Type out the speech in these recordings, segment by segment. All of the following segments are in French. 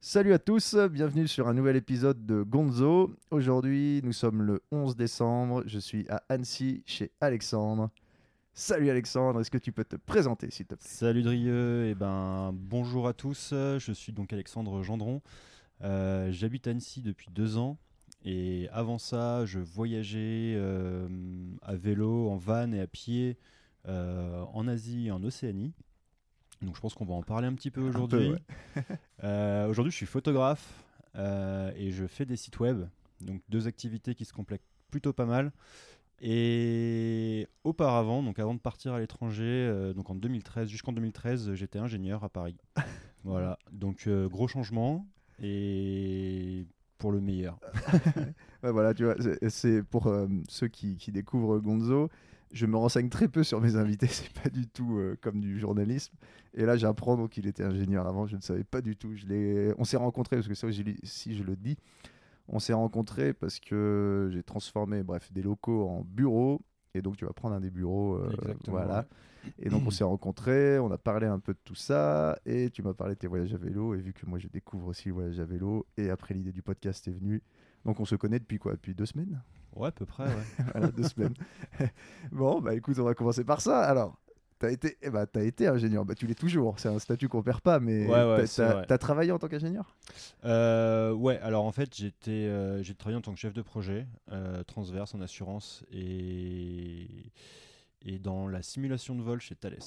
Salut à tous, bienvenue sur un nouvel épisode de Gonzo. Aujourd'hui, nous sommes le 11 décembre. Je suis à Annecy chez Alexandre. Salut Alexandre, est-ce que tu peux te présenter s'il te plaît? Salut Drieux, et ben bonjour à tous. Je suis donc Alexandre Gendron. Euh, J'habite Annecy depuis deux ans. Et avant ça, je voyageais euh, à vélo, en van et à pied euh, en Asie et en Océanie. Donc je pense qu'on va en parler un petit peu aujourd'hui. Euh, aujourd'hui, je suis photographe euh, et je fais des sites web. Donc deux activités qui se complètent plutôt pas mal. Et auparavant, donc avant de partir à l'étranger, euh, donc en 2013, jusqu'en 2013, j'étais ingénieur à Paris. voilà, donc gros changement et pour le meilleur. Ouais, Voilà, tu vois, c'est- pour ceux qui, qui découvrent Gonzo. Je me renseigne très peu sur mes invités, c'est pas du tout euh, comme du journalisme. Et là, j'apprends donc qu'il était ingénieur avant, je ne savais pas du tout. Je on s'est rencontrés, parce que ça, si je le dis, on s'est rencontrés parce que j'ai transformé bref, des locaux en bureaux. Et donc, tu vas prendre un des bureaux. euh, voilà. ouais. Et donc, on s'est rencontrés, on a parlé un peu de tout ça. Et tu m'as parlé de tes voyages à vélo. Et vu que moi, je découvre aussi le voyage à vélo. Et après, l'idée du podcast est venue. Donc, on se connaît depuis quoi? Depuis deux semaines? Ouais, à peu près, ouais. voilà, deux semaines. bon, bah écoute, on va commencer par ça. Alors, t'as été, eh bah, t'as été ingénieur. Bah, tu l'es toujours. C'est un statut qu'on perd pas, mais Ouais, ouais, t'as- travaillé en tant qu'ingénieur? Euh, ouais, alors en fait, j'étais, euh, j'ai travaillé en tant que chef de projet euh, transverse en assurance et, et dans la simulation de vol chez Thales.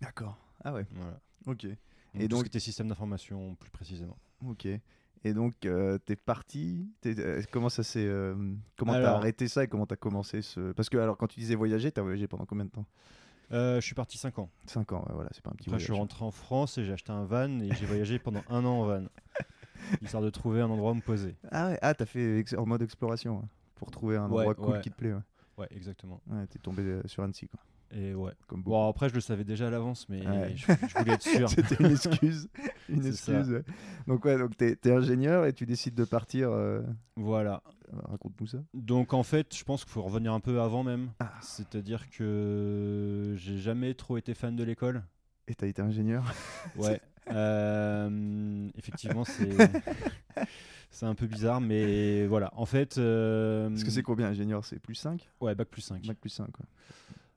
D'accord. Ah ouais. Voilà. Ok. Donc, Et tout donc- ce qui était système d'information plus précisément. Ok. Et donc, euh, t'es parti. t'es- euh, comment ça s'est, euh, comment t'as arrêté ça et comment t'as commencé ce Parce que alors, quand tu disais voyager, t'as voyagé pendant combien de temps? Euh, je suis parti 5 ans. 5 ans. ouais, voilà, c'est pas un petit Après, je suis rentré en France et j'ai acheté un van et j'ai voyagé pendant un an en van, histoire de trouver un endroit où me poser. Ah ouais. Ah, t'as fait ex- en mode exploration hein, pour trouver un Ouais, endroit cool ouais. qui te plaît. Ouais. Ouais, exactement. T'es tombé sur Annecy quoi. Et ouais. Comme. Bon, après, je le savais déjà à l'avance, mais Ouais. je, je voulais être sûr. C'était une excuse. une excuse. ouais. Donc, ouais, donc t'es, ingénieur et tu décides de partir. euh, Voilà. Raconte-nous ça. Donc en fait, je pense qu'il faut revenir un peu avant même. Ah. C'est-à-dire que j'ai jamais trop été fan de l'école. Et t'as été ingénieur Ouais. Euh, effectivement, c'est c'est un peu bizarre, mais voilà. En fait, euh, Parce que c'est combien ingénieur? C'est plus 5 ouais, bac plus 5. Bac plus 5 quoi.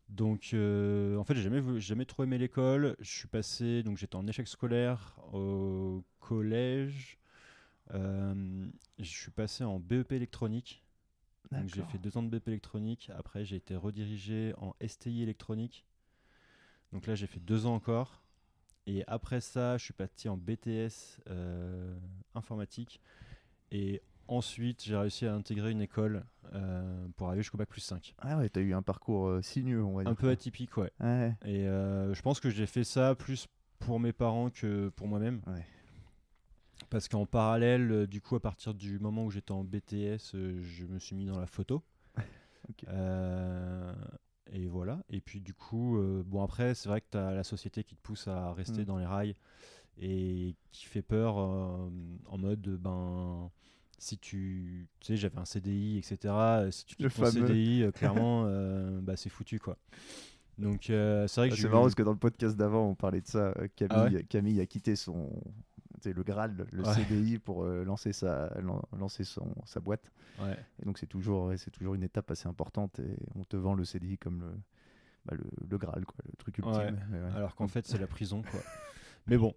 Donc euh, en fait, j'ai jamais trop aimé l'école. Je suis passé, donc j'étais en échec scolaire au collège. Euh, je suis passé en BEP électronique. Donc j'ai fait deux ans de BEP électronique. Après, j'ai été redirigé en STI électronique. Donc là, j'ai fait deux ans encore. Et après ça, je suis parti en BTS euh, informatique. Et ensuite, j'ai réussi à intégrer une école euh, pour arriver jusqu'au bac plus 5. Ah ouais, t'as eu un parcours euh, sinueux, on va dire. Un peu atypique, ouais. Ouais. Et euh, je pense que j'ai fait ça plus pour mes parents que pour moi-même. Ouais. Parce qu'en parallèle, du coup, à partir du moment où j'étais en BTS, je me suis mis dans la photo. Et voilà. Et puis, du coup, bon, après, c'est vrai que tu as la société qui te pousse à rester Mm. dans les rails et qui fait peur en mode, ben. Si tu. Tu sais, j'avais un CDI, etc. euh, Si tu Le quittes ton fameux. CDI, euh, clairement, euh, bah, c'est foutu, quoi. Donc, euh, c'est vrai que Ah, c'est eu- marrant parce que dans le podcast d'avant, on parlait de ça. Camille, Ah ouais Camille a quitté son. le Graal, le Ouais. CDI pour euh, lancer, sa, lan- lancer son, sa boîte. Ouais. Et donc c'est toujours, c'est toujours une étape assez importante et on te vend le CDI comme le, bah, le, le Graal, quoi, le truc ultime. Ouais. Mais ouais. Alors qu'en fait, c'est la prison, quoi. Mais bon.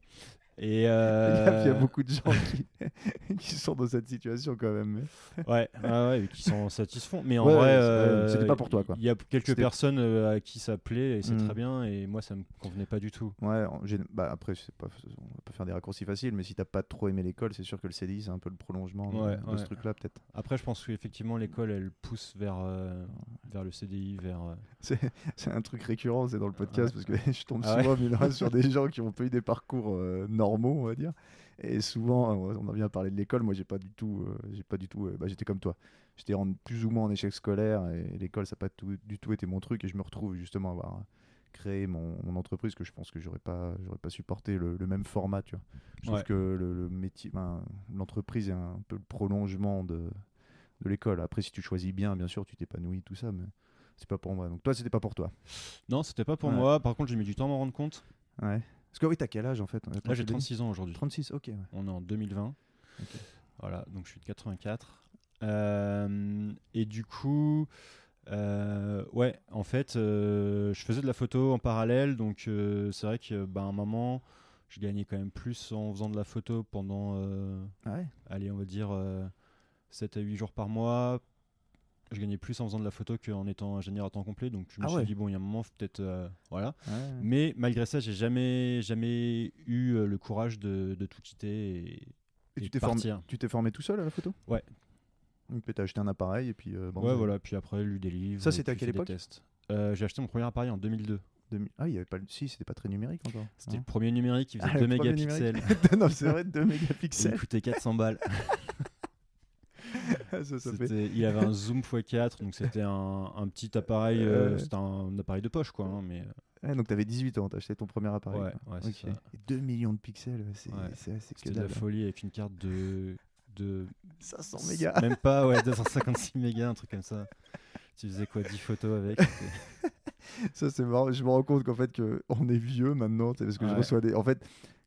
Et Il y a- il y a euh, beaucoup de gens qui, qui sont dans cette situation quand même. ouais, ouais, qui s'en satisfont. Mais en Ouais, vrai, euh, c'était pas pour toi. Il y a quelques personnes euh, à qui ça plaît et c'est Mm. très bien. Et moi, ça me convenait pas du tout. Ouais, bah, après, pas, on va pas faire des raccourcis faciles, mais si t'as pas trop aimé l'école, c'est sûr que le CDI, c'est un peu le prolongement de- Ouais, de, ouais. ce truc-là, peut-être. Après, je pense qu'effectivement, l'école, elle pousse vers, euh, vers le CDI, vers. euh, C'est un truc récurrent, c'est dans le podcast, parce que je tombe Ah souvent sur des gens qui ont pas eu des parcours euh, normaux, on va dire. Et souvent, euh, on en vient à parler de l'école, moi j'ai pas du tout, euh, j'ai pas du tout, euh, bah, j'étais comme toi. J'étais plus ou moins en échec scolaire et l'école ça n'a pas tout- du tout été mon truc et je me retrouve justement à avoir créé mon, mon entreprise que je pense que j'aurais pas, j'aurais pas supporté le, le même format, tu vois. Je trouve Ouais. que le, le métier, ben, l'entreprise est un peu le prolongement de, de l'école. Après, si tu choisis bien, bien sûr, tu t'épanouis, tout ça, mais c'est pas pour moi. Donc toi, c'était pas pour toi. Non, c'était pas pour Ouais. moi. Par contre, j'ai mis du temps à m'en rendre compte. Ouais. Parce que oui, t'as quel âge en fait Là, j'ai 36 ans aujourd'hui. 36, ok. ouais. On est en 2020. Ok. Voilà, donc je suis de 84. Euh, et du coup, euh, ouais, en fait, euh, je faisais de la photo en parallèle, donc c'est vrai que bah, à un moment, je gagnais quand même plus en faisant de la photo pendant, Ah ouais allez, on va dire 7 à 8 jours par mois. Je gagnais plus en faisant de la photo qu'en étant ingénieur à temps complet, donc je me Ah suis ouais. dit, bon, il y a un moment, peut-être. euh, voilà. Ouais. Mais malgré ça, j'ai jamais, jamais eu euh, le courage de, de tout quitter et, Et et tu t'es formé, tu t'es formé tout seul à la photo? Ouais. Donc t'as acheté un appareil et puis. euh, bon, Ouais, voilà. Puis après, lu des livres. Ça, c'était à quelle époque? Euh, J'ai acheté mon premier appareil en 2002. 2000 Ah, il y avait pas. le- Si, c'était pas très numérique encore. C'était hein. le premier numérique qui faisait Ah, 2 le premier mégapixels. non, c'est vrai, 2 et il mégapixels. coûtait 400 balles. ça, ça fait. C'était- Il avait un zoom x4, donc c'était un, un petit appareil. euh, Ouais. C'était un, appareil de poche, quoi. hein, mais euh, donc t'avais 18 ans, t'as acheté ton premier appareil. Ouais, quoi. ouais, c'est Ok. ça. Et 2 millions de pixels, c'est Ouais. assez que de la folie avec une carte de. de 500 mégas. Même pas, ouais, 256 mégas, un truc comme ça. Tu faisais quoi 10 photos avec Ça c'est marrant, je me rends compte qu'en fait que on est vieux maintenant, parce que je reçois des en fait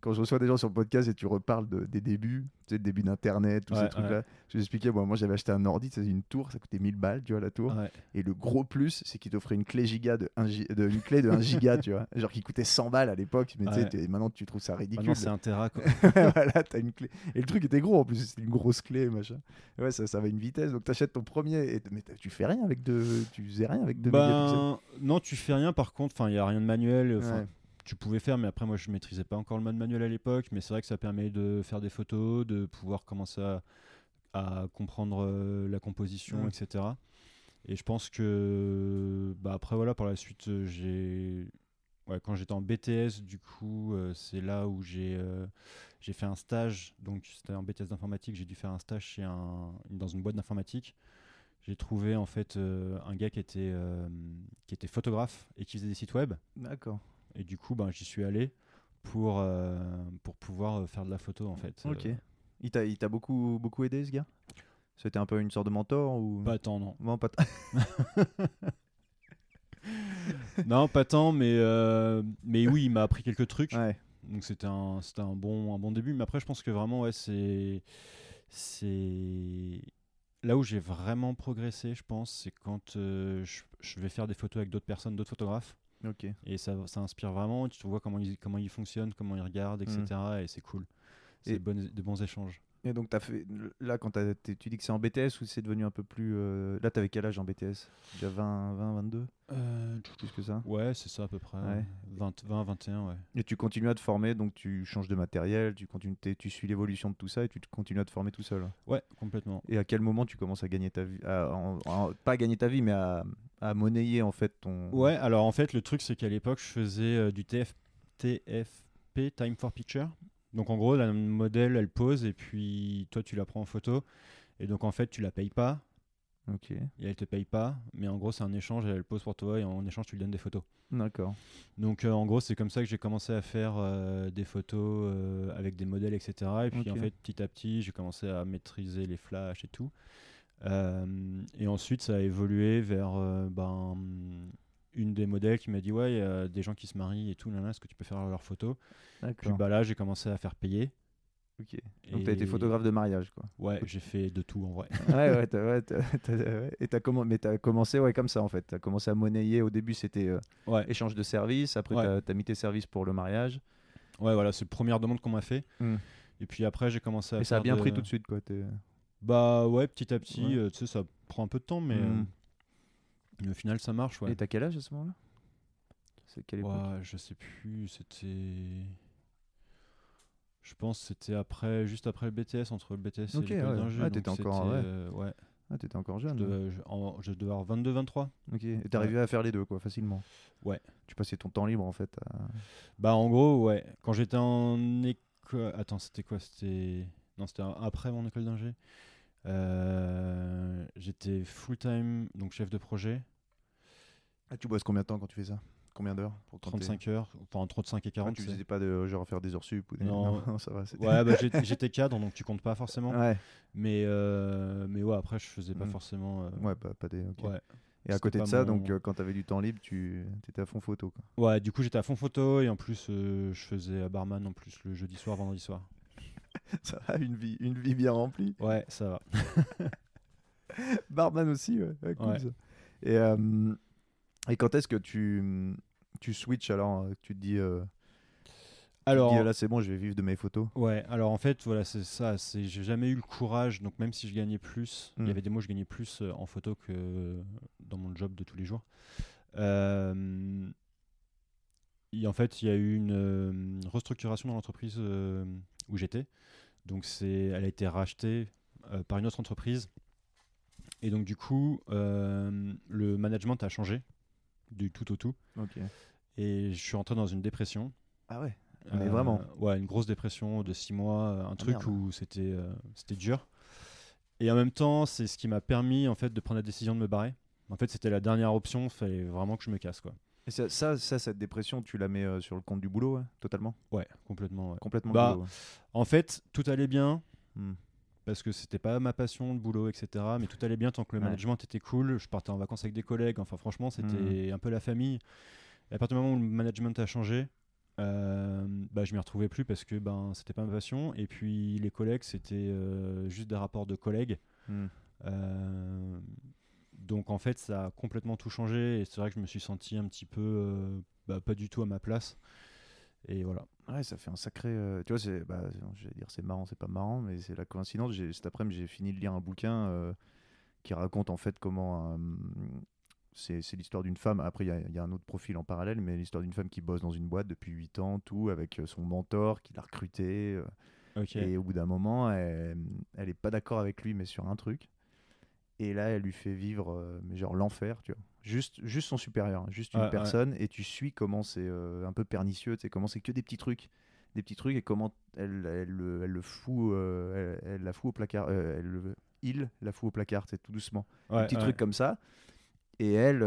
quand je reçois des gens sur le podcast et tu reparles de- des débuts, tu sais le début d'internet, tous Ouais, ces trucs là, je lui expliquais moi, moi j'avais acheté un ordi, c'est une tour, ça coûtait 1000 balles, tu vois la tour. Ouais. Et le gros plus, c'est qu'il t'offrait une clé giga de, 1 gi- de une clé de 1 giga, tu vois, genre qui coûtait 100 balles à l'époque, mais tu sais, maintenant tu trouves ça ridicule. Maintenant, c'est un Tera, quoi. voilà, t'as une clé. Et le truc était gros en plus, c'était une grosse clé, machin. Ouais, ça, ça va une vitesse. Donc t'achètes ton premier, et mais tu fais rien avec deux, tu faisais rien avec deux. Ben, non, tu fais rien par contre. Enfin, il y a rien de manuel. Tu pouvais faire, mais après, moi, je maîtrisais pas encore le mode manuel à l'époque. Mais c'est vrai que ça permet de faire des photos, de pouvoir commencer à, à comprendre euh, la composition, etc. Et je pense que, bah, après, voilà, par la suite, euh, j'ai. Ouais, quand j'étais en BTS, du coup, euh, c'est là où j'ai euh, j'ai fait un stage. Donc, c'était en BTS d'informatique. J'ai dû faire un stage chez un, dans une boîte d'informatique. J'ai trouvé en fait euh, un gars qui était, euh, qui était photographe et qui faisait des sites web. D'accord. Et du coup, ben, j'y suis allé pour, euh, pour pouvoir euh, faire de la photo en fait. Ok. Euh, Il t'a, il t'a beaucoup, beaucoup aidé ce gars? C'était un peu une sorte de mentor ou? Pas tant, non. Non, pas t- non, pas tant, mais, euh, mais oui, il m'a appris quelques trucs. Ouais. Donc c'était un, c'était un, bon, un bon début. Mais après, je pense que vraiment, ouais, c'est. c'est Là où j'ai vraiment progressé, je pense, c'est quand euh, je, je vais faire des photos avec d'autres personnes, d'autres photographes. Ok. Et ça, ça inspire vraiment. Tu vois comment ils, comment ils fonctionnent, comment ils regardent, etc. Et c'est cool. C'est de, bons échanges. Et donc t'as fait là quand tu dis que c'est en BTS ou c'est devenu un peu plus euh, là t'avais quel âge en BTS Déjà 20, 20, 22 plus que ça? ouais, c'est ça à peu près. Ouais. 20, 20, 21, ouais. Et tu continues à te former donc tu changes de matériel, tu continues, tu suis l'évolution de tout ça et tu continues à te former tout seul. Ouais, complètement. Et à quel moment tu commences à gagner ta vie à- Pas à gagner ta vie mais à, à monnayer en fait ton. Ouais, alors en fait, le truc, c'est qu'à l'époque, je faisais euh, du TF, TFP, Time for Picture. Donc en gros, la modèle, elle pose et puis toi, tu la prends en photo. Et donc en fait, tu la payes pas Ok. et elle te paye pas. Mais en gros, c'est un échange, elle pose pour toi et en échange, tu lui donnes des photos. D'accord. Donc euh, en gros, c'est comme ça que j'ai commencé à faire euh, des photos euh, avec des modèles, etc. Et puis en fait, petit à petit, j'ai commencé à maîtriser les flashs et tout. Euh, et ensuite, ça a évolué vers euh, ben, une des modèles qui m'a dit Ouais, il y a des gens qui se marient et tout, là, là, est-ce que tu peux faire leurs photos? Puis bah, là, j'ai commencé à faire payer. Ok. Donc t'as été Et- photographe de mariage quoi. Ouais, j'ai fait de tout en vrai. ouais ouais. t'as- ouais, t'as- t'as- ouais. Et t'as comment Mais t'as commencé ouais comme ça en fait. T'as commencé à monnayer. Au début c'était euh, Ouais, échange de services. Après t'as, t'as mis tes services pour le mariage. ouais voilà, c'est la première demande qu'on m'a fait. Hmm. Et puis après, j'ai commencé à Et ça a bien de- pris tout de suite quoi. t'es- Bah ouais, petit à petit, Ouais. euh, tu sais, ça prend un peu de temps, mais, Hmm. euh, au final, ça marche. Ouais. Et t'as quel âge à ce moment-là? C'est quelle époque? Ouais, je sais plus, c'était. Je pense que c'était après, juste après le BTS, entre le BTS et l'école ouais. Ah, t'étais encore, ouais. euh, ouais. Ah t'étais encore Je jeune. hein. devais, je- en- je devais avoir 22-23. Ok. Et t'arrivais à faire les deux quoi facilement. Ouais. Tu passais ton temps libre en fait. à- Bah en gros, ouais. Quand j'étais en école... Attends, c'était quoi? C'était... Non, c'était après mon école d'ingé. Euh, J'étais full-time, donc chef de projet. Ah, tu bosses combien de temps quand tu fais ça? Combien d'heures pour quand t'es- 35 heures, enfin entre 35 et Ah, 40. tu c'est- faisais pas de genre faire des heures sup ou des... Non. non, ça va. Ouais, bah, j'étais cadre, donc tu comptes pas forcément. Ouais. Mais, euh, mais ouais, après, je faisais pas Mm. forcément. euh, Ouais, pas, pas des. ouais. Et à côté de ça, mon- donc euh, quand t'avais du temps libre, tu étais à fond photo. Quoi. Ouais, du coup, j'étais à fond photo et en plus, euh, je faisais à barman en plus le jeudi soir, vendredi soir. Ça va, une vie, une vie bien remplie. Ouais, ça va. Barman aussi, ouais. Ouais, cool, Ouais. ça. Et, euh, et quand est-ce que tu, tu switches alors euh, Tu te dis, euh, tu te Alors, dis, là c'est bon, je vais vivre de mes photos? ouais, alors en fait, voilà, c'est ça. C'est, j'ai jamais eu le courage. Donc même si je gagnais plus, il Mm. y avait des mois où je gagnais plus en photo que dans mon job de tous les jours. Euh, et en fait, il y a eu une restructuration dans l'entreprise où j'étais. Donc c'est, elle a été rachetée euh, par une autre entreprise. Et donc du coup, euh, le management a changé du tout au tout. Ok. Et je suis rentré dans une dépression. Ah ouais Mais vraiment Ouais, une grosse dépression de six mois, euh, un truc merde. où c'était euh, c'était dur. Et en même temps, c'est ce qui m'a permis en fait de prendre la décision de me barrer. En fait, c'était la dernière option. Il fallait vraiment que je me casse, quoi. Et ça, ça, ça, cette dépression, tu la mets euh, sur le compte du boulot, ouais, totalement? Ouais, complètement. ouais. Complètement Bah, boulot, ouais. En fait, tout allait bien Hmm. parce que c'était pas ma passion, le boulot, etc. Mais tout allait bien tant que le management était cool. Je partais en vacances avec des collègues. Enfin, franchement, c'était Hmm. un peu la famille. Et à partir du moment où le management a changé, euh, bah, je m'y retrouvais plus parce que ben c'était pas ma passion. Et puis les collègues, c'était euh, juste des rapports de collègues. Hmm. Donc en fait, ça a complètement tout changé. Et c'est vrai que je me suis senti un petit peu euh, bah, pas du tout à ma place. Et voilà. Ouais, ça fait un sacré. euh, tu vois, c'est, bah, je vais dire c'est marrant, c'est pas marrant, mais c'est la coïncidence. J'ai, cet après-midi, j'ai fini de lire un bouquin euh, qui raconte en fait comment. c'est, l'histoire d'une femme. Après, il y a- il y, a un autre profil en parallèle, mais l'histoire d'une femme qui bosse dans une boîte depuis 8 ans, tout, avec son mentor qui l'a recruté. Et au bout d'un moment, elle, elle est pas d'accord avec lui, mais sur un truc. Et là, elle lui fait vivre, euh, mais genre l'enfer, tu vois. Juste, juste son supérieur, juste une Ouais, ouais. personne, et tu suis comment c'est euh, un peu pernicieux, tu sais, comment c'est que des petits trucs, des petits trucs, et comment elle, elle, le- elle le fout, euh, elle, la fout au placard, le- il la fout au placard, c'est tout doucement, Ouais, des petits ouais. trucs comme ça. Et elle,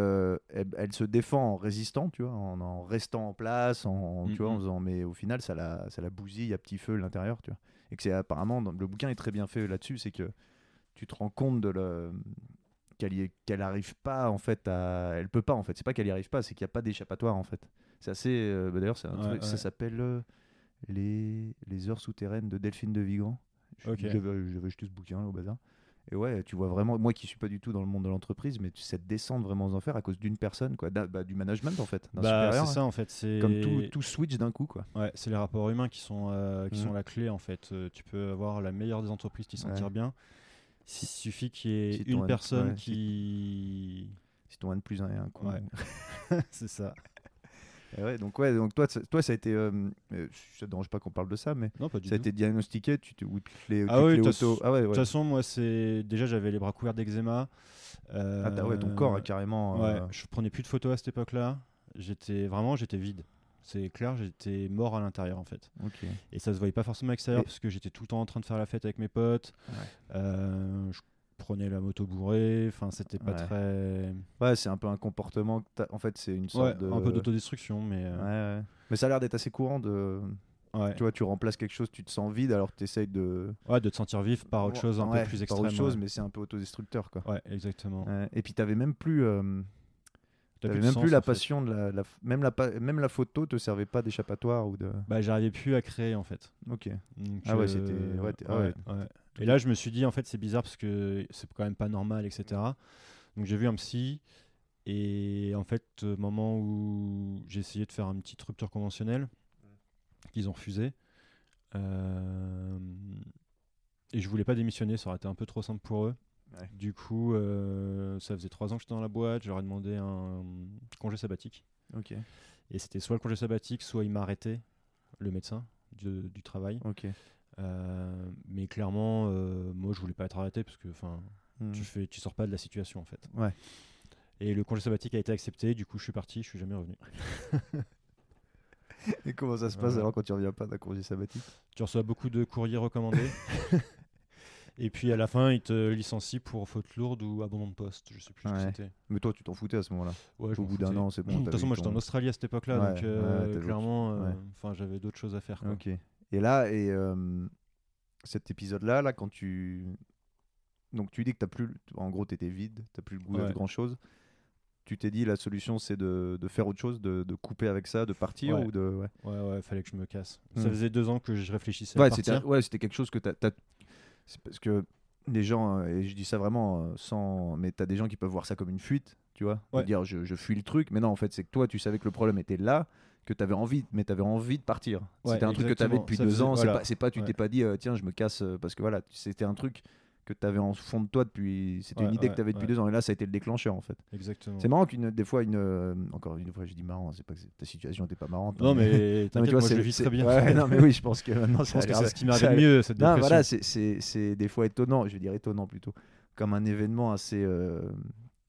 elle, se défend en résistant, tu vois, en, en restant en place, en, tu vois, en faisant, mais au final, ça la, ça la bousille à petit feu l'intérieur, tu vois. Et que c'est apparemment, dans- le bouquin est très bien fait là-dessus, c'est que tu te rends compte de le qu'elle qu'elle arrive pas en fait à elle peut pas en fait c'est pas qu'elle y arrive pas c'est qu'il n'y a pas d'échappatoire en fait c'est assez euh, bah, d'ailleurs c'est un Ouais, truc ça s'appelle euh, les les heures souterraines de Delphine de Vigan j'avais j'avais acheté ce bouquin là, au bazar et ouais tu vois vraiment moi qui suis pas du tout dans le monde de l'entreprise mais tu- cette descente vraiment aux enfers à cause d'une personne quoi bah, du management en fait Bah, c'est ça en fait. C'est comme tout, tout switch d'un coup quoi Ouais, c'est les rapports humains qui sont, euh, qui Mhm. sont la clé en fait. Tu peux avoir la meilleure des entreprises, t'y sentir Ouais. bien. Il suffit qu'il y ait Si une N- personne ouais, si- qui. si ton N plus 1 est un Ouais. c'est ça. Et ouais, donc ouais, donc toi, ça- toi ça a été, euh, euh, ça te dérange pas qu'on parle de ça, mais Non, ça a tout. été diagnostiqué, tu te, ou tu te l'es, Ah oui, auto, ah ouais, De ouais. toute façon, moi, c'est déjà j'avais les bras couverts d'eczéma. Euh, Ah, ouais, ton corps a carrément. Ouais, euh, je prenais plus de photos à cette époque-là. J'étais vraiment, j'étais vide. C'est clair, j'étais mort à l'intérieur en fait. Et ça se voyait pas forcément à l'extérieur parce que j'étais tout le temps en train de faire la fête avec mes potes. Ouais. Euh, je prenais la moto bourrée. Enfin, c'était pas Ouais. très. Ouais, c'est un peu un comportement. En fait, c'est une Ouais, sorte de. un peu d'autodestruction, mais. Euh, ouais. Mais ça a l'air d'être assez courant de. ouais. Tu vois, tu remplaces quelque chose, tu te sens vide, alors que tu essayes de. Ouais, de te sentir vif par autre chose un peu plus par extrême. autre chose, mais c'est un peu autodestructeur, quoi. Ouais, exactement. Et puis, t'avais même plus. euh, T'avais même sens, plus la fait. passion de la, la- même la même la photo te servait pas d'échappatoire ou de. Bah, j'arrivais plus à créer en fait. Ok. Donc, Ah ouais, euh, c'était- ouais, ah ouais. ouais. Et là, je me suis dit, en fait, c'est bizarre parce que c'est quand même pas normal, etc. Donc, j'ai vu un psy. Et en fait, au moment où j'ai essayé de faire une petite rupture conventionnelle, qu'ils ont refusé. euh, et je voulais pas démissionner, ça aurait été un peu trop simple pour eux. Ouais. Du coup, euh, ça faisait trois ans que j'étais dans la boîte, ai demandé un congé sabbatique. Ok. Et c'était soit le congé sabbatique, soit il m'a arrêté, le médecin du, du travail. Ok. Euh, mais clairement, euh, moi, je voulais pas être arrêté parce que, enfin, Hmm. tu fais, tu sors pas de la situation en fait. Ouais. Et le congé sabbatique a été accepté. Du coup, je suis parti. Je suis jamais revenu. Et comment ça se passe alors quand tu reviens pas d'un congé sabbatique? Tu reçois beaucoup de courriers recommandés. Et puis à la fin, ils te licencient pour faute lourde ou abandon de poste. Je sais plus ce Ouais. que c'était. Mais toi, tu t'en foutais à ce moment-là. Ouais, Au bout d'un an, c'est bon. De toute façon, moi j'étais en Australie à cette époque-là, Ouais, donc euh, clairement, euh, enfin, j'avais d'autres choses à faire. quoi. Ok. Et là, et euh, cet épisode-là, là, quand tu. Donc, tu dis que t'as plus. En gros, t'étais vide, t'as plus le goût de grand-chose. tu t'es dit la solution c'est de, de faire autre chose, de, de couper avec ça, de partir Ouais. ou de. Ouais, Ouais, ouais, fallait que je me casse. Hmm. Ça faisait deux ans que je réfléchissais ouais à c'était ouais, c'était quelque chose que t'as. t'as- C'est parce que les gens, euh, et je dis ça vraiment euh, sans. Mais t'as des gens qui peuvent voir ça comme une fuite, tu vois. Ouais. dire je, je fuis le truc, mais non, en fait, c'est que toi, tu savais que le problème était là, que t'avais envie, mais t'avais envie de partir. Ouais, c'était un truc que t'avais depuis Ça deux faisait- ans, c'est voilà. pas, c'est pas, tu Ouais. t'es pas dit, euh, tiens, je me casse, parce que voilà, c'était un truc que t'avais en fond de toi depuis. C'était Ouais, une idée ouais, que t'avais depuis ouais. deux ans, et là, ça a été le déclencheur, en fait. Exactement. C'est marrant qu'une des fois une euh, encore une fois je dis marrant c'est pas que ta situation n'était pas marrante Non, mais non, tu vois moi je le vis très bien. ouais, non mais oui je pense que maintenant je pense que a c'est ce qui de mieux, cette non dépression. voilà c'est- des fois étonnant je veux dire étonnant plutôt comme un événement assez euh,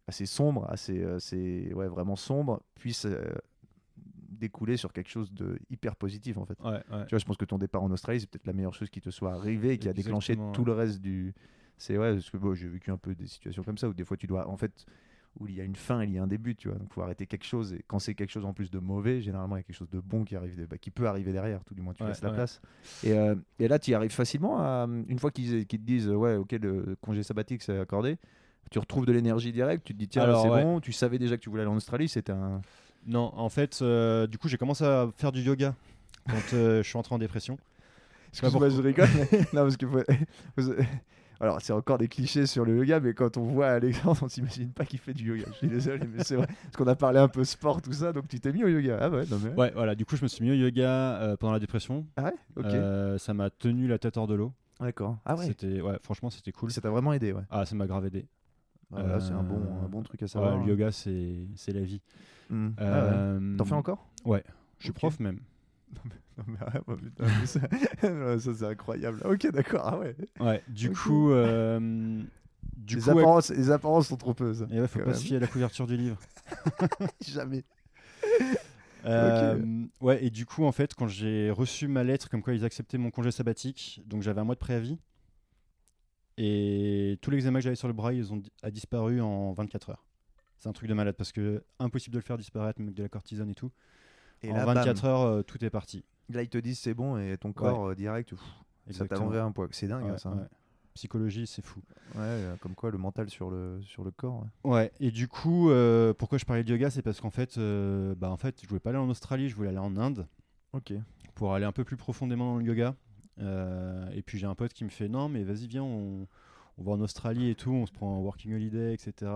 assez sombre assez euh, assez ouais vraiment sombre puisse euh, découler sur quelque chose de hyper positif en fait Ouais, ouais. tu vois je pense que ton départ en Australie c'est peut-être la meilleure chose qui te soit arrivée et qui a déclenché Exactement, tout ouais. le reste du c'est ouais parce que bon, j'ai vécu un peu des situations comme ça où des fois tu dois en fait où il y a une fin il y a un début tu vois donc faut arrêter quelque chose et quand c'est quelque chose en plus de mauvais généralement il y a quelque chose de bon qui arrive de- bah, qui peut arriver derrière tout du moins tu Ouais, laisses la ouais. place et, euh, et là tu y arrives facilement à, une fois qu'ils te disent ouais ok le congé sabbatique c'est accordé tu retrouves de l'énergie directe tu te dis tiens c'est ouais. bon tu savais déjà que tu voulais aller en Australie c'était un Non, en fait, euh, du coup, j'ai commencé à faire du yoga quand euh, je suis entré en dépression. Excuse-moi, je rigole. non, parce que. Alors, c'est encore des clichés sur le yoga, mais quand on voit Alexandre, on s'imagine pas qu'il fait du yoga. Je suis désolé, mais c'est vrai. Parce qu'on a parlé un peu sport, tout ça, donc tu t'es mis au yoga. Ah ouais, non mais. Ouais, voilà, du coup, je me suis mis au yoga euh, pendant la dépression. Ah ouais? Ok. Euh, ça m'a tenu la tête hors de l'eau. D'accord. Ah ouais. C'était, ouais, franchement, c'était cool. Ça t'a vraiment aidé, ouais. Ah, ça m'a grave aidé. Voilà, c'est un bon, Euh, un bon truc à Ouais, savoir. le yoga, c'est, c'est la vie. Hmm. Ah ouais. T'en fais encore? Ouais, je suis prof même. Non, mais bah, putain, mais ça, c'est incroyable. Ok, d'accord. Ah ouais. Ouais, du Ok. coup, euh, du les, coup, apparences, les apparences sont trompeuses. et ouais, faut quand pas même. se fier à la couverture du livre. Jamais. Euh, Ouais, et du coup, en fait, quand j'ai reçu ma lettre comme quoi ils acceptaient mon congé sabbatique, donc j'avais un mois de préavis, et tout l'examen que j'avais sur le bras, ils ont di- a disparu en 24 heures. C'est un truc de malade parce que impossible de le faire disparaître, même avec de la cortisone et tout. Et en là, 24 bam. heures, euh, tout est parti. Là, ils te disent c'est bon et ton corps euh, direct, pff, ça t'a enlevé un poids. C'est dingue, hein, Ouais, ça. ouais. Psychologie, c'est fou. Ouais, euh, comme quoi le mental sur le, sur le corps. ouais. Ouais, et du coup, euh, pourquoi je parlais de yoga, c'est parce qu'en fait, euh, bah, en fait, je voulais pas aller en Australie, je voulais aller en Inde Ok. pour aller un peu plus profondément dans le yoga. Euh, et puis j'ai un pote qui me fait non, mais vas-y, viens, on, on va en Australie et tout, on se prend un working holiday, etc.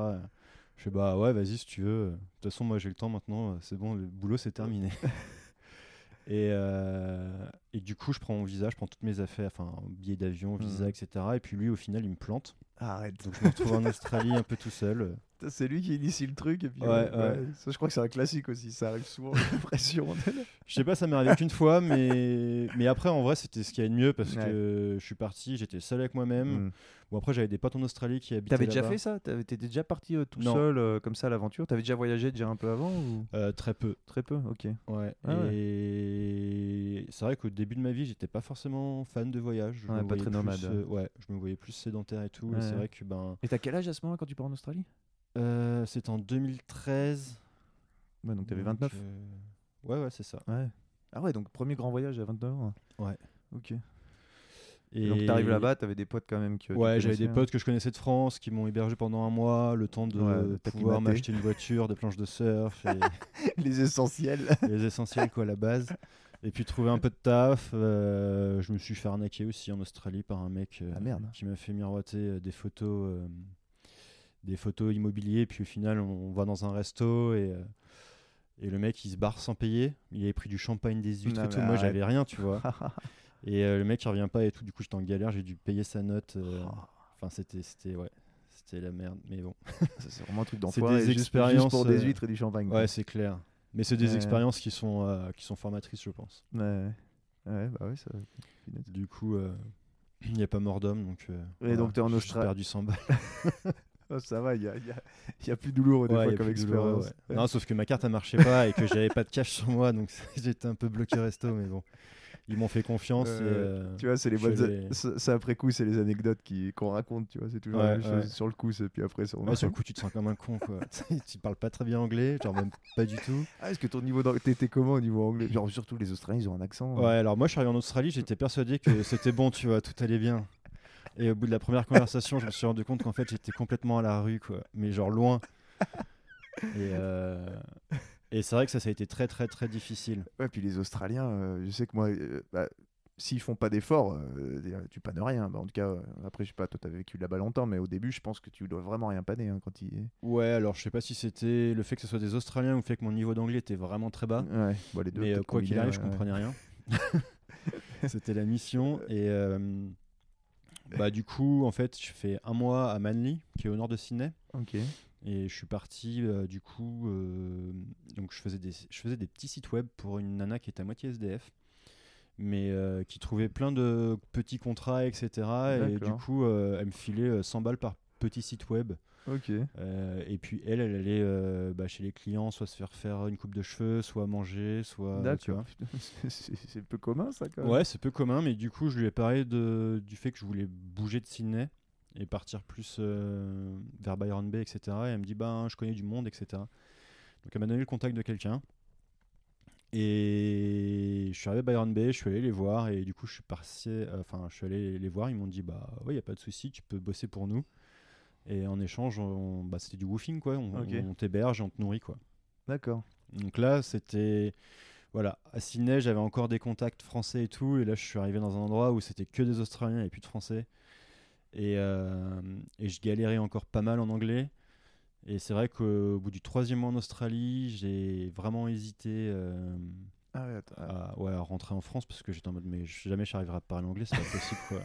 Je fais bah ouais, vas-y si tu veux. De toute façon, moi j'ai le temps maintenant, c'est bon, le boulot c'est terminé. et, euh, et du coup, je prends mon visa, je prends toutes mes affaires, enfin, billet d'avion, visa, Mhm. etc. Et puis lui, au final, il me plante. Arrête. Donc je me retrouve en Australie un peu tout seul. C'est lui qui initie le truc. Et puis, Ouais, ouais. Ça, je crois que c'est un classique aussi. Ça arrive souvent, j'ai l'impression. Je sais pas, ça m'est arrivé qu'une fois, mais, mais après, en vrai, c'était ce qu'il y a de mieux parce Ouais. que je suis parti, j'étais seul avec moi-même. Hmm. Bon, après, j'avais des potes en Australie qui habitaient T'avais déjà fait ça? T'avais- T'étais déjà parti euh, tout Non. seul euh, comme ça à l'aventure? T'avais déjà voyagé déjà un peu avant ou? Euh, Très peu. très peu Ok. Ouais. Ah ouais. et c'est vrai qu'au début de ma vie, j'étais pas forcément fan de voyage. Je pas voyais très plus, nomade. euh, ouais, je me voyais plus sédentaire et tout. Ouais, et c'est vrai que ben, Et t'as quel âge à ce moment quand tu pars en Australie? Euh, c'était en 2013. Ouais, donc t'avais donc, 29. euh, Ouais, ouais, c'est ça. Ouais. Ah ouais, donc premier grand voyage à 29 ans. Ouais. Ok. Et Donc t'arrives là-bas, t'avais des potes quand même que Ouais, j'avais des connaissais, hein. potes que je connaissais de France qui m'ont hébergé pendant un mois, le temps de Ouais, pouvoir m'acheter une voiture, des planches de surf et les essentiels. les essentiels quoi à la base. Et puis trouver un peu de taf. euh, je me suis fait arnaquer aussi en Australie par un mec euh, Ah, merde. qui m'a fait miroiter des photos, des photos immobiliers. Puis au final, on va dans un resto et euh, et le mec il se barre sans payer. Il avait pris du champagne, des huîtres Non, et tout. Moi j'avais rien, tu vois. Et euh, le mec il revient pas et tout. Du coup j'étais en galère. J'ai dû payer sa note. euh. Enfin c'était c'était ouais. C'était la merde, mais bon. C'est vraiment un truc C'est d'enfoiré. des juste- Juste expériences, pour des huîtres et du champagne. Ouais, c'est clair. Mais c'est des expériences qui sont, qui sont formatrices, je pense. Ouais, ouais. Ouais, bah oui, ça. Du coup, euh, il n'y a pas mort d'homme, donc. euh, Et donc, t'es en j'ai Australie. perdu 100 balles. Oh, ça va, il y a, il y a- il y a plus douloureux des Ouais, fois comme expérience. ouais. Non, sauf que ma carte, elle marchait pas et que j'avais pas de cash sur moi, donc j'étais un peu bloqué resto, mais bon. Ils m'ont fait confiance. et, Ouais, euh, Tu vois, c'est les bonnes. allé- ça- ça, après coup, c'est les anecdotes qu'on raconte, tu vois. C'est toujours la Ouais, même chose sur le coup, c'est- puis après, on sur le coup, tu te sens comme un con, quoi. tu parles pas très bien anglais, genre même pas du tout. Ah, est-ce que ton niveau d'anglais. T'étais comment au niveau anglais? Genre, surtout les Australiens, ils ont un accent. hein. Ouais, alors moi, je suis arrivé en Australie, j'étais persuadé que c'était bon, tu vois, tout allait bien. Et au bout de la première conversation, je me suis rendu compte qu'en fait, j'étais complètement à la rue, quoi. Mais genre loin. Et, euh, et c'est vrai que ça, ça a été très, très, très difficile. Ouais, puis les Australiens, euh, je sais que moi, euh, bah, s'ils font pas d'efforts, euh, tu pannes rien. Bah, en tout cas, après, je sais pas, toi, t'as vécu là-bas longtemps, mais au début, je pense que tu dois vraiment rien panner hein, quand il. Ouais, alors je sais pas si c'était le fait que ce soit des Australiens ou le fait que mon niveau d'anglais était vraiment très bas. Ouais, bon, les deux. Mais quoi qu'il arrive, je comprenais rien. C'était la mission. Et bah, du coup, en fait, je fais un mois à Manly, qui est au nord de Sydney. Ok. Et je suis parti, euh, du coup, euh, donc je faisais, des, je faisais des petits sites web pour une nana qui était à moitié SDF, mais euh, qui trouvait plein de petits contrats, etc. Et du coup, elle me filait euh, 100 balles par petit site web. Ok. Euh, et puis elle, elle allait euh, bah, chez les clients, soit se faire faire une coupe de cheveux, soit manger, soit. D'accord. c'est- peu commun, ça, quand même. Ouais, c'est peu commun, mais du coup, je lui ai parlé de, du fait que je voulais bouger de Sydney et partir plus euh, vers Byron Bay, etc. Et elle me dit, ben, je connais du monde, etc. Donc, elle m'a donné le contact de quelqu'un. Et je suis arrivé à Byron Bay, je suis allé les voir, et du coup, je suis euh, enfin, je suis allé les voir. Ils m'ont dit, bah, ouais, y a pas de souci, tu peux bosser pour nous. Et en échange, on- bah, c'était du woofing, quoi. On, Ok. on t'héberge et on te nourrit, quoi. D'accord. Donc là, c'était. Voilà, à Sydney, j'avais encore des contacts français et tout. Et là, je suis arrivé dans un endroit où c'était que des Australiens et plus de Français. Et, euh, et je galérais encore pas mal en anglais. Et c'est vrai qu'au bout du troisième mois en Australie, j'ai vraiment hésité euh, Ah ouais, attends. à, ouais, à rentrer en France parce que j'étais en mode, mais jamais j'arriverai à parler anglais, c'est pas possible. quoi.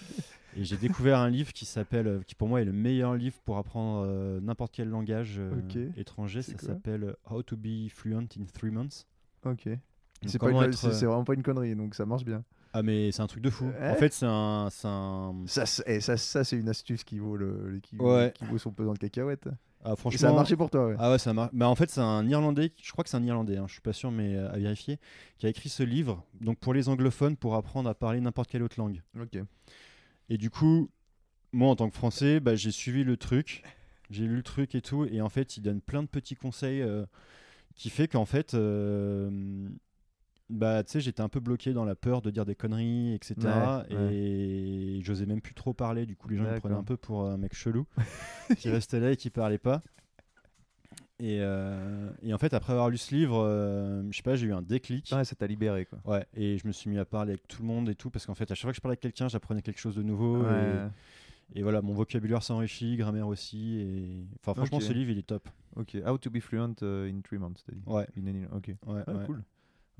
Et j'ai découvert un livre qui s'appelle, euh, qui pour moi est le meilleur livre pour apprendre euh, n'importe quel langage euh, étranger. Ça s'appelle How to be fluent in three months. Ok. C'est être, vraiment pas une connerie, donc ça marche bien. Ah mais c'est un truc de fou. Ouais. En fait c'est un. Ça, c'est- eh, ça, ça c'est une astuce qui vaut, le, qui, Ouais. qui vaut son pesant de cacahuètes. Ah, Et franchement. ça a marché pour toi, ouais. Ah ouais ça marche. Bah en fait c'est un Irlandais, je crois que c'est un Irlandais, hein, je suis pas sûr mais euh, à vérifier, qui a écrit ce livre. Donc pour les anglophones pour apprendre à parler n'importe quelle autre langue. Ok. Et du coup moi en tant que Français bah, j'ai suivi le truc, j'ai lu le truc et tout. Et en fait il donne plein de petits conseils euh, qui fait qu'en fait euh, bah tu sais j'étais un peu bloqué dans la peur de dire des conneries etc Ouais, et j'osais même plus trop parler. Du coup les gens me prenaient un peu pour un mec chelou qui restait là et qui parlait pas et, euh, et en fait après avoir lu ce livre euh, je sais pas j'ai eu un déclic Ouais, ça t'a libéré, quoi. ouais et je me suis mis à parler avec tout le monde et tout parce qu'en fait à chaque fois que je parlais avec quelqu'un j'apprenais quelque chose de nouveau et, Ouais. et voilà mon vocabulaire s'enrichit grammaire aussi et enfin franchement ce livre il est top Ok. How to be fluent uh, in three months, t'as dit. ouais In any- Ok. ouais, Ah, ouais. cool.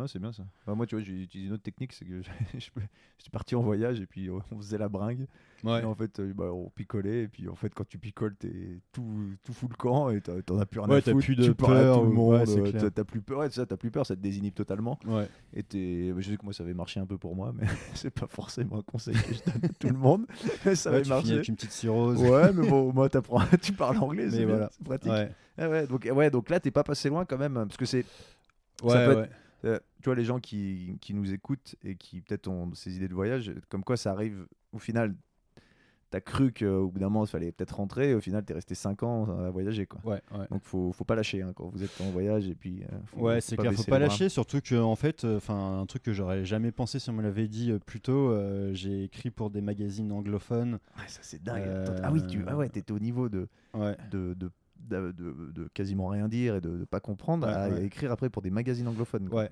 Ah, c'est bien ça. Bah, moi, tu vois, j'ai utilisé une autre technique, c'est que je suis parti en voyage et puis euh, on faisait la bringue. Ouais. Et en fait, euh, bah, on picolait. Et puis en fait, quand tu picoles, t'es tout, tout fou le camp et t'en as plus rien Ouais, à t'as foutre. plus de tu parles à peur tout le monde. ouais, euh, t'as- plus peur. Ça, t'as plus peur, ça te désinhibe totalement. Ouais. Et t'es- je sais que moi, ça avait marché un peu pour moi, mais c'est pas forcément un conseil que je donne à tout le monde. Ça avait tu marché. avec une petite cirrhose Ouais, mais bon, moi, t'apprends, tu parles anglais, c'est voilà. pratique. ouais Ah donc, ouais, donc là, t'es pas passé loin quand même, parce que c'est ouais, être- ouais. Euh, tu vois, les gens qui, qui nous écoutent et qui peut-être ont ces idées de voyage, comme quoi ça arrive au final. T'as cru qu'au bout d'un moment, il fallait peut-être rentrer, et au final, t'es resté 5 ans à voyager. Quoi. ouais, ouais. Donc, faut, faut pas lâcher hein, quand vous êtes en voyage. Et puis, euh, faut, Ouais, c'est clair, faut pas lâcher, surtout que en fait, enfin, un truc que j'aurais jamais pensé si on me l'avait dit euh, plus tôt. euh, j'ai écrit pour des magazines anglophones. Ouais, ça, c'est dingue. Euh, Ah oui, tu ah ouais, t'étais au niveau de, Ouais, de, de, de, de- de quasiment rien dire et de, de pas comprendre Ouais, à ouais. écrire après pour des magazines anglophones. quoi. ouais.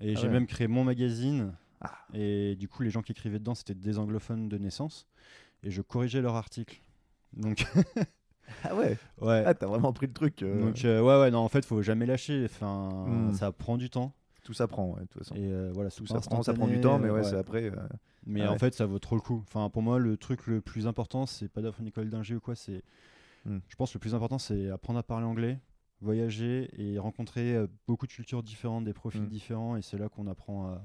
Et Ah j'ai ouais. même créé mon magazine. Ah. Et du coup, les gens qui écrivaient dedans, c'était des anglophones de naissance. Et je corrigeais leurs articles. Donc, Ah ouais, ouais. ah, t'as vraiment pris le truc. euh, Donc, euh, ouais, ouais, non, en fait, faut jamais lâcher. Enfin, Hmm. ça prend du temps. tout s'apprend, ouais, de toute façon. Et euh, voilà, Tout pas s'apprend, ça prend du temps, mais ouais, c'est après. Mais Ah en fait, ça vaut trop le coup. Enfin, pour moi, le truc le plus important, c'est pas d'offrir une école d'ingé ou quoi. C'est, Hmm. je pense, que le plus important, c'est apprendre à parler anglais, voyager et rencontrer euh, beaucoup de cultures différentes, des profils Hmm. différents. Et c'est là qu'on apprend à,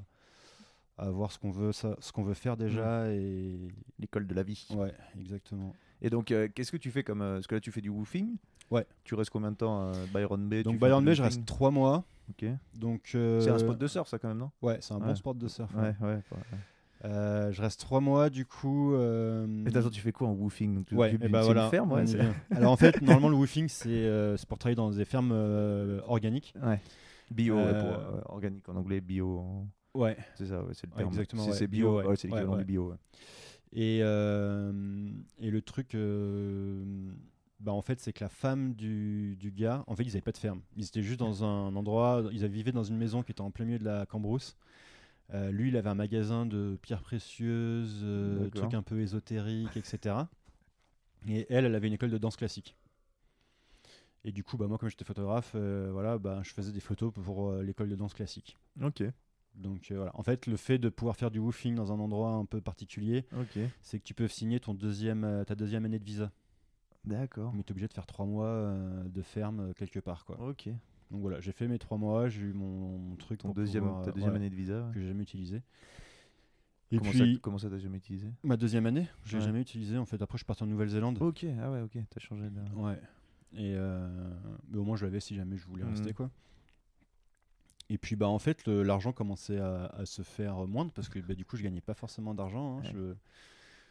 à voir ce qu'on veut, ça, ce qu'on veut faire déjà. Et l'école de la vie. ouais, exactement. Et donc, euh, qu'est-ce que tu fais comme. euh, Parce que là, tu fais du woofing Ouais. Tu restes combien de temps à Byron Bay Donc Byron Bay, je reste trois mois. Ok. Donc euh, C'est un spot de surf, ça, quand même, non? Ouais, c'est un bon sport de surf. ouais. Ouais, ouais. Euh, je reste trois mois, du coup. euh, Et attends, tu fais quoi en woofing? Tu Ouais, d'une- bah voilà. une ferme, ouais. Alors en fait, normalement, le woofing, c'est euh, c'est pour travailler dans des fermes euh, organiques. Ouais. Bio, pour, organique en anglais, bio. en- Ouais. C'est ça, ouais, c'est le terme. exactement, C'est Bio, bio, c'est l'équivalent du bio. Et, et le truc, bah, en fait, c'est que la femme du, du gars, en fait, ils n'avaient pas de ferme. Ils étaient juste dans un endroit, ils vivaient dans une maison qui était en plein milieu de la Cambrousse. Euh, lui, il avait un magasin de pierres précieuses, euh, trucs un peu ésotériques, etc. Et elle, elle avait une école de danse classique. Et du coup, bah, moi, comme j'étais photographe, euh, voilà, bah, je faisais des photos pour euh, l'école de danse classique. Ok, Donc voilà. En fait, le fait de pouvoir faire du woofing dans un endroit un peu particulier, ok, c'est que tu peux signer ton deuxième, ta deuxième année de visa. d'accord. Mais tu es obligé de faire trois mois de ferme quelque part. Quoi. Ok. Donc voilà, j'ai fait mes trois mois, j'ai eu mon, mon truc Ton deuxième, pouvoir, ta deuxième ouais, année de visa. que j'ai jamais utilisé. Et comment, puis ça, comment ça t'as jamais utilisé? Ma deuxième année, j'ai Ouais. jamais utilisé. En fait, après je suis parti en Nouvelle-Zélande. Ok, ah ouais, ok, t'as changé de. Ouais. Et euh, mais au moins je l'avais si jamais je voulais Mhm. rester quoi. Et puis bah en fait l'argent commençait à, à se faire moindre parce que bah, du coup je gagnais pas forcément d'argent. hein. Ouais. Je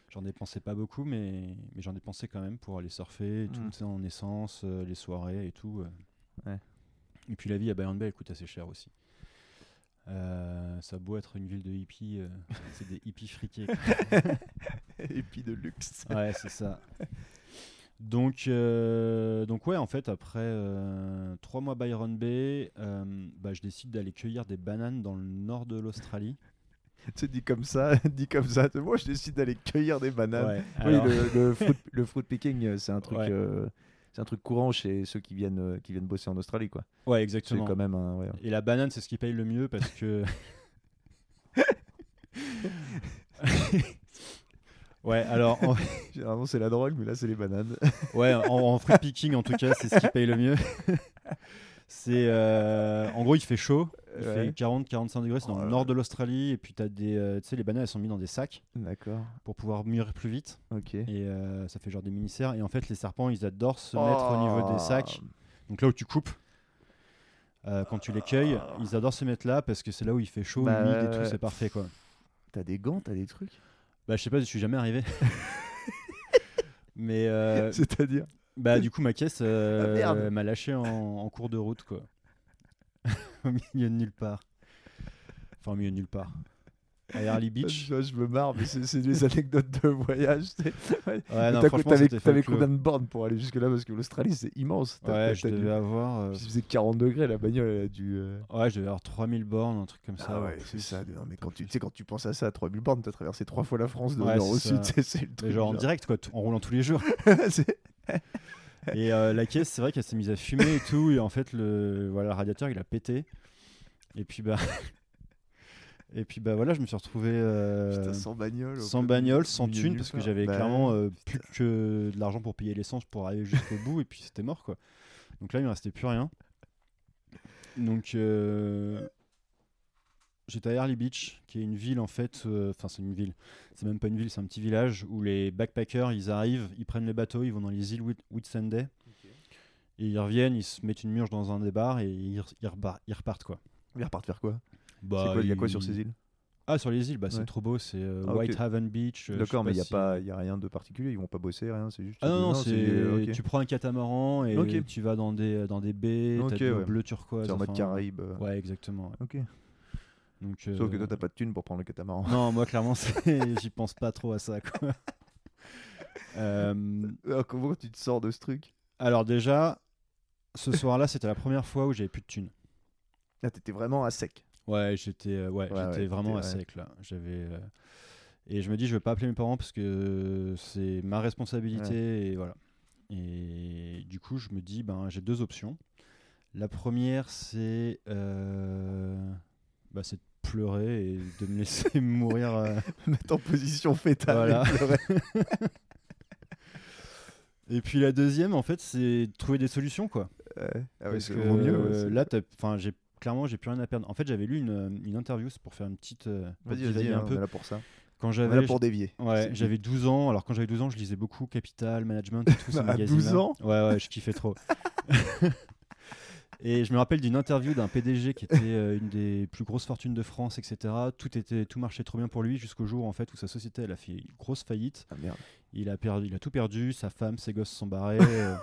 j'en dépensais pas beaucoup mais, mais j'en dépensais quand même pour aller surfer, et tout Mhm. en essence, euh, les soirées et tout. euh. Ouais. Et puis la vie à Bayern Bay elle coûte assez cher aussi. Euh, ça a beau être une ville de hippies, euh, c'est des hippies friqués. puis de luxe. Ouais, c'est ça. Donc, euh, donc ouais, en fait, après trois mois Byron Bay, bah, je décide d'aller cueillir des bananes dans le nord de l'Australie. tu dit comme ça, dit comme ça. Moi, je décide d'aller cueillir des bananes. Ouais, Oui, le, le fruit, le fruit picking, c'est un truc, Ouais. C'est un truc courant chez ceux qui viennent, euh, qui viennent bosser en Australie, quoi. ouais, exactement. quand même un. Ouais. Et la banane, c'est ce qui paye le mieux parce que. ouais, alors, en, Généralement, c'est la drogue, mais là, c'est les bananes. ouais, en, en fruit picking, en tout cas, c'est ce qui paye le mieux. c'est. euh, en gros, il fait chaud. Il Ouais. fait 40-45 degrés, c'est dans Oh le nord de l'Australie. Et puis, tu as des. euh, tu sais, les bananes, elles sont mises dans des sacs D'accord. pour pouvoir mûrir plus vite. Ok. Et euh, ça fait genre des mini-serres. Et en fait, les serpents, ils adorent se mettre au niveau Oh. des sacs. Donc là où tu coupes, euh, quand tu les cueilles, ils adorent se mettre là parce que c'est là où il fait chaud, Bah, humide et tout, ouais. c'est parfait quoi. T'as des gants, t'as des trucs? Bah, je sais pas, je suis jamais arrivé. Mais euh, C'est-à-dire? Bah, du coup, ma caisse euh, Ah, m'a lâché en, en cours de route quoi. au milieu de nulle part. Enfin, au milieu de nulle part. À Early Beach. Je, je me marre, mais c'est des anecdotes de voyage. Ouais. T'avais combien de bornes pour aller jusque-là Parce que l'Australie, c'est immense. Ouais, je t'as dû- devais avoir. euh, faisait 40 degrés, la bagnole, elle a dû. euh, Ouais, je devais avoir 3000 bornes, un truc comme ça. Ah ou ouais, c'est ça. Non, mais quand tu, tu sais, quand tu penses à ça, à 3000 bornes, t'as traversé trois fois la France de Ouais, nord au sud. c'est- le Mais truc. genre en genre. direct, quoi, en roulant tous les jours. C'est- Et euh, la caisse, c'est vrai qu'elle s'est mise à fumer et tout. Et en fait, le, voilà, le radiateur, il a pété. Et puis, bah. et puis, bah voilà, je me suis retrouvé euh, Putain, sans bagnole. sans bagnole, sans thune, parce que j'avais Bah, clairement euh, plus que de l'argent pour payer l'essence pour aller jusqu'au bout. Et puis, c'était mort, quoi. Donc là, il me restait plus rien. Donc. euh, J'étais à Early Beach, qui est une ville en fait, euh, enfin c'est une ville, c'est même pas une ville, c'est un petit village où les backpackers ils arrivent, ils prennent les bateaux, ils vont dans les îles Whit- Whitsunday, et ils reviennent, ils se mettent une murge dans un des bars et ils, repartent quoi. Ils repartent faire quoi? Bah, Il y a quoi sur ces îles? Ah sur les îles, bah, c'est trop beau, c'est euh, Ah. Whitehaven Beach. euh, D'accord, mais il n'y a, si- pas- y a rien de particulier. Ils vont pas bosser, rien. C'est juste. Ah non, non, c'est- euh, tu prends un catamaran et tu vas dans des, dans des baies, t'as ouais. bleu turquoise. C'est en mode enfin, Caraïbes. euh. Ouais, exactement. ouais. Ok. Donc, Sauf que euh, toi, t'as pas de thune pour prendre le catamaran. Non, moi clairement, j'y pense pas trop à ça. Quoi. Euh, Alors, comment tu te sors de ce truc? alors déjà, ce soir-là, c'était la première fois où j'avais plus de thunes. Là, t'étais vraiment à sec. Ouais, j'étais euh, ouais, Ouais, vraiment à sec là. J'avais et je me dis je vais pas appeler mes parents parce que c'est ma responsabilité et voilà. Et du coup, je me dis ben j'ai deux options. La première c'est euh, bah, c'est de pleurer et de me laisser mourir euh, Mettre en position fétale. Voilà. et pleurer. Et puis la deuxième, en fait, c'est de trouver des solutions, quoi. Ouais. Ah ouais, Parce que mieux. euh, là, enfin, j'ai clairement, j'ai plus rien à perdre. En fait, j'avais lu une, une interview, pour faire une petite. euh, Vas-y, vas-y, un hein, peu. là pour ça. Quand j'avais, pour dévier. ouais, j'avais 12 ans. Alors quand j'avais 12 ans, je lisais beaucoup Capital, Management et tous ces À magazines. 12 ans Ouais, ouais, je kiffais trop. Et je me rappelle d'une interview d'un PDG qui était euh, une des plus grosses fortunes de France, etc. Tout était, tout marchait trop bien pour lui jusqu'au jour en fait où sa société elle a fait une grosse faillite. Ah merde. Il a perdu, il a tout perdu. Sa femme, ses gosses sont barrés. euh,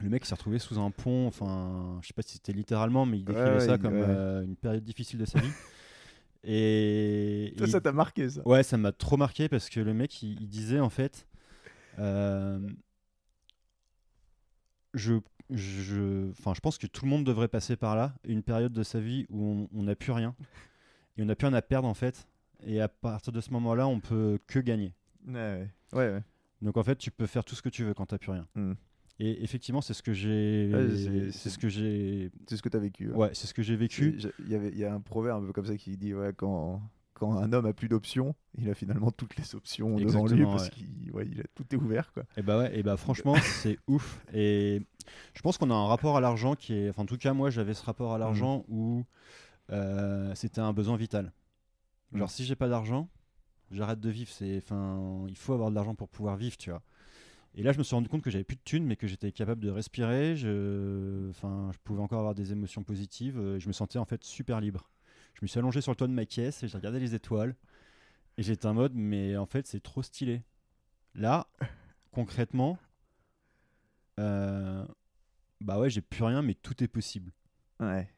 le mec s'est retrouvé sous un pont. Enfin, je sais pas si c'était littéralement, mais il décrivait Ouais, ça il- comme ouais. euh, une période difficile de sa vie. Et Toi, ça t'a marqué, ça ouais, ça m'a trop marqué parce que le mec, il, il disait en fait, je, je, enfin, je pense que tout le monde devrait passer par là, une période de sa vie où on- n'a plus rien et on n'a plus rien à perdre en fait. Et à partir de ce moment-là, on peut que gagner. Ouais, ouais. ouais, ouais. Donc en fait, tu peux faire tout ce que tu veux quand t'as plus rien. Mm. Et effectivement, c'est ce que j'ai, Ouais, c'est- ce que j'ai, C'est ce que tu as vécu. ouais. ouais, c'est ce que j'ai vécu. Il y, avait, y a un proverbe un peu comme ça qui dit ouais, quand, quand un homme a plus d'options, il a finalement toutes les options devant lui parce ouais. qu'il ouais, il a, tout est ouvert. Quoi. Et bah ouais, et bah franchement, c'est ouf. Et je pense qu'on a un rapport à l'argent qui est, enfin en tout cas moi j'avais ce rapport à l'argent où euh, c'était un besoin vital. Genre Mm. si j'ai pas d'argent, j'arrête de vivre. C'est, enfin, il faut avoir de l'argent pour pouvoir vivre, tu vois. Et là je me suis rendu compte que j'avais plus de thunes, mais que j'étais capable de respirer. Je, enfin, je pouvais encore avoir des émotions positives. euh, je me sentais en fait super libre. Je me suis allongé sur le toit de ma caisse et j'ai regardé les étoiles. Et j'étais en mode, mais en fait c'est trop stylé. Là, concrètement, euh, bah ouais, j'ai plus rien, mais tout est possible. Ouais.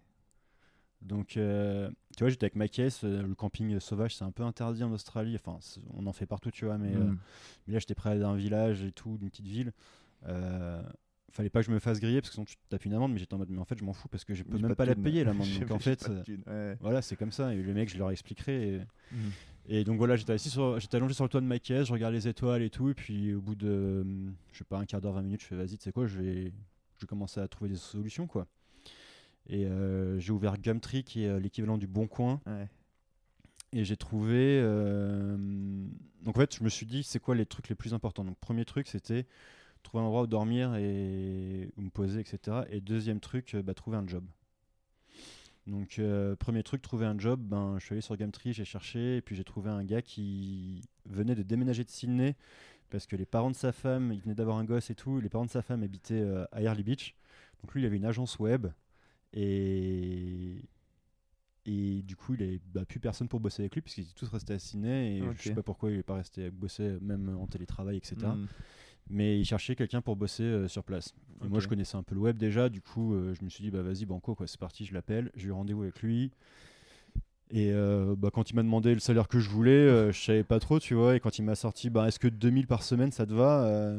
Donc, euh, tu vois, j'étais avec ma caisse. euh, le camping sauvage, c'est un peu interdit en Australie. Enfin, on en fait partout, tu vois. Mais, euh, Mm. mais là, j'étais près d'un village et tout, d'une petite ville. Fallait pas que je me fasse griller parce que sinon tu tapes une amende. Mais j'étais en mode, mais en fait, je m'en fous parce que je peux même pas la payer l'amende. Donc en fait, euh, ouais. voilà, c'est comme ça. Et les mecs, je leur expliquerai. Et, et donc voilà, j'étais assis sur, j'étais allongé sur le toit de ma caisse, je regarde les étoiles et tout, et puis au bout de, je sais pas, un quart d'heure, 20 minutes, je fais vas-y, tu sais quoi, je vais, je vais commencer à trouver des solutions quoi. Et euh, j'ai ouvert Gumtree qui est euh, l'équivalent du Bon Coin, Ouais. et j'ai trouvé, euh, donc en fait, je me suis dit, c'est quoi les trucs les plus importants? Donc premier truc, c'était trouver un endroit où dormir et où me poser, etc. Et deuxième truc, euh, bah, trouver un job. Donc, euh, premier truc, trouver un job, ben, je suis allé sur Gumtree, j'ai cherché, et puis j'ai trouvé un gars qui venait de déménager de Sydney, parce que les parents de sa femme, il venait d'avoir un gosse et tout, les parents de sa femme habitaient euh, à Early Beach. Donc lui, il avait une agence web, et, et du coup, il n'avait bah, plus personne pour bosser avec lui, puisqu'ils étaient tous restés à Sydney, et je sais pas pourquoi il n'est pas resté bosser, même en télétravail, etc Mm. Mais il cherchait quelqu'un pour bosser euh, sur place. Moi, je connaissais un peu le web déjà, du coup, euh, je me suis dit, bah vas-y, banco, quoi, c'est parti, je l'appelle, j'ai eu rendez-vous avec lui. Et euh, bah, quand il m'a demandé le salaire que je voulais, je savais pas trop, tu vois. Et quand il m'a sorti, bah, est-ce que 2000 par semaine, ça te va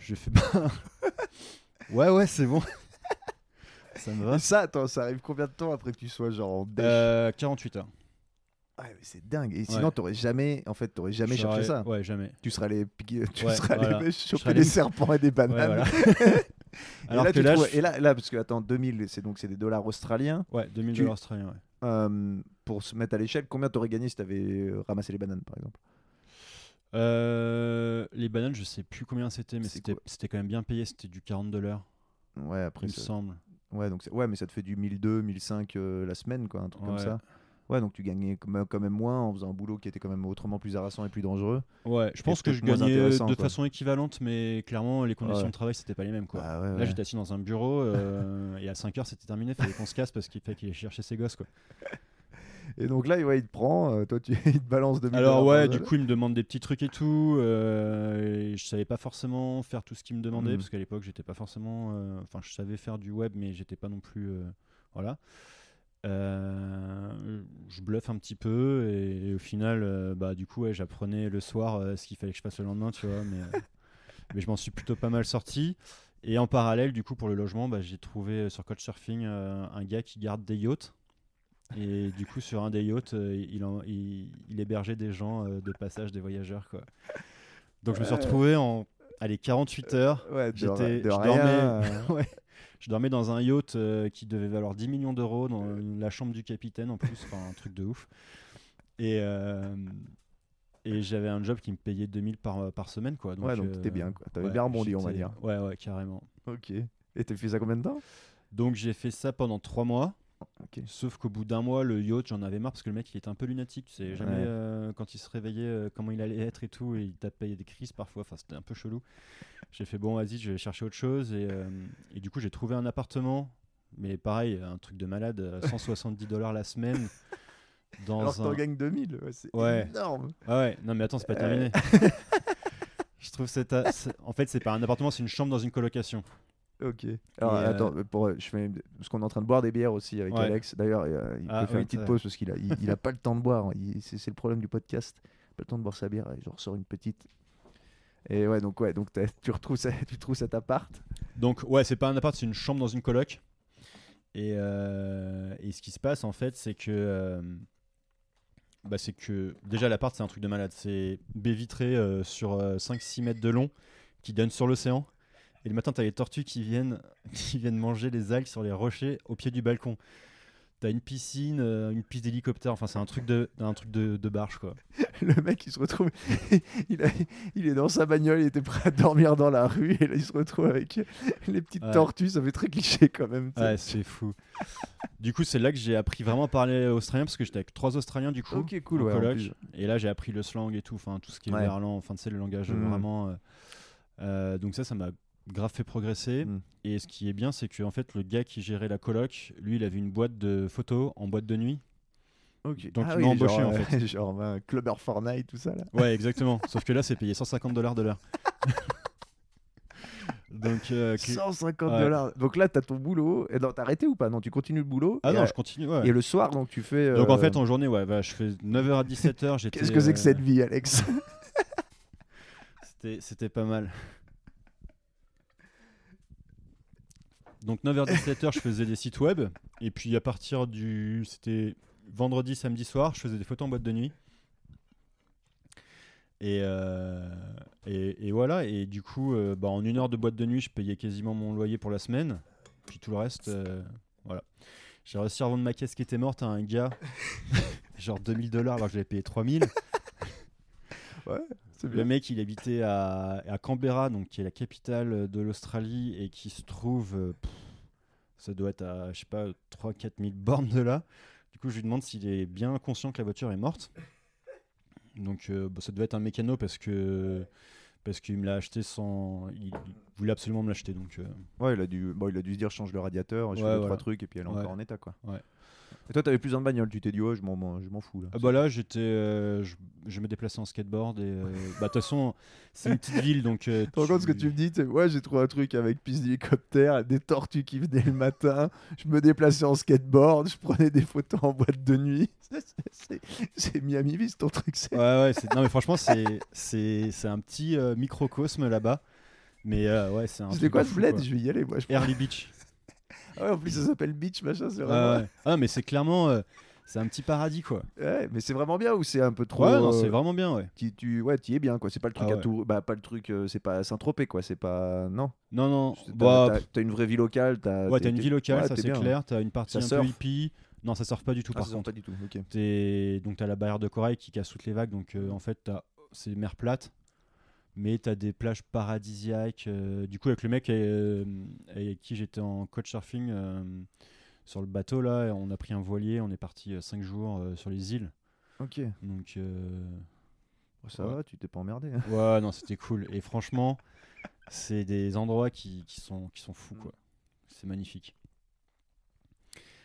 J'ai fait, bah, ouais, ouais, c'est bon. ça me va. Et ça, attends, ça arrive combien de temps après que tu sois genre en déch Euh, 48 heures. Ouais, mais c'est dingue. Et sinon, ouais. t'aurais jamais, en fait, t'aurais jamais cherché ça. Ouais, jamais. Tu serais allé piquer, tu Ouais, serais allé choper serais des serpents et des Ouais, bananes. voilà. Et Alors là, que tu là, trouves- je- et là, là, parce que attends, 2000, c'est donc c'est des dollars australiens. Ouais, 2000 Tu- dollars australiens, ouais. Euh, pour se mettre à l'échelle, combien t'aurais gagné si t'avais euh, ramassé les bananes, par exemple? Euh, les bananes, je sais plus combien c'était, mais C'est c'était c'était quand même bien payé. C'était du 40 dollars, Ouais, après, il me ça- semble. ouais, donc c'est- ouais, mais ça te fait du 1002, 1005 euh, la semaine, quoi, un truc comme Ouais. ça. Ouais, donc tu gagnais quand même- moins en faisant un boulot qui était quand même autrement plus harassant et plus dangereux. Ouais, je pense que je gagnais intéressant, de quoi. façon équivalente, mais clairement, les conditions Ouais. de travail, c'était pas les mêmes. Quoi. Ouais, Là, j'étais assis dans un bureau euh, et à 5h, c'était terminé. Fallait qu'on se casse parce qu'il fallait qu'il chercher ses gosses. Quoi. Et donc là, ouais, il te prend, euh, toi, tu, il te balance 2000 Alors, ouais, du coup, il me demande des petits trucs et tout. euh, et je savais pas forcément faire tout ce qu'il me demandait Mhm. parce qu'à l'époque, j'étais pas forcément. euh, Enfin, je savais faire du web, mais j'étais pas non plus. euh, voilà. Euh, je bluffe un petit peu et, et au final, euh, bah, du coup, ouais, j'apprenais le soir euh, ce qu'il fallait que je fasse le lendemain, tu vois. Mais, mais je m'en suis plutôt pas mal sorti. Et en parallèle, du coup, pour le logement, bah, j'ai trouvé sur Couchsurfing un gars qui garde des yachts. Et du coup, sur un des yachts, il, en- il, il hébergeait des gens de passage, des voyageurs. Quoi. Donc je me suis retrouvé en allez, 48 heures. Ouais, de, J'étais- de je rien. dormais- Ouais. Je dormais dans un yacht euh, qui devait valoir 10 millions d'euros, dans la chambre du capitaine en plus, enfin un truc de ouf. Et, euh, et j'avais un job qui me payait 2000 par, par semaine. Quoi. Donc, ouais, donc euh, t'étais bien, quoi. T'avais ouais, bien rebondi, on va dire. Ouais, ouais, carrément. Ok. Et t'as fait ça combien de temps? Donc j'ai fait ça pendant 3 mois. Sauf qu'au bout d'un mois, le yacht, j'en avais marre parce que le mec, il était un peu lunatique. Tu sais jamais Ouais. euh, quand il se réveillait euh, comment il allait être et tout. Et il tapait des crises parfois. Enfin, c'était un peu chelou. J'ai fait bon, vas-y, je vais chercher autre chose. Et, euh, et du coup, j'ai trouvé un appartement. Mais pareil, un truc de malade, euh, 170 dollars la semaine. Dans Alors que un... t'en gagnes 2000, ouais, c'est Ouais. énorme. Ah ouais, non mais attends, c'est pas Euh. terminé. je trouve c'est en fait c'est pas un appartement, c'est une chambre dans une colocation. Ok. Alors Et, euh, attends, pour, je fais, parce qu'on est en train de boire des bières aussi avec Ouais. Alex. D'ailleurs, euh, il Ah, peut faire oui, une petite pause parce qu'il a, il, il a pas le temps de boire. Il- C'est le problème du podcast. Pas le temps de boire sa bière. Et je ressors une petite. Et ouais, donc ouais, donc tu retrouves, ça- tu trouves cet appart. Donc, ouais, c'est pas un appart, c'est une chambre dans une coloc. Et, euh, et ce qui se passe, en fait, c'est que. euh, bah, c'est que. Déjà, l'appart, c'est un truc de malade. C'est baie vitrée euh, sur 5-6 mètres de long qui donne sur l'océan. Et le matin, t'as les tortues qui viennent, qui viennent manger les algues sur les rochers au pied du balcon. T'as une piscine, euh, une piste d'hélicoptère. Enfin, c'est un truc de, un truc de, de barge, quoi. Le mec, il se retrouve, il, a- il est dans sa bagnole, il était prêt à dormir dans la rue, et là, il se retrouve avec les petites Ouais. tortues, ça fait très cliché quand même. Ouais, c'est fou. Du coup, c'est là que j'ai appris vraiment à parler australien parce que j'étais avec trois Australiens du coup. ok, cool, ouais. en coloc. plus. Et là, j'ai appris le slang et tout, enfin tout ce qui est Ouais. verlan, enfin tu sais le langage Mm. vraiment. euh, euh, donc ça, ça m'a grave fait progresser. Mm. Et ce qui est bien, c'est que en fait, le gars qui gérait la coloc, lui, il avait une boîte de photos en boîte de nuit. Donc, Ah ils m'ont embauché, genre, en euh, fait. genre un clubber Fortnite, tout ça là. Ouais, exactement. Sauf que là, c'est payé 150 dollars de l'heure. donc euh, que- 150 Ouais. dollars. Donc là, t'as ton boulot. Et non, t'as arrêté ou pas? Non, tu continues le boulot. ah non, euh, je continue. ouais. et le soir, donc tu fais. Donc en euh, fait, en journée, ouais, bah, je fais 9h à 17h. j'étais, Qu'est-ce que c'est que euh, cette vie, Alex? C'était, c'était pas mal. Donc 9h-17h, je faisais des sites web. Et puis à partir du. C'était vendredi, samedi soir, je faisais des photos en boîte de nuit. Et, euh, et, et voilà. Et du coup, euh, bah, en une heure de boîte de nuit, je payais quasiment mon loyer pour la semaine. Puis tout le reste, euh, voilà. J'ai réussi à revendre ma caisse qui était morte à un gars, genre 2000 dollars alors que j'avais payé 3000. C'est Le mec, il habitait à, à Canberra, donc qui est la capitale de l'Australie et qui se trouve, euh, pff, ça doit être à, je sais pas, 3-4 000 bornes de là. Du coup, je lui demande s'il est bien conscient que la voiture est morte. Donc, euh, bah, ça devait être un mécano parce que parce qu'il me l'a acheté sans, il, il voulait absolument me l'acheter. Donc, euh, Ouais, il a, dû... bon, il a dû se dire change le radiateur, je Ouais, fais deux, voilà. trois trucs et puis elle est Ouais. encore en état quoi. Ouais. Et toi, t'avais plus de bagnole, tu t'es dit, ouais, je m'en, m'en- je m'en fous là. ah bah là, j'étais, euh, je, je me déplaçais en skateboard et euh, bah de toute façon, c'est une petite ville donc. euh, Tu te rends compte ce que tu me dis Ouais, j'ai trouvé un truc avec piste d'hélicoptère, des tortues qui venaient le matin. Je me déplaçais en skateboard, je prenais des photos en boîte de nuit. C'est- Miami Vice ton truc. c'est- Ouais, ouais, non, mais franchement, c'est, c'est, c'est un petit euh, microcosme là-bas. Mais ouais, c'est un. C'était quoi ce bled. Je vais y aller, moi. Je... Early Beach. Ah ouais, en plus, ça s'appelle Beach, machin. C'est vraiment. ouais. Ah, mais c'est clairement. euh, c'est un petit paradis, quoi. Ouais, mais c'est vraiment bien ou c'est un peu trop. Ouais, non, euh, c'est vraiment bien, ouais. Tu, tu, ouais, tu y es bien, quoi. C'est pas le truc Ah à ouais. tout. Bah, pas le truc. euh, c'est pas Saint-Tropez, quoi. C'est pas. Non. Non, non. T'as Bah, t'as- t'as une vraie vie locale. T'as, ouais, t'as une vie locale, ça c'est clair. T'as une partie Ça un surfe peu hippie. Non, ça surfe pas du tout, Ah, par sort contre. pas du tout. Ok. T'es- Donc, t'as la barrière de corail qui casse toutes les vagues. Donc, euh, en fait, t'as- c'est mer plate. Mais t'as des plages paradisiaques. euh, Du coup, avec le mec euh, avec qui j'étais en coach surfing euh, sur le bateau, là, on a pris un voilier. On est parti 5 jours sur les îles. Ok. Donc, euh, Ça Ouais. va, tu t'es pas emmerdé. hein. ouais, non, c'était cool. Et franchement, c'est des endroits qui, qui sont, qui sont fous, quoi. C'est magnifique.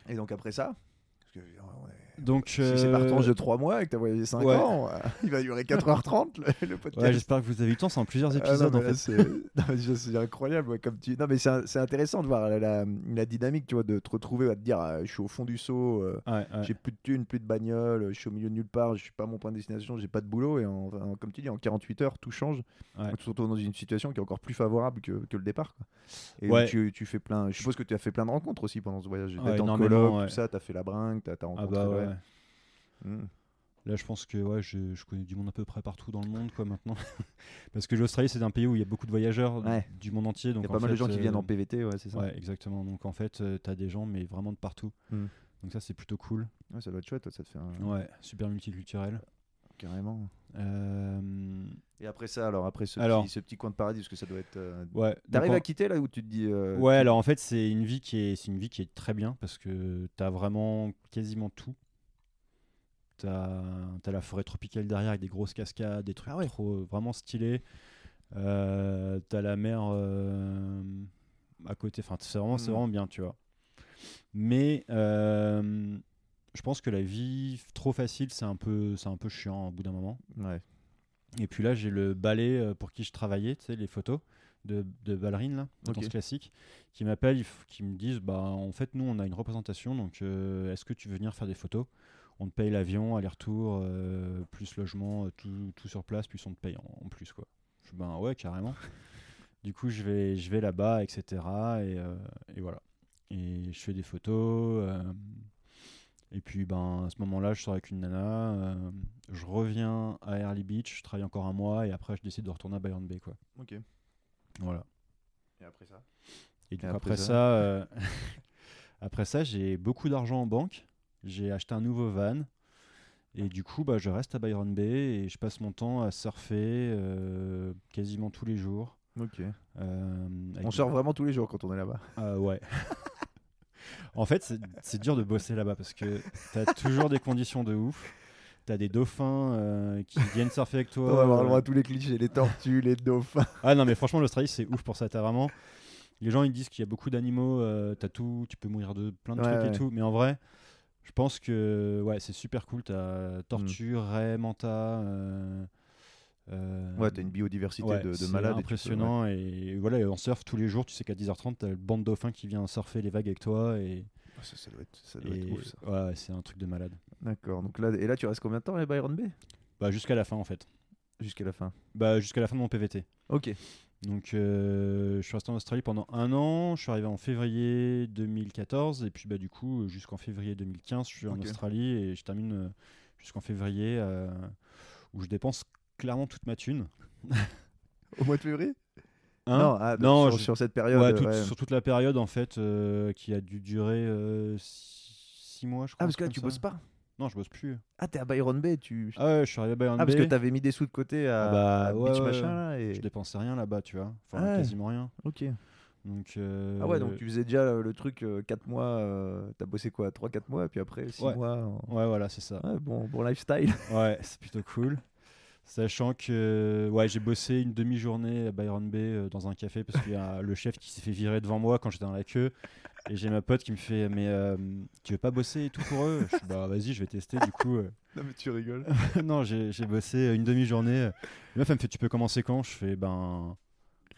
Et donc après ça Parce que, ouais, Donc, Si c'est par euh, tranche de 3 mois et que t'as voyagé 5 ouais. ans, euh, il va durer 4h30 le, le podcast. ouais, j'espère que vous avez eu le temps. C'est en plusieurs Ah non, épisodes, en fait. c'est incroyable. ouais, comme tu... Non, mais c'est intéressant de voir la, la- la dynamique, tu vois, de te retrouver à te dire ah, je suis au fond du seau, euh, Ouais, ouais. j'ai plus de thunes, plus de bagnole, je suis au milieu de nulle part, je suis pas à mon point de destination, j'ai pas de boulot. Et en, en- comme tu dis, en 48 heures, tout change. Ouais. Tu te retrouves dans une situation qui est encore plus favorable que, que le départ. quoi. Et Ouais. tu, tu fais plein. Je suppose que tu as fait plein de rencontres aussi pendant ce voyage. Ouais, D'être en coloc, tout ça, tu as fait la bringue, tu as, Ah rencontré. bah ouais. Hmm. Là, je pense que ouais, je, je connais du monde à peu près partout dans le monde, quoi, maintenant. Parce que l'Australie, c'est un pays où il y a beaucoup de voyageurs du- Ouais. du monde entier. Il Donc y a pas mal de gens qui viennent euh, en PVT, ouais, c'est ça. Ouais, exactement. Donc en fait, tu as des gens, mais vraiment de partout. Hmm. Donc ça, c'est plutôt cool. Ouais, ça doit être chouette, ça te fait un... Ouais, super multiculturel. carrément. Euh, Et après ça, alors après ce, Alors. petit, ce petit coin de paradis, parce que ça doit être. euh, ouais. T'arrives à quitter là où tu te dis. euh, Ouais, alors en fait, c'est une vie qui est, c'est une vie qui est très bien parce que t'as vraiment quasiment tout. T'as as la forêt tropicale derrière avec des grosses cascades, des trucs Ah ouais. trop vraiment stylés. Euh, t'as la mer euh, à côté. Enfin, c'est vraiment, c'est Mm. vraiment bien, tu vois. Mais euh, je pense que la vie trop facile, c'est un peu, c'est un peu chiant au bout d'un moment. Ouais. Et puis là, j'ai le ballet euh, pour qui je travaillais, tu sais, les photos de, de ballerines, là, de Ok. danse classique, qui m'appellent, qui me disent bah, en fait, nous, on a une représentation, donc euh, est-ce que tu veux venir faire des photos? On te paye l'avion, aller-retour, euh, plus logement, euh, tout, tout sur place, plus on te paye en, en plus, quoi. Je dis ben ouais, carrément. Du coup, je vais, je vais là-bas, etc. Et, euh, et voilà. Et je fais des photos. euh, et puis, ben, à ce moment-là, je sors avec une nana. je reviens à Early Beach. Je travaille encore un mois. Et après, je décide de retourner à Byron Bay. Quoi. Ok. Voilà. Et après ça? Et du Et coup, après ça ça, après ça, j'ai beaucoup d'argent en banque. J'ai acheté un nouveau van. Et du coup, bah, je reste à Byron Bay et je passe mon temps à surfer euh, quasiment tous les jours. Ok. Euh, On des- sort vraiment tous les jours quand on est là-bas. Ah ouais. en fait, c'est- dur de bosser là-bas parce que t'as toujours des conditions de ouf. T'as des dauphins euh, qui viennent surfer avec toi. on va avoir le droit à tous les clichés, les tortues, les dauphins. Ah non, mais franchement, l'Australie, c'est ouf pour ça. T'as vraiment. Les gens, ils disent qu'il y a beaucoup d'animaux, t'as tout, tu peux mourir de plein de Ouais, trucs ouais. et tout. Mais en vrai, je pense que ouais, c'est super cool. T'as tortue, raie, manta. euh, euh, Ouais, t'as une biodiversité ouais, de, de c'est malades. et peux- impressionnant. Et, voilà, on surfe tous les jours. Tu sais qu'à 10h30, t'as le banc de dauphins qui vient surfer les vagues avec toi. Et. Ah, Ça, ça doit être, ça doit être et- ouf, ça. ouais, ouais, c'est un truc de malade. D'accord. Donc là, et là, tu restes combien de temps à Byron Bay? Bah, jusqu'à la fin, en fait. Jusqu'à la fin. Bah, jusqu'à la fin de mon PVT. Ok. Donc, euh, je suis resté en Australie pendant un an. Je suis arrivé en février 2014. Et puis, bah, du coup, jusqu'en février 2015, je suis en. Australie et je termine euh, jusqu'en février euh, où je dépense clairement toute ma thune. Au mois de février? Hein? Non, ah, Non, sur, je- sur cette période. Ouais, toute- ouais. sur toute la période, en fait, euh, qui a dû durer 6 mois, je crois. Ah, parce que là, tu comme bosses ça. pas? Non, je bosse plus. Ah, t'es à Byron Bay, tu. Ah ouais, je suis arrivé à Byron Ah, parce Bay. que t'avais mis des sous de côté à, Ah bah, à ouais, Beach ouais, machin là et. Je dépensais rien là-bas, tu vois. Enfin, Ah quasiment rien. Ok. Donc, euh, Ah ouais, donc tu faisais déjà euh, le truc 4 mois. euh, T'as bossé quoi 3-4 mois, et puis après 6 Ouais. mois. en- Ouais, voilà, c'est ça. Ouais, bon, bon lifestyle. Ouais, c'est plutôt cool. Sachant que ouais, j'ai bossé une demi-journée à Byron Bay euh, dans un café parce qu'il y a le chef qui s'est fait virer devant moi quand j'étais dans la queue. Et j'ai ma pote qui me fait Mais euh, tu veux pas bosser et tout pour eux? Je suis Bah vas-y, je vais tester. Du coup, euh, non, mais tu rigoles. non, j'ai bossé une demi-journée. La meuf, elle me fait Tu peux commencer quand? Je fais Ben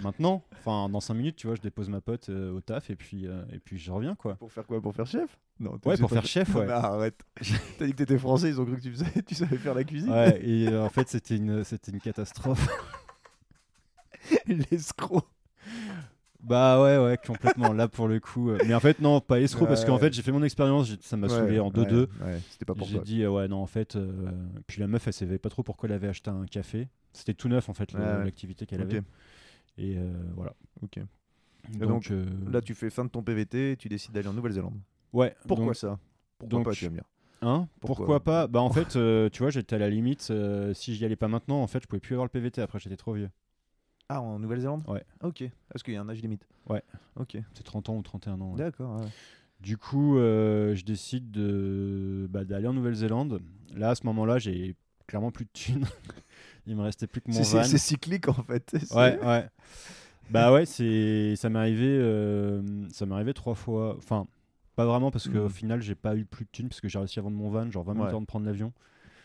maintenant. Enfin, dans 5 minutes, tu vois, je dépose ma pote euh, au taf et puis, euh, et puis je reviens quoi. Pour faire quoi? Pour faire chef? Non. Ouais, pour faire chef, Non, ouais. mais arrête. T'as dit que t'étais français, ils ont cru que tu, faisais, tu savais faire la cuisine. Ouais, et euh, en fait, c'était une, c'était une catastrophe. L'escroc. Bah ouais, ouais, complètement. Là, pour le coup. euh, Mais en fait, non, pas escroc, parce qu'en Ouais. fait, j'ai fait mon expérience, j'ai- ça m'a saoulé en 2-2. Ouais, c'était pas pour J'ai toi. dit, euh, ouais, non, en fait. euh, Puis la meuf, elle savait pas trop pourquoi elle avait acheté un café. C'était tout neuf, en fait, le- Ouais, ouais. l'activité qu'elle Ok. avait. Et euh, voilà. Ok. Donc, donc, euh, Là, tu fais fin de ton PVT et tu décides d'aller en Nouvelle-Zélande. ouais. Pourquoi donc- ça? Pourquoi donc, pas, tu vas me dire Hein? Pourquoi? Pourquoi, pas? Bah, en fait, euh, tu vois, j'étais à la limite. euh, si j'y allais pas maintenant, en fait, je pouvais plus avoir le PVT. Après, j'étais trop vieux. Ah, en Nouvelle-Zélande Ouais. Ok. Parce qu'il y a un âge limite. Ouais. Ok. C'est 30 ans ou 31 ans. ouais. D'accord. ouais. Du coup, euh, je décide de bah, d'aller en Nouvelle-Zélande. Là, à ce moment-là, j'ai clairement plus de thunes. Il me restait plus que mon van. c'est cyclique en fait. Ouais, ouais. Bah ouais, c'est ça m'est arrivé, euh, ça m'est arrivé trois fois. Enfin, pas vraiment parce qu'au Mhm. final, j'ai pas eu plus de thunes parce que j'ai réussi à vendre mon van, genre 20 minutes Ouais. avant de prendre l'avion.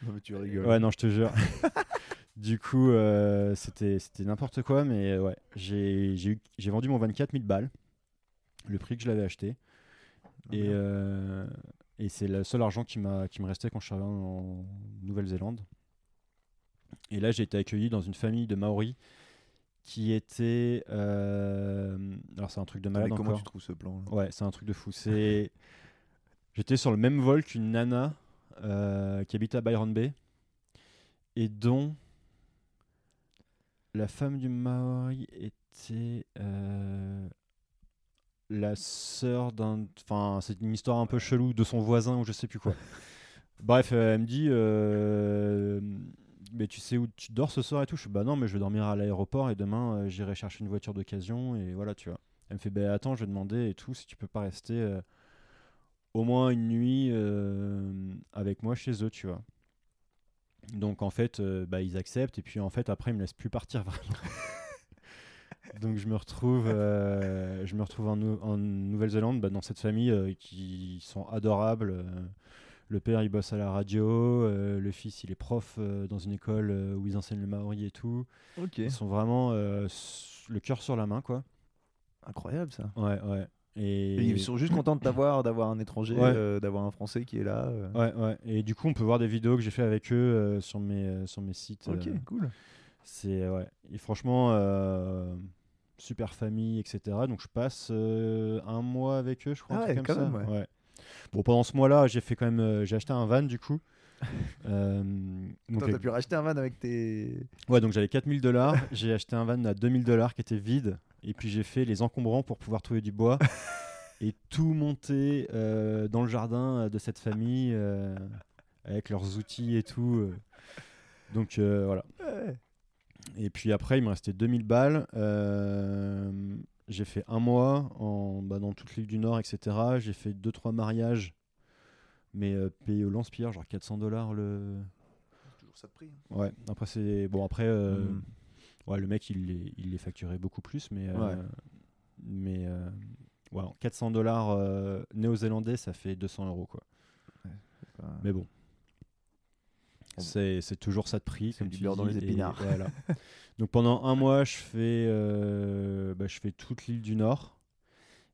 Non, mais tu rigoles. Ouais, non, je te jure. du coup, euh, c'était n'importe quoi, mais euh, ouais, j'ai vendu mon van 4000 balles, le prix que je l'avais acheté. Et, merde. euh, et c'est le seul argent qui, m'a, qui me restait quand je suis arrivé en Nouvelle-Zélande. Et là, j'ai été accueilli dans une famille de Maoris qui était. euh, alors, c'est un truc de Mais malade comment encore. tu trouves ce plan là? Ouais, c'est un truc de fou. C'est... J'étais sur le même vol qu'une nana euh, qui habitait à Byron Bay et dont la femme du Maori était euh, la sœur d'un. Enfin, c'est une histoire un peu chelou de son voisin ou je sais plus quoi. Bref, euh, elle me dit euh, Mais tu sais où tu dors ce soir et tout? Je suis Bah non, mais je vais dormir à l'aéroport et demain j'irai chercher une voiture d'occasion et voilà, tu vois. Elle me fait Bah attends, je vais demander et tout, si tu peux pas rester au moins une nuit avec moi chez eux, tu vois. Donc en fait, euh, bah, ils acceptent et puis en fait après ils me laissent plus partir vraiment. Donc je me retrouve, euh, je me retrouve en, Nou- en Nouvelle-Zélande bah, dans cette famille euh, qui sont adorables. le père il bosse à la radio, le fils il est prof dans une école où ils enseignent le maori et tout. Ils sont vraiment le cœur sur la main quoi. Incroyable ça. Ouais ouais. Et, ils sont juste contents de t'avoir, d'avoir un étranger, Ouais. euh, d'avoir un français qui est là. euh. Ouais, ouais. Et du coup, on peut voir des vidéos que j'ai fait avec eux euh, sur, mes, sur mes sites. Ok, cool. c'est ouais. Et franchement, super famille, etc. Donc je passe un mois avec eux, je crois. Ah ouais, comme ça. même, ouais. Bon, pendant ce mois-là, j'ai fait quand même, j'ai acheté un van du coup. Euh, donc, t'as pu racheter un van avec tes. ouais, donc j'avais 4000 dollars. j'ai acheté un van à 2000 dollars qui était vide. Et puis j'ai fait les encombrants pour pouvoir trouver du bois et tout monter euh, dans le jardin de cette famille euh, avec leurs outils et tout. euh. Donc euh, voilà. Et puis après, il me restait 2000 balles. Euh, j'ai fait un mois en, bah, dans toute l'île du Nord, etc. J'ai fait 2-3 mariages, mais euh, payé au lance-pierre, genre 400 dollars le. Toujours ça de prix. Ouais, après, c'est. Bon, après, euh, Mm. Ouais, le mec, il les, il les facturait beaucoup plus, mais. euh, Ouais. Mais. euh, ouais, 400 dollars euh, néo-zélandais, ça fait 200 euros, quoi. Mais bon. Bon. C'est toujours ça de prix. Comme du tu beurre dans les épinards. voilà. Donc pendant un mois, je fais, euh, bah, je fais toute l'île du Nord.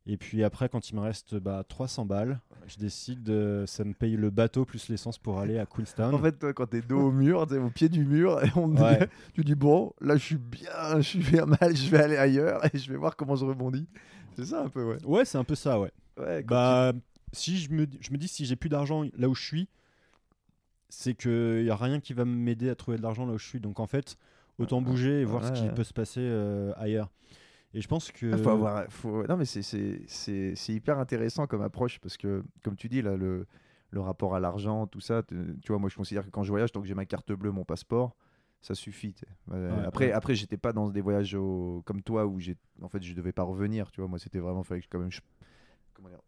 Et puis après, quand il me reste bah, 300 balles, je décide, de- ça me paye le bateau plus l'essence pour aller à Queenstown. En fait, toi, quand t'es dos au mur, t'es au pied du mur, et on te dit- Ouais. tu dis bon, là je suis bien, je suis bien mal, je vais aller ailleurs et je vais voir comment je rebondis. C'est ça un peu, ouais. ouais, c'est un peu ça, ouais. Ouais, Bah, si je me, je me dis si j'ai plus d'argent là où je suis, c'est qu'il n'y a rien qui va m'aider à trouver de l'argent là où je suis. Donc en fait, autant bouger et voir ce qui Ouais. peut se passer euh, ailleurs. Et je pense que. Ah, faut avoir, faut... Non, mais c'est- hyper intéressant comme approche parce que, comme tu dis, là, le, le rapport à l'argent, tout ça, tu vois, moi je considère que quand je voyage, tant que j'ai ma carte bleue, mon passeport, ça suffit. Euh, Ouais, après, ouais. après j'étais pas dans des voyages au- comme toi où j'ai, en fait, je devais pas revenir, tu vois. Moi, c'était vraiment, fallait que je- quand même, je- comment dire,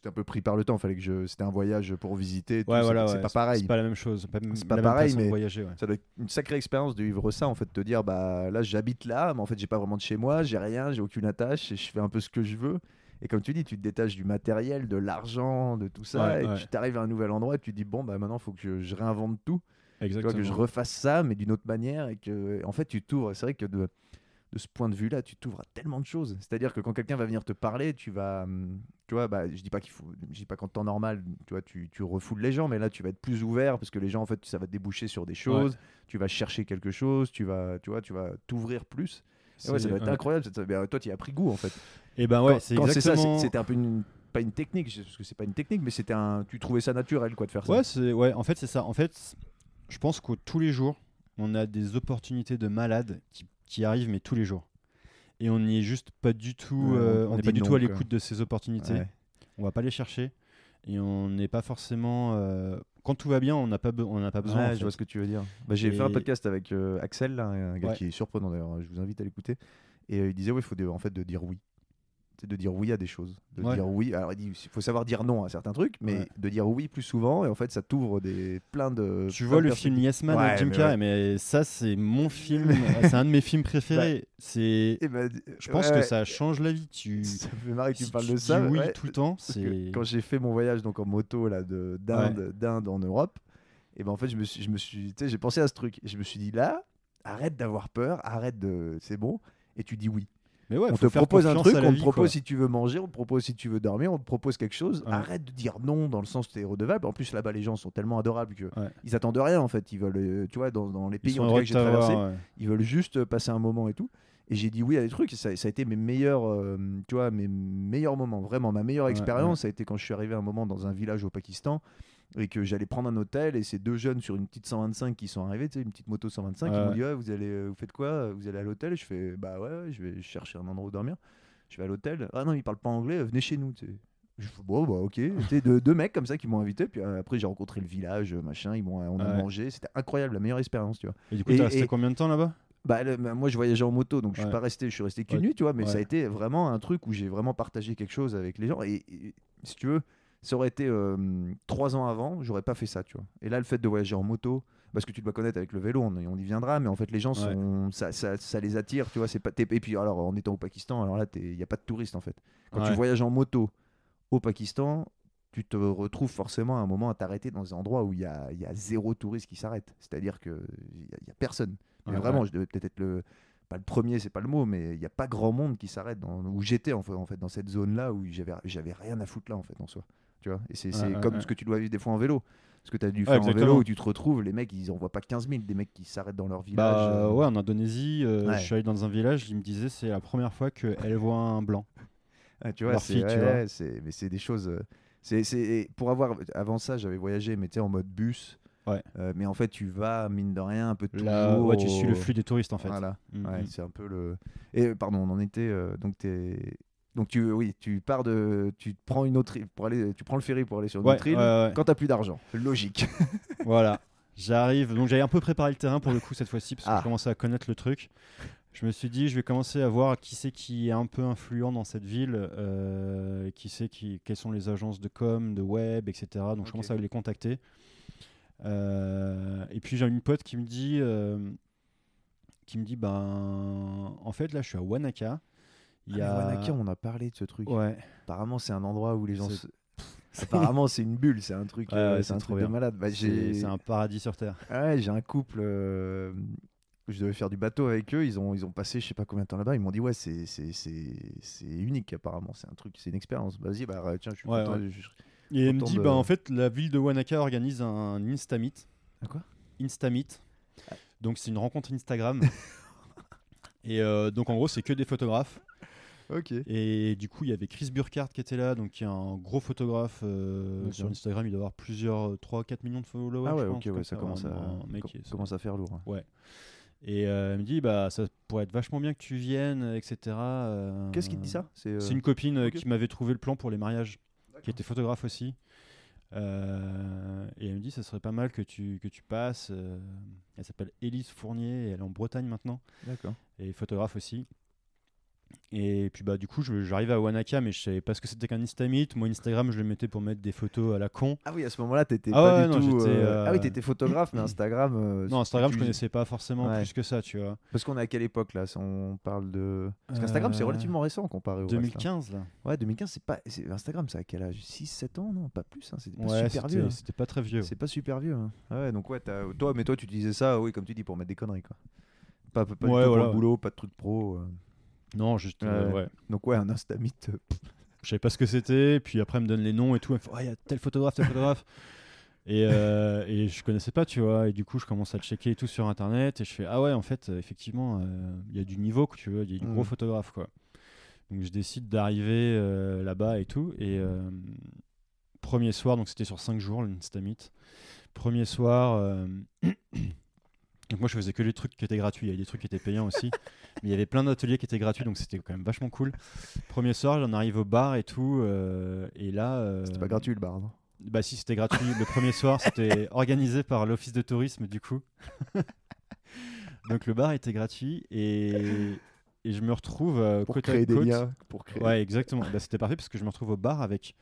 j'étais un peu pris par le temps, fallait que je, c'était un voyage pour visiter. Ouais, voilà, c'est ouais, pas pareil. C'est pas la même chose. Pas, C'est pas la même pareil, mais- voyager. ouais. Ça doit être une sacrée expérience de vivre ça, en fait, de te dire, bah là, j'habite là, mais en fait, j'ai pas vraiment de chez moi, j'ai rien, j'ai aucune attache, et je fais un peu ce que je veux. Et comme tu dis, tu te détaches du matériel, de l'argent, de tout ça, et tu t'arrives à un nouvel endroit et tu te dis, bon, bah maintenant, faut que je, je réinvente tout, tu vois, Exactement. que je refasse ça, mais d'une autre manière, et que, en fait, tu t'ouvres. C'est vrai que de, de ce point de vue-là, tu t'ouvres à tellement de choses. C'est-à-dire que quand quelqu'un va venir te parler, tu vas, hum, tu vois, bah, je dis pas qu'il faut, je dis pas qu'en temps normal, tu vois, tu, tu refoules les gens, mais là, tu vas être plus ouvert parce que les gens, en fait, ça va te déboucher sur des choses. Tu vas chercher quelque chose, tu vas, tu vois, tu vas t'ouvrir plus. Et ouais, ça doit être ouais. incroyable. ça- ben, toi, tu y as pris goût, en fait. Et ben ouais, c'est exactement. c'était un peu une, pas une technique, parce que c'est pas une technique, mais c'était un, tu trouvais ça naturel, quoi, de faire ça. Ouais, c'est ouais. En fait, c'est ça. En fait, je pense que tous les jours, on a des opportunités de malades qui, qui arrivent, mais tous les jours. Et on n'y est juste pas du tout. Euh, on n'est pas du tout à l'écoute de ces opportunités. Ouais. On va pas les chercher. Et on n'est pas forcément. euh, Quand tout va bien, on n'a pas, on n'a pas besoin. Ouais, en je vois ce que tu veux dire. Bah, j'ai fait un podcast avec euh, Axel, là, un gars Ouais. qui est surprenant d'ailleurs. Je vous invite à l'écouter. Et il disait, oui, il faut de- en fait de dire oui. C'est de dire oui à des choses. De Ouais. dire oui. Alors il faut savoir dire non à certains trucs, mais Ouais. de dire oui plus souvent. Et en fait, ça t'ouvre des plein de. Tu plein vois de le film. Yes Man Ouais, avec Jim mais Carrey, mais ça c'est mon film, c'est un de mes films préférés. c'est, Eh ben, je pense que ça change la vie. Tu, Ça fait marrer que tu si parles tu de dis ça. oui tout le temps, c'est. quand j'ai fait mon voyage donc en moto là de d'Inde d'Inde en Europe et ben en fait je me suis je me suis j'ai pensé à ce truc et je me suis dit là arrête d'avoir peur arrête de c'est bon et tu dis oui Mais ouais, on te propose un truc on te propose quoi. si tu veux manger on te propose si tu veux dormir on te propose quelque chose Ouais. arrête de dire non dans le sens que tu es redevable en plus là-bas les gens sont tellement adorables Ouais. ils attendent rien en fait ils veulent euh, tu vois dans, dans les pays en que j'ai traversé ils veulent juste euh, passer un moment et tout. Et j'ai dit oui à des trucs. Ça, ça a été mes meilleurs, euh, tu vois, mes meilleurs moments. Vraiment, ma meilleure expérience, ça a été quand je suis arrivé à un moment dans un village au Pakistan et que j'allais prendre un hôtel et ces deux jeunes sur une petite 125 qui sont arrivés, tu sais, une petite moto 125, ils m'ont dit ouais, vous allez, euh, vous faites quoi? Vous allez à l'hôtel? Je fais bah ouais, je vais chercher un endroit où dormir. Je vais à l'hôtel. Ah non, ils parlent pas anglais. Venez chez nous. tu sais. Je fais, bon bah ok. Deux, deux mecs comme ça qui m'ont invité. Puis euh, après j'ai rencontré le village, machin. Ils m'ont, on a Ouais. mangé. C'était incroyable, la meilleure expérience, tu vois. Et du coup, t'es resté et- combien de temps là-bas? Bah, le- bah, moi, je voyageais en moto, donc je suis Ouais. pas resté. Je suis resté qu'une Ouais. nuit, tu vois. Mais ça a été vraiment un truc où j'ai vraiment partagé quelque chose avec les gens. Et, et si tu veux, ça aurait été euh, trois ans avant, j'aurais pas fait ça, tu vois. Et là, le fait de voyager en moto, parce que tu dois connaître avec le vélo, on, on y viendra. Mais en fait, les gens Ouais. sont, ça, ça, ça les attire, tu vois. Pas. Et puis, alors, en étant au Pakistan, alors là, il y a pas de touristes en fait. Quand tu voyages en moto au Pakistan. Tu te retrouves forcément à un moment à t'arrêter dans des endroits où il y a, y a zéro touriste qui s'arrête. C'est-à-dire qu'il n'y a, a personne. Mais Ouais, vraiment, je devais peut-être être le pas le premier, c'est pas le mot, mais il n'y a pas grand monde qui s'arrête où j'étais en fait, en fait dans cette zone là où j'avais j'avais rien à foutre là en fait en soi. Tu vois Et c'est Ouais, comme ouais. ce que tu dois vivre des fois en vélo. Ce que tu as dû faire en vélo où tu te retrouves, les mecs, ils envoient pas 15 000, des mecs qui s'arrêtent dans leur village. Bah euh, ouais, en Indonésie, euh, je suis allé dans un village, il me disait c'est la première fois qu'elle voit un blanc. Ah, tu vois, c'est ouais, c'est- mais c'est des choses. euh, C'est pour avoir avant ça, j'avais voyagé, mais en mode bus. Ouais. Euh, mais en fait, tu vas mine de rien un peu toujours. Là, ouais, tu suis le flux des touristes en fait. Voilà. Mm, Ouais, mm. c'est un peu le. Et pardon, on en était. euh, donc t'es. Donc tu, oui, tu pars de, tu prends une autre île pour aller, tu prends le ferry pour aller sur une Ouais, autre île. ouais, ouais. Quand t'as plus d'argent, logique. Voilà. J'arrive. Donc j'avais un peu préparé le terrain pour le coup cette fois-ci parce que Ah. je commençais à connaître le truc. Je me suis dit, je vais commencer à voir qui c'est qui est un peu influent dans cette ville, euh, qui c'est qui, quelles sont les agences de com, de web, etc. Donc je commence à les contacter. Euh, et puis j'ai une pote qui me dit, euh, qui me dit, ben, en fait là, je suis à Wanaka. Il y Ah, a... Wanaka, on a parlé de ce truc. Ouais. Apparemment, c'est un endroit où les gens. Se- Apparemment, c'est une bulle, c'est un truc, Ouais, euh, c'est un truc de bien. malade. Bah, C'est un paradis sur terre. Ah ouais, j'ai un couple. euh, Je devais faire du bateau avec eux. Ils ont, ils ont passé je sais pas combien de temps là-bas. Ils m'ont dit ouais, c'est, unique apparemment. C'est un truc, c'est une expérience. Vas-y, bah tiens, je suis Ouais, content. je- Et elle me dit, de- bah, en fait, la ville de Wanaka organise un Instamit. Un quoi? Instamit. Donc, c'est une rencontre Instagram. et euh, donc, en gros, c'est que des photographes. Ok. Et du coup, il y avait Chris Burkhardt qui était là, donc qui est un gros photographe euh, sur Instagram. Il doit avoir plusieurs, 3-4 millions de followers. Ah ouais, je pense, ok, ouais, ça ça, commence à, vraiment, un mec com- qui est- commence à faire lourd. hein. Et euh, elle me dit, bah, ça pourrait être vachement bien que tu viennes, etc. euh, Qu'est-ce qui te dit ça? C'est, euh, une copine euh, qui m'avait trouvé le plan pour les mariages, qui était photographe aussi. Euh, et elle me dit, ça serait pas mal que tu, que tu passes. euh, elle s'appelle Élise Fournier, et elle est en Bretagne maintenant, D'accord. et photographe aussi. Et puis bah du coup j'arrive à Wanaka mais je savais pas ce que c'était qu'un Instamit. Moi Instagram je le mettais pour mettre des photos à la con. Ah oui, à ce moment-là, t'étais Ah pas ouais, du non, tout. j'étais, euh, Ah euh, oui, t'étais photographe, mais Instagram. euh, Non Instagram je connaissais pas forcément Ouais. plus que ça tu vois. Parce qu'on est à quelle époque là On parle de. Parce qu'Instagram, c'est Euh, relativement récent comparé au reste, hein. 2015 là. Ouais, 2015, c'est pas. Instagram, c'est à quel âge? 6-7 ans? Non, pas plus. Hein. C'était pas Ouais super vieux. hein. c'était pas très vieux. C'est pas super vieux. hein. Ah ouais, donc ouais, toi, mais toi, tu disais ça, oui, comme tu dis, pour mettre des conneries, quoi. Pas, pas, pas du Ouais, tout pour voilà, le boulot, pas de truc pro. Non juste euh, Ouais. Donc ouais, un Instamit. euh, Je savais pas ce que c'était, puis après elle me donne les noms et tout, elle me fait, Ah, il y a tel photographe, tel photographe. Et, euh, et je connaissais pas, tu vois, et du coup je commence à le checker et tout sur internet, et je fais, ah ouais, en fait, euh, effectivement, euh, il y a du niveau, quoi, tu vois, il y a du gros Mhm. photographe, quoi. Donc je décide d'arriver euh, là-bas et tout, et premier soir, donc c'était sur 5 jours, l'Instamit. Premier soir, donc moi je faisais que les trucs qui étaient gratuits, il y avait des trucs qui étaient payants aussi, mais il y avait plein d'ateliers qui étaient gratuits, donc c'était quand même vachement cool. Premier soir, j'en arrive au bar et tout, euh, et là. euh, C'était pas gratuit le bar, non? Bah si, c'était gratuit. Le premier soir, c'était organisé par l'office de tourisme, du coup. donc le bar était gratuit et, et je me retrouve euh, Pour côte à créer des liens. Pour créer... Ouais, exactement. Bah, c'était parfait parce que je me retrouve au bar avec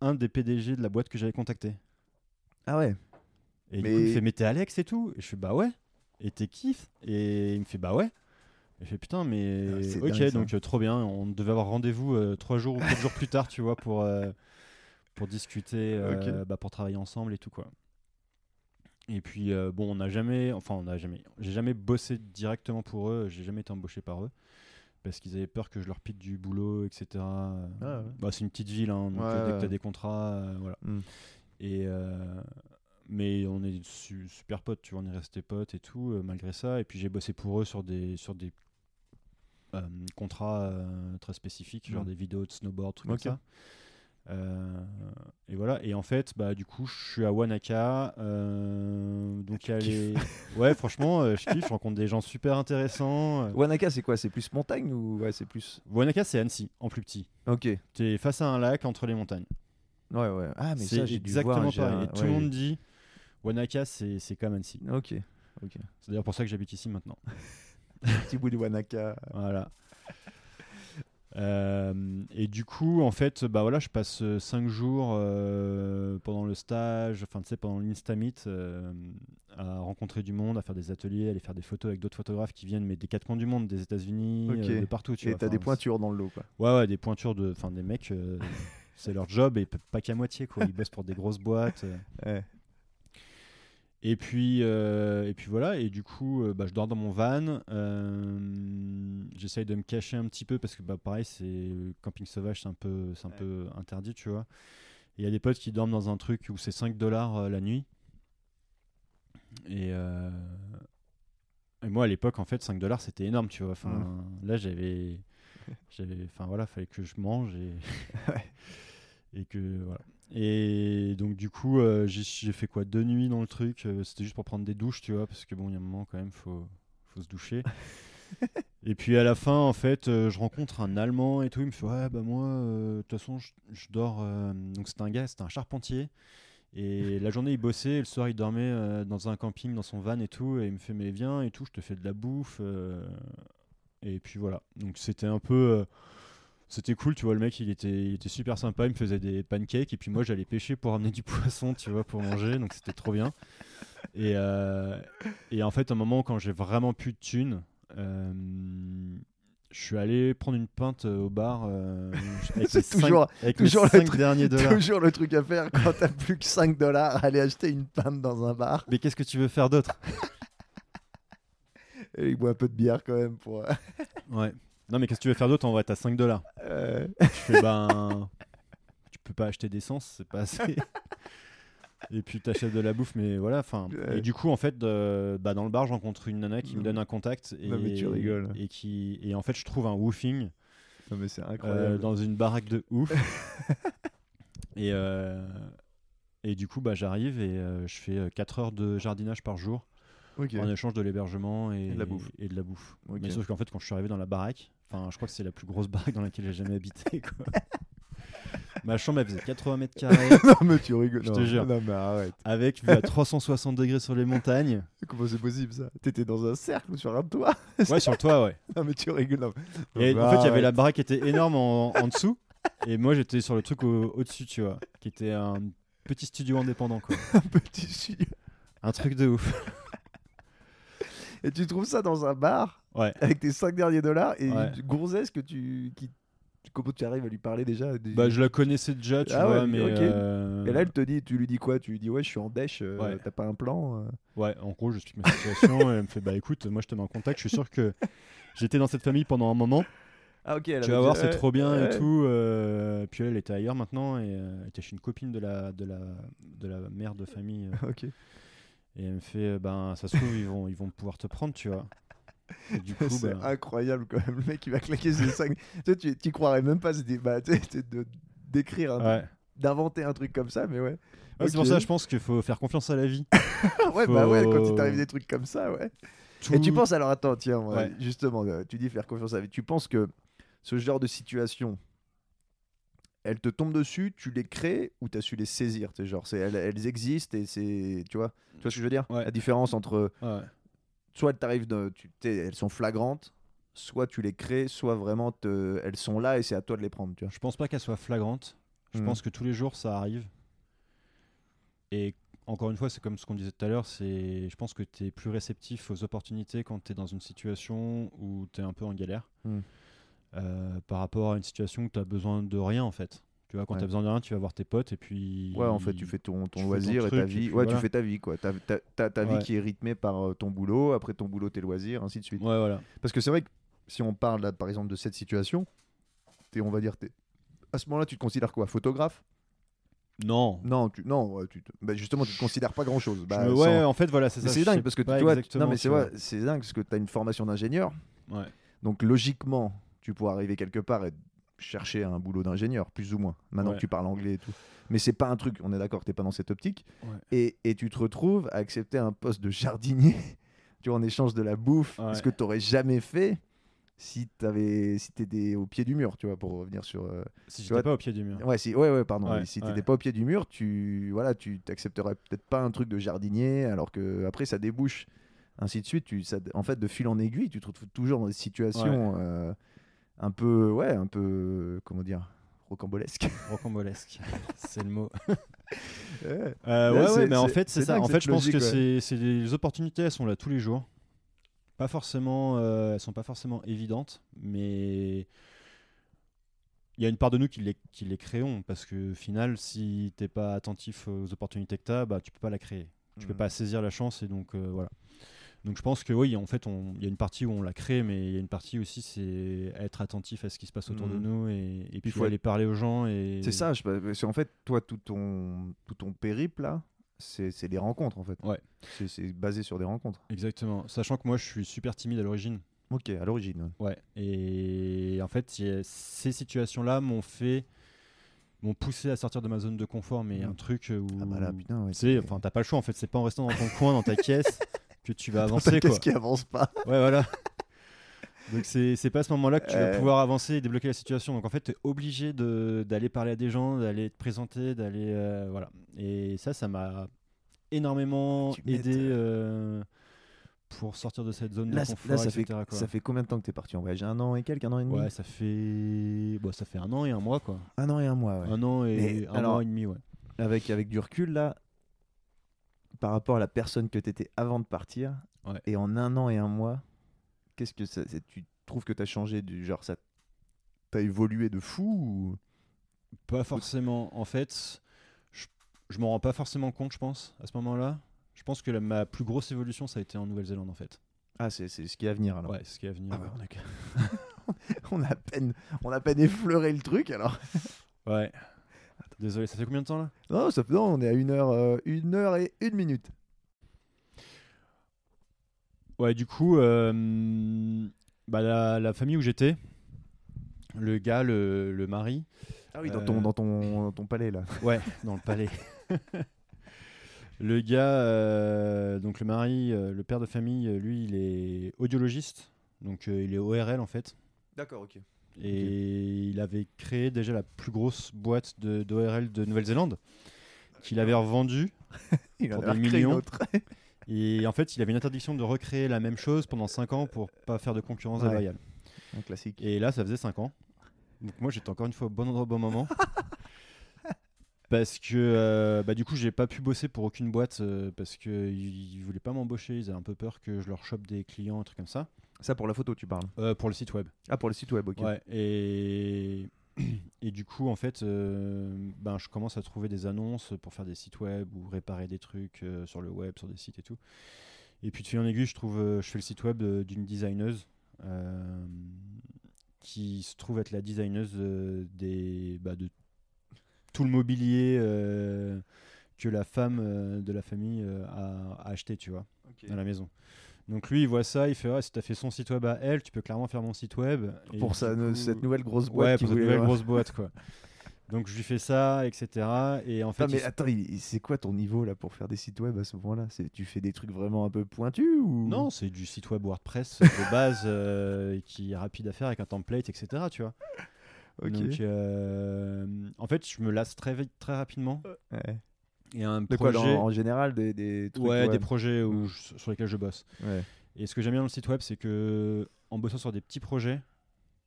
un des PDG de la boîte que j'avais contacté. Ah ouais? Et Mais- du coup, il me fait Mais t'es Alex et tout Et je fais Bah ouais. Et t'es Keith Et il me fait Bah ouais. Et je fais Putain, mais. Ah, c'est ok, dingue, donc euh, trop bien. On devait avoir rendez-vous euh, trois jours ou quatre jours plus tard, tu vois, pour, euh, pour discuter, bah, pour travailler ensemble et tout, quoi. Et puis, bon, on n'a jamais. Enfin, on n'a jamais. J'ai jamais bossé directement pour eux. J'ai jamais été embauché par eux. Parce qu'ils avaient peur que je leur pique du boulot, etc. Ah ouais. Bah, c'est une petite ville, hein, donc Ouais, dès que tu as des contrats, euh, voilà. Mm. Et euh, mais on est su- super potes, tu vois, on est resté potes et tout, euh, malgré ça. Et puis j'ai bossé pour eux sur des, sur des euh, contrats euh, très spécifiques, genre Mm. des vidéos de snowboard, trucs comme ça. Et voilà, et en fait, bah, du coup, je suis à Wanaka. donc, il y a Tu les... Ouais, franchement, je kiffe, je rencontre des gens super intéressants. Wanaka, c'est quoi? C'est plus montagne ou ouais, c'est plus. Wanaka, c'est Annecy, en plus petit. Ok. Tu es face à un lac entre les montagnes. Ouais, ouais. Ah, mais c'est dû voir. exactement pareil. Et tout le monde dit Wanaka, c'est c'est comme Annecy. Ok. Ok. C'est d'ailleurs pour ça que j'habite ici maintenant. Petit bout de Wanaka. Voilà. Euh, et du coup, en fait, bah voilà, je passe 5 jours euh, pendant le stage, enfin tu sais, pendant l'Instamit, euh, à rencontrer du monde, à faire des ateliers, à aller faire des photos avec d'autres photographes qui viennent, mais des quatre coins du monde, des États-Unis, euh, de partout. Tu Et t'as des pointures dans le lot, quoi. Ouais, ouais, des pointures de, enfin des mecs, euh, c'est leur job et pas qu'à moitié quoi. Ils bossent pour des grosses boîtes. euh. Ouais. Et puis, euh, et puis voilà, et du coup, euh, bah, je dors dans mon van. euh, J'essaye de me cacher un petit peu parce que, bah, pareil, c'est camping sauvage, c'est un peu, c'est un peu interdit, tu vois. il y a des potes qui dorment dans un truc où c'est 5 dollars la nuit. Et, et moi, à l'époque, en fait, 5 dollars, c'était énorme, tu vois. Enfin, Mm. là, j'avais. Enfin, voilà, fallait que je mange et. Et que. Voilà. Et donc, du coup, euh, j'ai fait quoi? Deux nuits dans le truc. euh, c'était juste pour prendre des douches, tu vois, parce que bon, il y a un moment, quand même, faut, faut se doucher. Et puis à la fin, en fait, euh, je rencontre un Allemand et tout. Il me fait Ouais, bah moi, de toute façon, je, je dors. Donc c'était un gars, c'était un charpentier. Et la journée, il bossait. Et le soir, il dormait dans un camping, dans son van et tout. Et il me fait Mais viens et tout, je te fais de la bouffe. Et puis voilà. Donc c'était un peu. C'était cool, tu vois. Le mec, il était, il était super sympa. Il me faisait des pancakes. Et puis moi, j'allais pêcher pour ramener du poisson, tu vois, pour manger. Donc c'était trop bien. Et, euh, et en fait, à un moment, quand j'ai vraiment plus de thunes, euh, je suis allé prendre une pinte euh, au bar euh, avec, toujours- avec toujours les le 5 truc- derniers dollars. Toujours le truc à faire quand t'as plus que 5 dollars, aller acheter une pinte dans un bar. Mais qu'est-ce que tu veux faire d'autre? Et il boit un peu de bière quand même pour. Ouais. Non, mais qu'est-ce que tu veux faire d'autre en vrai? T'as 5 dollars. euh, Je fais ben. Tu peux pas acheter d'essence, c'est pas assez. Et puis t'achètes de la bouffe, mais voilà. Enfin. Et du coup, en fait, euh, bah, dans le bar, je rencontre une nana qui me donne un contact et Non, mais tu rigoles. et qui et en fait, je trouve un woofing Non mais c'est euh, incroyable. dans une baraque de ouf. et euh, et du coup, bah, j'arrive et je fais 4 heures de jardinage par jour en échange de l'hébergement et, Et de la bouffe. et de la bouffe. Mais sauf qu'en fait, quand je suis arrivé dans la baraque, enfin, je crois que c'est la plus grosse baraque dans laquelle j'ai jamais habité. Quoi. Ma chambre, elle faisait 80 mètres carrés, non mais tu rigoles. Je te jure. Non mais arrête. avec vue à 360 degrés sur les montagnes. Comment c'est possible ça? T'étais dans un cercle ou sur un toit? Ouais, sur le toit, ouais. Non mais tu rigoles. non. Et Non, en fait, il y avait la baraque qui était énorme en, en dessous. Et moi, j'étais sur le truc au- au-dessus, tu vois, qui était un petit studio indépendant, quoi. un petit studio. Un truc de ouf. Et tu trouves ça dans un bar? Ouais. avec tes 5 derniers dollars et Ouais. une gonzesse que tu. Qui... Comment tu arrives à lui parler déjà des- Bah, je la connaissais déjà, tu Ah vois, ouais, mais. euh, Et là, elle te dit, tu lui dis quoi? Tu lui dis, ouais, je suis en dèche, euh, Ouais. t'as pas un plan euh Ouais, en gros, j'explique ma situation. et elle me fait Bah écoute, moi, je te mets en contact. Je suis sûr que j'étais dans cette famille pendant un moment. Ah, ok, elle tu vas voir, c'est trop bien ouais. et tout. puis elle, elle était ailleurs maintenant et elle était chez une copine de la, de la, de la mère de famille. Ok. et elle me fait Ben, ça se trouve, ils vont, ils vont pouvoir te prendre, tu vois. C'est bah, incroyable quand même. Le mec, il va claquer ses 5. tu sais, tu croirais même pas. C'était bah, tu d'écrire, ouais. d'inventer un truc comme ça, mais ouais. Ouais, C'est pour ça, je pense qu'il faut faire confiance à la vie. ouais, bah ouais, quand il t'arrive des trucs comme ça, ouais. Tout- Et tu penses alors, attends, tiens, Ouais. justement, euh, tu dis faire confiance à la vie. Tu penses que ce genre de situation, elles te tombent dessus, tu les crées ou t'as su les saisir tu sais, genre, elles, elles existent et c'est. Tu vois Tu vois ce que je veux dire? La différence entre. Soit elles t'arrivent de, tu, elles sont flagrantes, soit tu les crées, soit vraiment te- elles sont là et c'est à toi de les prendre, tu vois. Je pense pas qu'elle soit flagrante. Je Mhm. pense que tous les jours, ça arrive. Et encore une fois, c'est comme ce qu'on disait tout à l'heure, c'est je pense que tu es plus réceptif aux opportunités quand tu es dans une situation où tu es un peu en galère Mhm. euh, par rapport à une situation où tu as besoin de rien en fait. Tu vois, quand Ouais. tu as besoin de rien, tu vas voir tes potes et puis. Ouais, en fait, tu fais ton, ton tu fais ton loisir et ta truc, vie. Ouais, voilà. tu fais ta vie, quoi. T'as, t'as- t'as ta vie qui est rythmée par euh, ton boulot, après ton boulot, tes loisirs, ainsi de suite. Ouais, voilà. Parce que c'est vrai que si on parle, là, par exemple, de cette situation, t'es, on va dire, t'es... à ce moment-là, tu te considères quoi Photographe? Non. Non, tu, non tu te- bah, justement, tu te considères pas grand-chose. Je Bah, me- sans- Ouais, en fait, voilà, c'est ça. c'est dingue parce que tu vois, non mais c'est vrai, c'est dingue parce que tu as une formation d'ingénieur, Ouais. donc logiquement, tu pourras arriver quelque part et chercher un boulot d'ingénieur, plus ou moins. Maintenant Ouais. que tu parles anglais et tout. Mais c'est pas un truc, on est d'accord que t'es pas dans cette optique. Ouais. Et, et tu te retrouves à accepter un poste de jardinier, tu vois, en échange de la bouffe, Ouais. ce que tu n'aurais jamais fait si tu si étais au pied du mur, tu vois, pour revenir sur. euh, Si Tu j'étais pas au pied du mur. Ouais, si, ouais, ouais, pardon. Ouais, si ouais. t'étais pas au pied du mur, tu voilà, tu t'accepterais peut-être pas un truc de jardinier, alors que après ça débouche, ainsi de suite. Tu, ça, en fait, de fil en aiguille, tu te retrouves toujours dans des situations euh, un peu, ouais, un peu, comment dire, rocambolesques. Rocambolesque, c'est le mot. Ouais. Euh, ouais, mais en fait, c'est ça. En fait, je pense que c'est les opportunités, elles sont là tous les jours. Pas forcément, euh, elles sont pas forcément évidentes, mais il y a une part de nous qui les, qui les créons parce que, au final, si t'es pas attentif aux opportunités que t'as, bah, tu peux pas la créer. Tu peux Mhm. pas saisir la chance et donc euh, voilà. Donc je pense que oui, en fait, il y a une partie où on la crée, mais il y a une partie aussi, c'est être attentif à ce qui se passe autour de Mhm. nous et, et puis faut aller parler aux gens. Et... C'est ça, je- parce qu'en fait, toi, tout ton, tout ton périple, là, c'est des rencontres, en fait. Ouais. C'est- basé sur des rencontres. Exactement. Sachant que moi, je suis super timide à l'origine. Ok, à l'origine. ouais. Ouais. Et en fait, il ces situations-là m'ont fait, m'ont poussé à sortir de ma zone de confort, mais Mhm. un truc où, Ah bah là, putain, ouais. tu sais, enfin, t'as pas le choix. En fait, c'est pas en restant dans ton coin, dans ta caisse, que tu vas avancer. Qu'est-ce qui avance pas? Ouais, voilà. Donc c'est pas à ce moment-là que tu vas Euh. pouvoir avancer et débloquer la situation. Donc en fait, tu es obligé d'aller parler à des gens, d'aller te présenter, d'aller euh, voilà. Et ça, ça m'a énormément Tu aidé euh, pour sortir de cette zone Là, de confort, là, ça, fait, quoi. ça fait combien de temps que t'es parti en voyage? Un an et quelques, un an et demi? Ouais, ça fait bon, ça fait un an et un mois quoi. Un an et un mois, ouais. Un an et un alors- mois et demi, ouais. Avec, avec du recul, là, par rapport à la personne que t'étais avant de partir, Ouais. et en un an et un mois, qu'est-ce que ça, tu trouves que t'as changé du genre ça T'as évolué de fou ou... Pas forcément. En fait, je, je m'en rends pas forcément compte, je pense, à ce moment-là. Je pense que la- ma plus grosse évolution, ça a été en Nouvelle-Zélande, en fait. Ah, c'est c'est ce qui est à venir alors. Ouais, c'est ce qui est à venir. Ah bah, on, a... on, a à peine, on a à peine effleuré le truc alors. Ouais. Désolé, ça fait combien de temps là? Non, ça, non on est à une heure, euh, une heure et une minute. Ouais, du coup, euh, bah, la, la famille où j'étais, le gars, le, le mari, Ah oui, dans Euh, ton, dans ton, dans ton palais là. ouais, dans le palais. le gars, euh, donc le mari, euh, le père de famille, lui, il est audiologiste, donc euh, il est ORL en fait. D'accord, ok. Et il avait créé déjà la plus grosse boîte d'ORL de, Nouvelle-Zélande, qu'il avait revendue. Il Pour en des millions. Et en fait, il avait une interdiction de recréer la même chose pendant 5 ans pour pas faire de concurrence Ouais. déloyale. Un classique. Et là, ça faisait 5 ans. Donc moi, j'étais encore une fois au bon endroit au bon moment. parce que euh, bah, du coup, j'ai pas pu bosser pour aucune boîte euh, parce qu'ils ils voulaient pas m'embaucher. Ils avaient un peu peur que je leur chope des clients, un truc comme ça. Ça pour la photo, tu parles. Euh, pour le site web. Ah, pour le site web, ok. Ouais. Et... et du coup, en fait, euh, ben, je commence à trouver des annonces pour faire des sites web ou réparer des trucs euh, sur le web, sur des sites et tout. Et puis de fil en aiguille, je, trouve, je fais le site web d'une designeuse euh, qui se trouve être la designeuse des, bah, de tout le mobilier euh, que la femme de la famille a, a acheté, tu vois, Ok. à la maison. Donc lui, il voit ça, il fait ah, si tu as fait son site web à elle, tu peux clairement faire mon site web. Et Pour sa- coup- cette nouvelle grosse boîte. Ouais, pour cette nouvelle grosse boîte, quoi. Donc je lui fais ça, etc. Et en fait, mais il- attends, c'est quoi ton niveau là pour faire des sites web à ce moment-là? Tu fais des trucs vraiment un peu pointus ou? Non, c'est du site web WordPress de base euh, qui est rapide à faire avec un template, etc. Tu vois. Ok. Donc, euh, en fait, je me lasse très vite, très rapidement. Ouais. Et un De quoi, projet, dans- en général, des, des trucs. ouais, des projets où Mm. je- sur lesquels je bosse. Ouais. Et ce que j'aime bien dans le site web, c'est que en bossant sur des petits projets,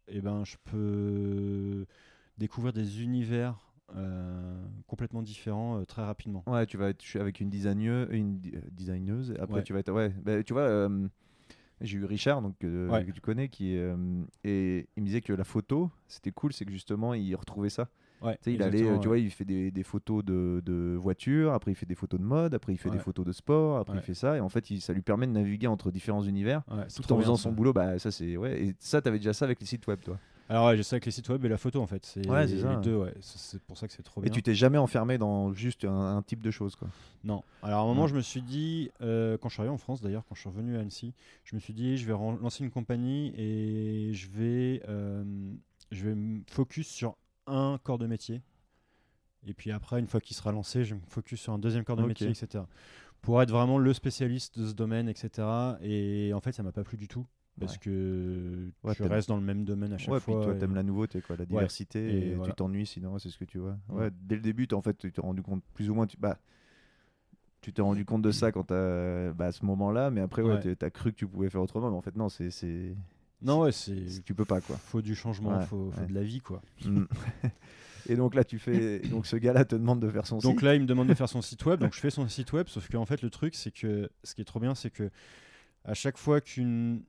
eh ben, je peux découvrir des univers euh, complètement différents euh, très rapidement. Ouais, tu vas être avec une designeuse, une di- euh, designeuse. Après, Ouais. tu vas être. Ouais, bah, tu vois, euh, j'ai eu Richard, donc Ouais. que tu connais, qui et il me disait que la photo, c'était cool, c'est que justement, il retrouvait ça. Ouais, il allait, euh, tu vois, il fait des, des photos de, de voitures, après il fait des photos de mode, après il fait des photos de sport, après il fait ça, et en fait, il- ça lui permet de naviguer entre différents univers. Tout en faisant ça. son boulot, bah ça c'est ouais. Et ça, t'avais déjà ça avec les sites web, toi. Alors ouais, j'ai ça avec les sites web et la photo en fait. C'est Ouais, les deux, ouais. C'est- pour ça que c'est trop Et bien. tu t'es jamais enfermé dans juste un, un type de choses, quoi. Non. Alors à un moment, Non. je me suis dit, euh, quand je suis arrivé en France d'ailleurs, quand je suis revenu à Annecy, je me suis dit, je vais lancer une compagnie et je vais, euh, je vais me focus sur un corps de métier. Et puis après, une fois qu'il sera lancé, je me focus sur un deuxième corps de métier, etc. Pour être vraiment le spécialiste de ce domaine, etc. Et en fait, ça m'a pas plu du tout. Parce Ouais. que Ouais, je t'aimes- reste dans le même domaine à chaque ouais, fois. puis toi, et- t'aimes la nouveauté, quoi, la diversité, et et, voilà. tu t'ennuies sinon, c'est ce que tu vois. Dès le début, en fait, tu t'es rendu compte plus ou moins, tu, bah, tu t'es rendu compte de ça quand t'as, bah, à ce moment-là, mais après, ouais, Ouais. t'es- t'as cru que tu pouvais faire autrement, mais en fait, non, c'est, Non, ouais, c'est. tu peux pas, quoi. Faut du changement, Ouais, faut, faut ouais. de la vie, quoi. Mm. et donc là, tu fais, donc ce gars-là te demande de faire son Donc site. là, il me demande de faire son site web, donc je fais son site web, sauf qu'en fait, le truc, c'est que ce qui est trop bien, c'est que à chaque fois qu'un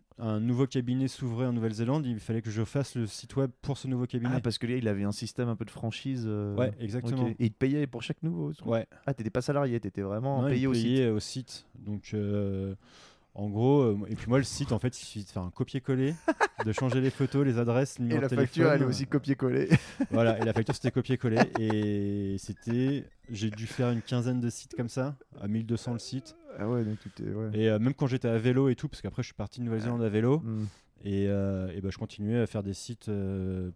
nouveau cabinet s'ouvrait en Nouvelle-Zélande, il fallait que je fasse le site web pour ce nouveau cabinet. Ah, parce que lui, il avait un système un peu de franchise. euh, ouais, exactement. Et il te payait pour chaque nouveau. Ouais, Ah, t'étais pas salarié, t'étais vraiment Non, il payé me au site. au site. Donc, euh, En gros, euh, et puis moi, le site, en fait, il suffit de faire un copier-coller, de changer les photos, les adresses, le Et numéro la de facture, téléphone. elle est aussi copier-coller. Voilà, et la facture, c'était copier-coller. Et c'était. J'ai dû faire une quinzaine de sites comme ça, à 1200 le site. ah ouais, donc tout est. Ouais. Et euh, même quand j'étais à vélo et tout, parce qu'après, je suis parti de Nouvelle-Zélande à vélo, Hmm, et, euh, et bah, je continuais à faire des sites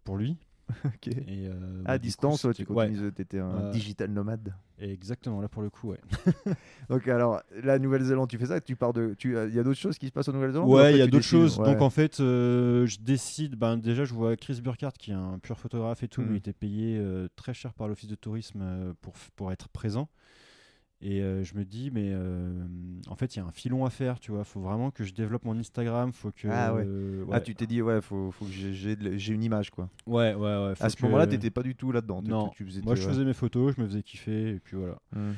pour lui. ok. Et, euh, bah, À du coup, distance, ouais, tu ouais, t'étais un Euh, digital nomade. exactement, là pour le coup, ouais. Donc alors, la Nouvelle-Zélande, tu fais ça, tu pars de, tu, il y a d'autres choses qui se passent en Nouvelle-Zélande Ouais, il y a d'autres choses. Ouais. Donc en fait, euh, je décide. Ben, déjà, je vois Chris Burkhardt, qui est un pur photographe et tout, Mm. mais il était payé euh, très cher par l'office de tourisme euh, pour, pour être présent. Et euh, je me dis, mais euh, en fait, il y a un filon à faire, tu vois. faut vraiment que je développe mon Instagram. Faut que. Ah ouais. euh, Ah, tu t'es dit, ouais, faut, faut que j'ai- une image, quoi. Ouais, ouais, ouais. À ce moment-là, t'étais pas du tout là-dedans. Non. tu faisais Moi, je faisais mes photos, je me faisais kiffer, et puis voilà. Hmm.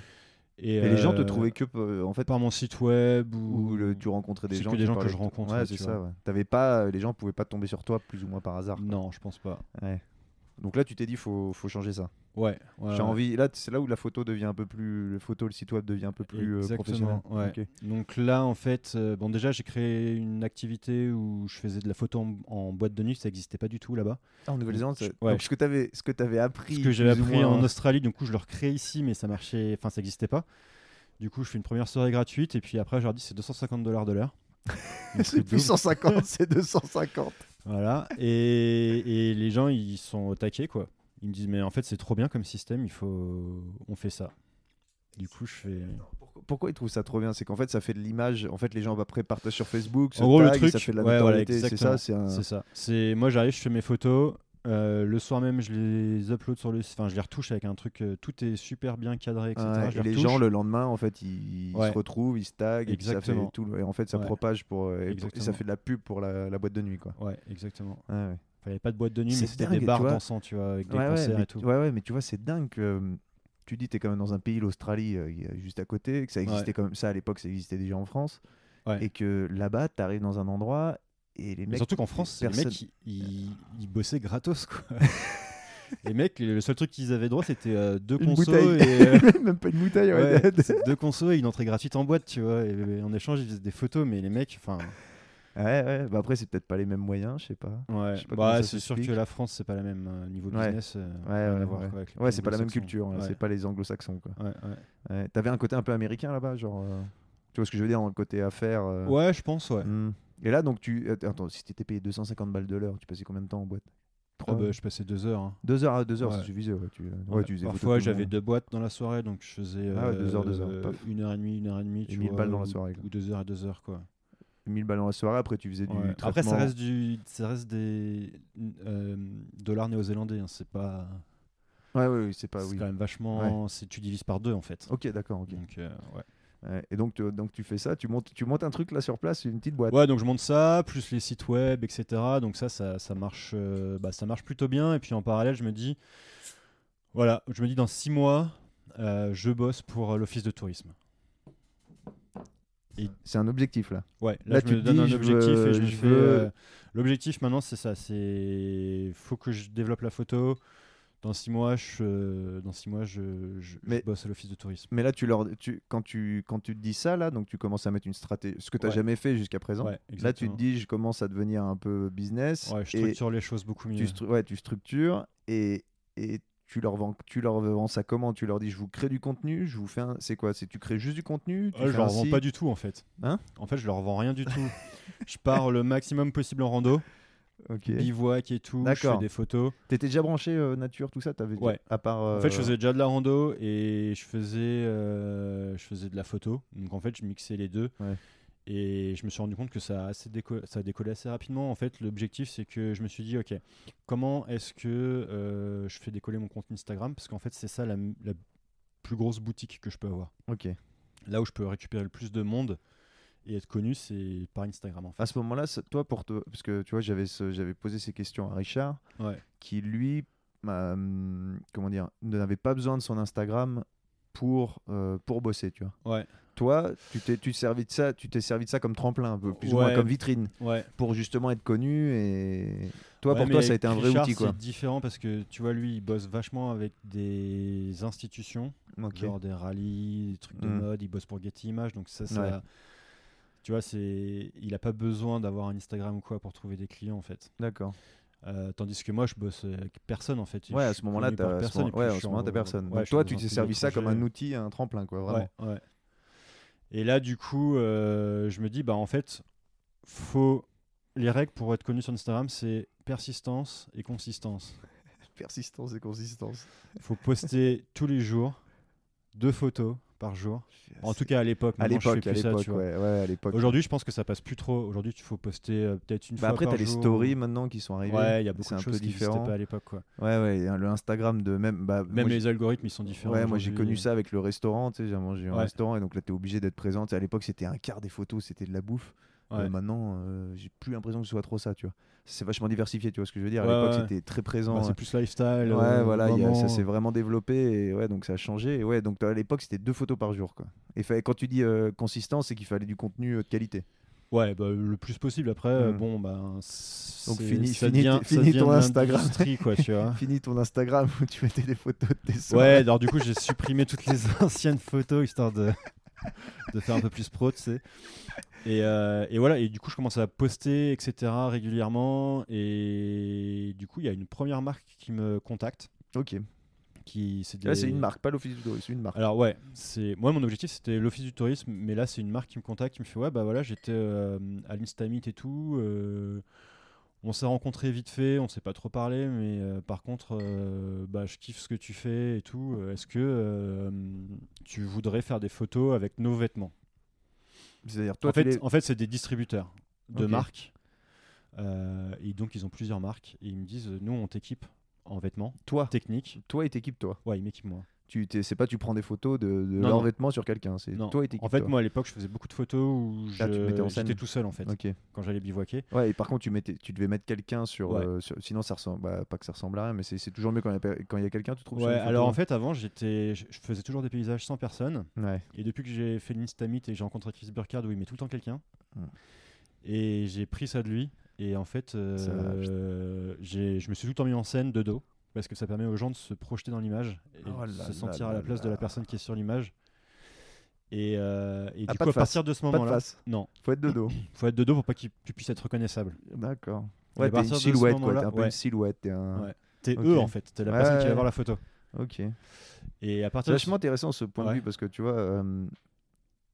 Et, les gens te euh, trouvaient que, en fait, par mon site web ou. ou le- tu rencontrais des c'est gens que des gens que je rencontrais, Ouais, c'est vois. ça. Ouais. Pas, les gens pouvaient pas tomber sur toi plus ou moins par hasard. quoi. Non, je pense pas. Ouais. Donc là, tu t'es dit, faut, faut changer ça. Ouais. ouais, J'ai ouais. envie. Là, c'est là où la photo devient un peu plus, le photo, le site web devient un peu plus euh, Exactement, professionnel. ouais. Donc là, en fait, euh, bon, déjà, j'ai créé une activité où je faisais de la photo en, en boîte de nuit, ça n'existait pas du tout là-bas. Ah, en Nouvelle-Zélande, donc ce que t'avais, ce que t'avais appris, Ce que j'avais appris moins, en Australie, du coup, je le recrée ici, mais ça marchait, enfin, ça n'existait pas. Du coup, je fais une première soirée gratuite, et puis après, je leur dis c'est 250 dollars de l'heure. C'est plus double. 150, c'est 250. Voilà. Et, et les gens, ils sont au taquet, quoi. Ils me disent, mais en fait, c'est trop bien comme système, il faut. On fait ça. Du coup, je fais. Pourquoi, pourquoi ils trouvent ça trop bien? C'est qu'en fait, ça fait de l'image. En fait, les gens après partagent sur Facebook, En gros, le truc, ça fait de la ouais, voilà, c'est ça, c'est un. Ça. Moi j'arrive, je fais mes photos. Euh, le soir même, je les upload sur le, enfin je les retouche avec un truc. euh, tout est super bien cadré, etc. Ouais, je et les retouche. gens le lendemain en fait ils, ils Ouais. se retrouvent, ils se taguent et, puis ça fait Exactement. tout et en fait ça Ouais. propage pour et, pour- et ça Exactement. fait de la pub pour la, la boîte de nuit quoi. Ouais, exactement. Ouais, ouais. Il n'y avait pas de boîte de nuit, mais c'était des tu bars dansants, tu vois, avec des concerts mais, et tout. ouais, ouais, mais tu vois c'est dingue que euh, tu dis t'es quand même dans un pays l'Australie euh, juste à côté que ça existait quand même ça à l'époque ça existait déjà en France Ouais. et que là-bas t'arrives dans un endroit et les Mais surtout qu'en France, les mecs, ils, ils- bossaient gratos, quoi. les mecs, le seul truc qu'ils avaient droit, c'était euh, deux une consos bouteille et. euh, même pas une bouteille ouais. ouais, c'est deux consos et une entrée gratuite en boîte, tu vois. Et, en échange, ils faisaient des photos, mais les mecs, enfin. ouais, ouais. Bah, après c'est peut-être pas les mêmes moyens je sais pas Ouais, pas bah, c'est sûr que la France, c'est pas la même euh, niveau Ouais. business. euh, Ouais, c'est pas la même culture Ouais. c'est pas les anglo-saxons quoi Ouais, T'avais un côté un peu américain là-bas, genre. euh, Tu vois ce que je veux dire, dans le côté affaires. Ouais, je pense, ouais. hmm. Et là, donc, tu. att- Attends, si t'étais payé 250 balles de l'heure, tu passais combien de temps en boîte? Ah bah, je passais deux heures. hein. Deux heures à deux heures, Ouais. ça suffisait. Ouais, tu, ouais, Ouais, tu Parfois, j'avais deux boîtes dans la soirée, donc je faisais Ah deux heures, deux heures, euh, paf. une heure et demie, une heure et demie. Et tu 1000 vois, balles dans la soirée, quoi. Ou deux heures et deux heures, quoi. 1000 balles dans la soirée, après tu faisais du. Traitement. Après, ça reste, du, ça reste des euh, dollars néo-zélandais. hein, C'est pas. Ouais, c'est pas. c'est Oui. quand même vachement. Tu divises par deux, en fait. Ok, d'accord, ok. Donc, euh, ouais. Ouais, Et donc, tu- donc, tu fais ça, tu montes, tu montes un truc là sur place, une petite boîte. Ouais, donc je monte ça, plus les sites web, etc. Donc ça, ça, ça marche, euh, bah, ça marche plutôt bien. Et puis en parallèle, je me dis, voilà, je me dis dans six mois, euh, je bosse pour euh, l'office de tourisme. C'est un objectif là. Ouais, là, Là, je tu me te donne dis, un je objectif veux- et je me fais. veux- euh, L'objectif maintenant, c'est ça, c'est faut que je développe la photo. Dans six mois, je, dans six mois, je, je, je Mais- bosse à l'office de tourisme. Mais là, tu leur, tu, quand, tu, quand tu te dis ça, là, donc tu commences à mettre une stratégie, ce que tu n'as Ouais. jamais fait jusqu'à présent. Ouais, là, tu te dis, je commence à devenir un peu business. Ouais, je structure les choses beaucoup mieux. tu, stru- ouais, tu structures et, et tu leur vends, tu leur vends ça comment? Tu leur dis, je vous crée du contenu, je vous fais un, c'est quoi? C'est tu crées juste du contenu? Tu Ah, je leur vends site pas du tout en fait. Hein? En fait, je leur vends rien du tout. je pars le maximum possible en rando, Ok. bivouac et tout. Je fais des photos. T'étais déjà branché euh, nature, tout ça T'avais déjà- Ouais. À part. En fait, je euh, faisais déjà de la rando et je faisais, euh, je faisais de la photo. Donc en fait, je mixais les deux. Ouais. Et je me suis rendu compte que ça a, assez déco- ça a décollé assez rapidement. En fait, l'objectif, c'est que je me suis dit, OK, comment est-ce que je fais décoller mon compte Instagram? Parce qu'en fait, c'est ça la, la plus grosse boutique que je peux avoir. Ok. Là où je peux récupérer le plus de monde et être connu, c'est par Instagram en fait. À ce moment-là, toi, pour te, parce que tu vois, j'avais, ce- j'avais posé ces questions à Richard, Ouais. qui lui, hum, comment dire, n'avait pas besoin de son Instagram pour euh, pour bosser, tu vois. Ouais. Toi, tu t'es, tu servi de ça, tu t'es servi de ça comme tremplin, un peu plus ou moins comme vitrine, Ouais. pour justement être connu et toi, pour toi, ça a été un vrai outil, quoi. C'est différent parce que tu vois, lui, il bosse vachement avec des institutions, Ok. genre des rallyes, des trucs de Mm. mode. Il bosse pour Getty Images, donc ça, ça. Tu vois, c'est, il a pas besoin d'avoir un Instagram ou quoi pour trouver des clients en fait. D'accord. Euh, tandis que moi, je bosse avec personne en fait. Ouais, Je à ce moment-là, t'as personne, ouais, à ce moment, en- t'as personne. Donc toi, tu t'es servi ça comme un outil, un tremplin, quoi, vraiment. Ouais, ouais. Et là, du coup, euh, je me dis, bah en fait, faut les règles pour être connu sur Instagram, c'est persistance et consistance. Persistance et consistance. faut poster tous les jours deux photos par jour. En tout cas, à l'époque. à l'époque, à l'époque, tu ouais, ouais, à l'époque. Aujourd'hui, je pense que ça passe plus trop. Aujourd'hui, il faut poster euh, peut-être une Bah fois après, par t'as les stories maintenant qui sont arrivées. Ouais, il y a beaucoup c'est de un peu choses qui n'existaient pas à l'époque, quoi. Ouais, ouais, et le Instagram de même. Bah, Même moi, les algorithmes, ils sont différents. Ouais, moi j'ai connu ça avec le restaurant, tu sais, j'ai mangé un Ouais. restaurant et donc là t'es obligé d'être présent. Tu À l'époque c'était un quart des photos, c'était de la bouffe. Euh, Ouais. maintenant, euh, j'ai plus l'impression que ce soit trop ça, tu vois. C'est vachement diversifié, tu vois ce que je veux dire. À Ouais, l'époque c'était très présent. Bah, euh, c'est plus lifestyle. Ouais, euh, voilà, il y a- ça s'est vraiment développé et ouais, donc ça a changé. Et ouais, donc à l'époque c'était deux photos par jour, quoi. Et quand tu dis euh, consistant, c'est qu'il fallait du contenu euh, de qualité. Ouais, bah, le plus possible. Après, euh, Mm. bon, bah. Donc fini- ça fini- devient- ton Instagram. quoi, tu vois. Fini ton Instagram où tu mettais des photos de tes Ouais, alors du coup, j'ai supprimé toutes les anciennes photos histoire de, de faire un peu plus pro, tu sais. Et, euh, et voilà, et du coup, je commence à poster, etc. régulièrement. Et du coup, il y a une première marque qui me contacte. Ok. Qui, c'est Là c'est une marque, pas l'office du tourisme, c'est une marque. Alors ouais, c'est moi mon objectif c'était l'office du tourisme, mais là c'est une marque qui me contacte, qui me fait ouais bah voilà j'étais euh, à l'Instamit et tout, euh, on s'est rencontrés vite fait, on s'est pas trop parlé, mais euh, par contre euh, bah je kiffe ce que tu fais et tout. Est-ce que euh, tu voudrais faire des photos avec nos vêtements? C'est-à-dire toi En fait les- en fait c'est des distributeurs de marques euh, et donc ils ont plusieurs marques et ils me disent nous on t'équipe en vêtements toi, techniques. toi et t'équipes toi. Ouais ils m'équipent moi. Tu c'est pas tu prends des photos de, de Non, leurs non. vêtements sur quelqu'un, c'est Non. toi et En fait, toi. moi à l'époque, je faisais beaucoup de photos où je- Ah, tu te mettais en scène. j'étais tout seul en fait Ok. quand j'allais bivouaquer. Ouais, et par contre, tu, mettais, tu devais mettre quelqu'un sur, Ouais. euh, sur- Sinon, ça ressemble. bah, pas que ça ressemble à rien, mais c'est toujours mieux quand il y a, pe- quand il y a quelqu'un, tu trouves Ouais, alors en hein. fait, avant, j'étais, je faisais toujours des paysages sans personne. Ouais. Et depuis que j'ai fait l'Instamit et j'ai rencontré Chris Burkhardt où il met tout le temps quelqu'un, Mm. et j'ai pris ça de lui. Et en fait, euh, j'ai- je me suis tout le temps mis en scène de dos parce que ça permet aux gens de se projeter dans l'image et Oh de se sentir à la place de la personne qui est sur l'image. Et, euh, et Ah, du coup, de à partir de ce de moment-là, non, Faut être de dos. faut être de dos pour pas que tu puisses être reconnaissable. D'accord. Ouais, t'es une de silhouette, quoi. T'es un peu ouais. une silhouette. T'es un... Ouais. Eux en fait, t'es la Ouais, personne qui va voir la photo. Ok. Et à C'est partir de vachement intéressant ce point de vue parce que tu vois, euh,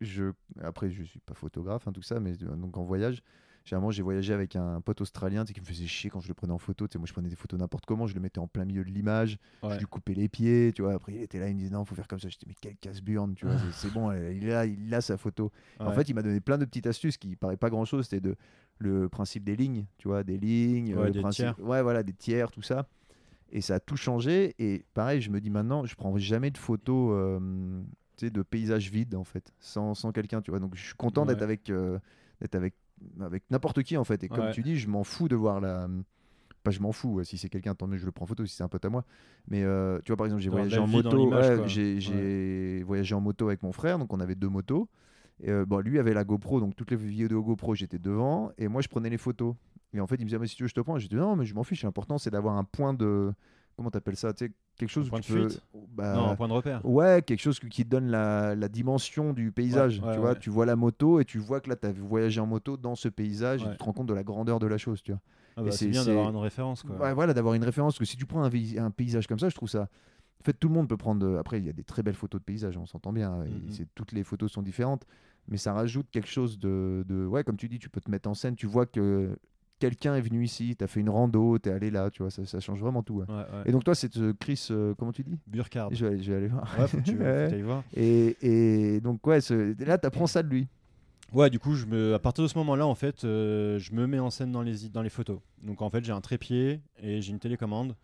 je après je suis pas photographe hein, tout ça, mais euh, donc en voyage, généralement j'ai voyagé avec un pote australien qui me faisait chier quand je le prenais en photo. Moi je prenais des photos n'importe comment, je le mettais en plein milieu de l'image, je Ouais. lui coupais les pieds, tu vois. Après il était là, il me disait non, faut faire comme ça. J'étais mais quel casse-burne, tu vois, c'est- bon, il a, il a sa photo. En fait, il m'a donné plein de petites astuces qui paraît pas grand chose. C'était de le principe des lignes, tu vois, des lignes, Ouais, le des principe, tiers. ouais, voilà, des tiers, tout ça. Et ça a tout changé. Et pareil, je me dis maintenant, je prends jamais de photos, euh, de paysages vides en fait, sans, sans quelqu'un, tu vois. Donc, je suis content d'être avec, euh, d'être avec, avec n'importe qui en fait. Et comme Ouais. tu dis, je m'en fous de voir la. Pas je m'en fous, si c'est quelqu'un, tant mieux, je le prends en photo si c'est un pote à moi. Mais euh, tu vois, par exemple, j'ai voyagé en moto. ouais, j'ai voyagé en moto avec mon frère, donc on avait deux motos. Et, euh, bon, lui avait la GoPro, donc toutes les vidéos de GoPro, j'étais devant, et moi je prenais les photos. Et en fait, il me disait, mais si tu veux, je te prends. J'étais, non, mais je m'en fiche, l'important c'est d'avoir un point de. Comment t'appelles ça tu sais, Quelque chose où point de peux- bah, Non, un point de repère. Ouais, quelque chose qui donne la, la dimension du paysage. ouais, tu vois, ouais. tu vois la moto et tu vois que là, tu as voyagé en moto dans ce paysage et tu te rends compte de la grandeur de la chose, tu vois. Ah bah, c'est- bien d'avoir une référence quoi. Ouais, voilà, d'avoir une référence. Parce que si tu prends un, un paysage comme ça, je trouve ça. En fait, tout le monde peut prendre. de- Après, il y a des très belles photos de paysage, on s'entend bien. Mhm. c'est- Toutes les photos sont différentes. Mais ça rajoute quelque chose de, de- Ouais, comme tu dis, tu peux te mettre en scène. Tu vois que quelqu'un est venu ici, tu as fait une rando, tu es allé là, tu vois, ça, ça change vraiment tout. ouais. Ouais, ouais. Et donc, toi, c'est euh, Chris, euh, comment tu dis? Burkhardt. je vais, aller, je vais aller voir. Ouais, faut que tu faut voir. Et, et donc, ouais, ce- là, tu apprends ça de lui. Ouais, du coup, je me, à partir de ce moment-là, en fait, euh, je me mets en scène dans les, dans les photos. Donc, en fait, j'ai un trépied et j'ai une télécommande.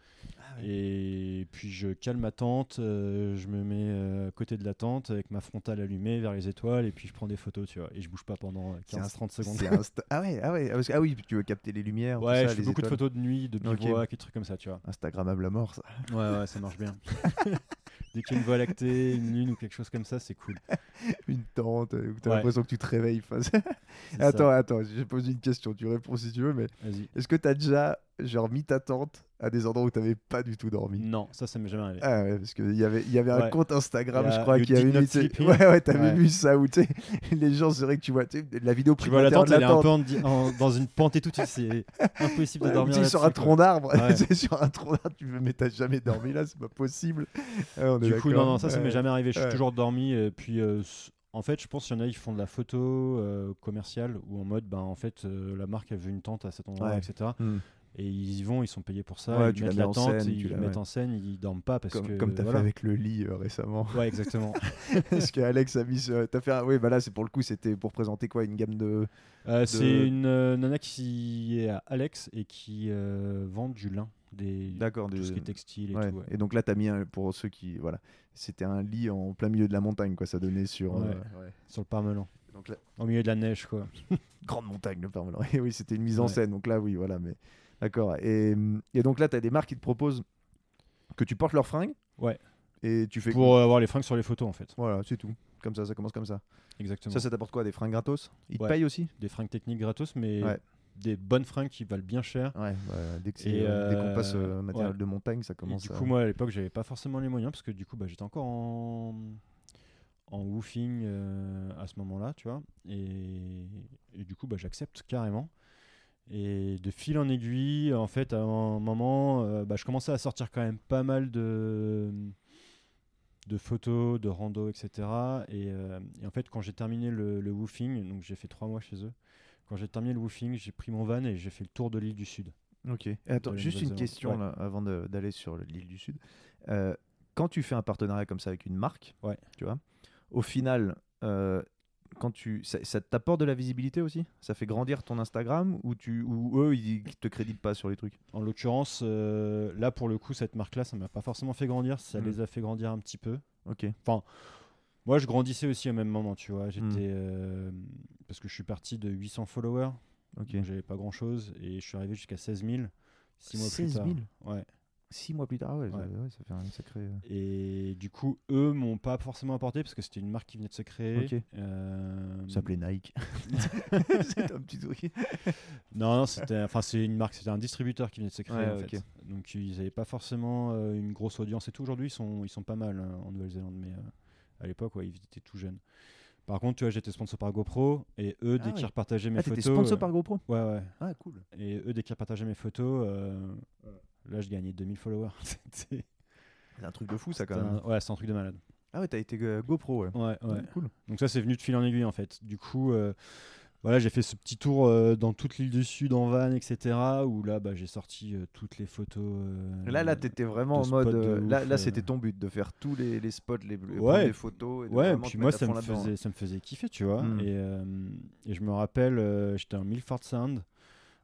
Et puis, je cale ma tente, euh, je me mets euh, à côté de la tente avec ma frontale allumée vers les étoiles et puis je prends des photos, tu vois. Et je bouge pas pendant euh, C'est un- 15-30 secondes. Insta- Ah ouais, ah ouais, ah, parce que- ah oui, tu veux capter les lumières. tout Ouais, ça, je fais les beaucoup de photos de nuit, de bivouac et des trucs comme ça, tu vois. Instagrammable à mort, ça. Ouais, ouais, ça marche bien. Dès qu'il y a une voie lactée, une lune ou quelque chose comme ça, c'est cool. Une tente, euh, où t'as Ouais. l'impression que tu te réveilles. Attends, ça. attends, j'ai posé une question, tu réponds si tu veux, mais Vas-y. est-ce que t'as déjà genre mis ta tente à des endroits où t'avais pas du tout dormi Non, ça, ça m'est jamais arrivé. Ah ouais, parce qu'il y avait, y avait un Ouais. compte Instagram, a je crois, qui avait mis. Ouais, ouais, t'avais vu ça où les gens, c'est vrai que tu vois la vidéo Tu vois, la tente, elle est un tente. peu en di- en- dans une pente et tout, c'est impossible de dormir tu sur un tronc d'arbre, sur un tronc d'arbre, tu veux, mais t'as jamais dormi là, c'est pas possible. Est Du coup, non, non, ça, ça m'est jamais arrivé. Je suis toujours dormi. Et puis, euh, en fait, je pense qu'il y en a, ils font de la photo euh, commerciale ou en mode, ben, en fait, euh, la marque a vu une tente à cet endroit, Ouais. etc. Et ils y vont, ils sont payés pour ça. Ouais, ils tu la mettent mets la en tente, scène, ils tu la- la mettent ouais. en scène, ils dorment pas parce Comme, que. comme t'as voilà. fait avec le lit euh, récemment. Ouais, exactement. Parce qu'Alex a mis. T'as fait un- Oui, bah là, c'est pour le coup, c'était pour présenter quoi Une gamme de. Euh, C'est une euh, nana qui est à Alex et qui euh, vend du lin, des, D'accord, tout ce qui est textile et Ouais. tout. ouais. Et donc là, t'as mis un, pour ceux qui. Voilà. C'était un lit en plein milieu de la montagne, quoi. Ça donnait sur. Ouais. euh, ouais. Sur le parmelan. Donc là, Au milieu de la neige, quoi. grande montagne, le Parmelan. Et oui, c'était une mise en scène. Donc là, oui, voilà. Mais d'accord. Et, et donc là, tu as des marques qui te proposent que tu portes leurs fringues. Ouais. Et tu fais. Pour euh, avoir les fringues sur les photos, en fait. Voilà, c'est tout. Comme ça, ça commence comme ça. Exactement. Ça, ça t'apporte quoi Des fringues gratos? Ils te payent aussi? Des fringues techniques gratos, mais Ouais. des bonnes fringues qui valent bien cher. Ouais. bah, dès euh, dès qu'on euh, passe euh, matériel ouais. de montagne, ça Et commence. du à- coup, moi, à l'époque, j'avais pas forcément les moyens parce que du coup, bah, j'étais encore en, en woofing euh, à ce moment-là, tu vois. Et, et du coup, bah, j'accepte carrément. Et de fil en aiguille, en fait, à un moment, euh, bah, je commençais à sortir quand même pas mal de, de photos, de rando, etc. Et, euh, et en fait, quand j'ai terminé le, le woofing, donc j'ai fait trois mois chez eux, quand j'ai terminé le woofing, j'ai pris mon van et j'ai fait le tour de l'île du Sud. Ok. Et attends, juste une question Ouais. là, avant d'aller sur l'île du Sud. Euh, quand tu fais un partenariat comme ça avec une marque, Ouais. tu vois, au final, quand tu, ça, ça t'apporte de la visibilité aussi? Ça fait grandir ton Instagram ou, tu, ou eux, ils te créditent pas sur les trucs? En l'occurrence, euh, là pour le coup, cette marque-là, ça m'a pas forcément fait grandir, ça Mm. les a fait grandir un petit peu. Ok. Moi, je grandissais aussi au même moment, tu vois. J'étais Mm. euh, parce que je suis parti de 800 followers, Ok. donc j'avais pas grand-chose, et je suis arrivé jusqu'à 16 000. Six mois 16 plus 000? tard. Ouais. Six mois plus tard, ouais, Ouais. Ça, ouais, ça fait un sacré. euh, Et du coup, eux m'ont pas forcément apporté parce que c'était une marque qui venait de se créer. Ok. Euh, Ça s'appelait Nike. c'est un petit truc. Non, non, c'était, enfin, c'est une marque, c'était un distributeur qui venait de se créer en fait. Donc ils n'avaient pas forcément euh, une grosse audience et tout. Aujourd'hui, ils sont, ils sont pas mal hein, en Nouvelle-Zélande, mais euh, à l'époque, ils étaient tout jeunes. Par contre, tu vois, j'étais sponsor par GoPro et eux, dès Ah qu'ils ouais. repartageaient mes Ah, t'étais photos, sponsor euh, par GoPro ouais, ouais. Ah, cool. Et eux, dès qu'ils repartageaient mes photos, euh, là, je gagnais 2000 followers. C'était- C'est un truc de fou, ça, quand même. un- Ouais, c'est un truc de malade. Ah ouais, t'as été euh, GoPro, ouais. Ouais, ouais. Cool. Donc ça, c'est venu de fil en aiguille en fait. Du coup, euh, voilà, j'ai fait ce petit tour euh, dans toute l'île du Sud en van, etc. Où là, bah, j'ai sorti toutes les photos. Là, là, t'étais vraiment en mode. là, là c'était ton but de faire tous les, les spots, les, les Ouais. des photos. Et de Ouais, vraiment puis moi, ça me, faisait, ça me faisait kiffer, tu vois. Mm. Et, et je me rappelle, j'étais en Milford Sound.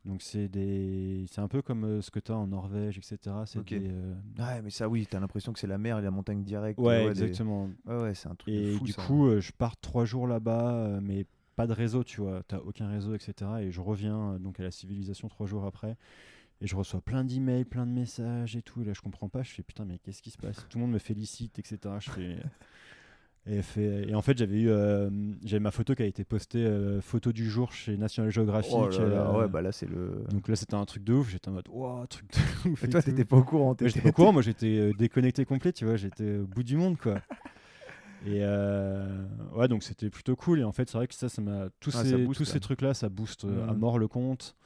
Donc c'est des, c'est un peu comme euh, ce que tu as en Norvège, etc. C'est Ok. des, euh, Ouais, mais ça, oui, t'as l'impression que c'est la mer et la montagne directe. Ouais, des- exactement. Ouais, ouais, c'est un truc de Et fou. du ça. coup, euh, je pars trois jours là-bas, euh, mais pas de réseau, tu vois. T'as aucun réseau, etc. Et je reviens euh, donc à la civilisation trois jours après. Et je reçois plein d'emails, plein de messages et tout. Et là, je comprends pas. Je fais putain, mais qu'est-ce qui se passe? Tout le monde me félicite, etc. Je fais. Et, elle fait- et en fait, j'avais eu euh, j'avais ma photo qui a été postée, euh, photo du jour chez National Geographic. Oh là là, euh, ouais, bah là, c'est le. Donc là, c'était un truc de ouf. J'étais en mode, wow, truc de ouf. Et et toi, t'étais pas au courant. J'étais pas au courant, moi j'étais déconnecté complet, tu vois, j'étais au bout du monde quoi. Et ouais, donc c'était plutôt cool. Et en fait, c'est vrai que ça, ça m'a tous Ah, ces, booste, tous ouais. ces trucs-là, ça booste à Mhm. mort le compte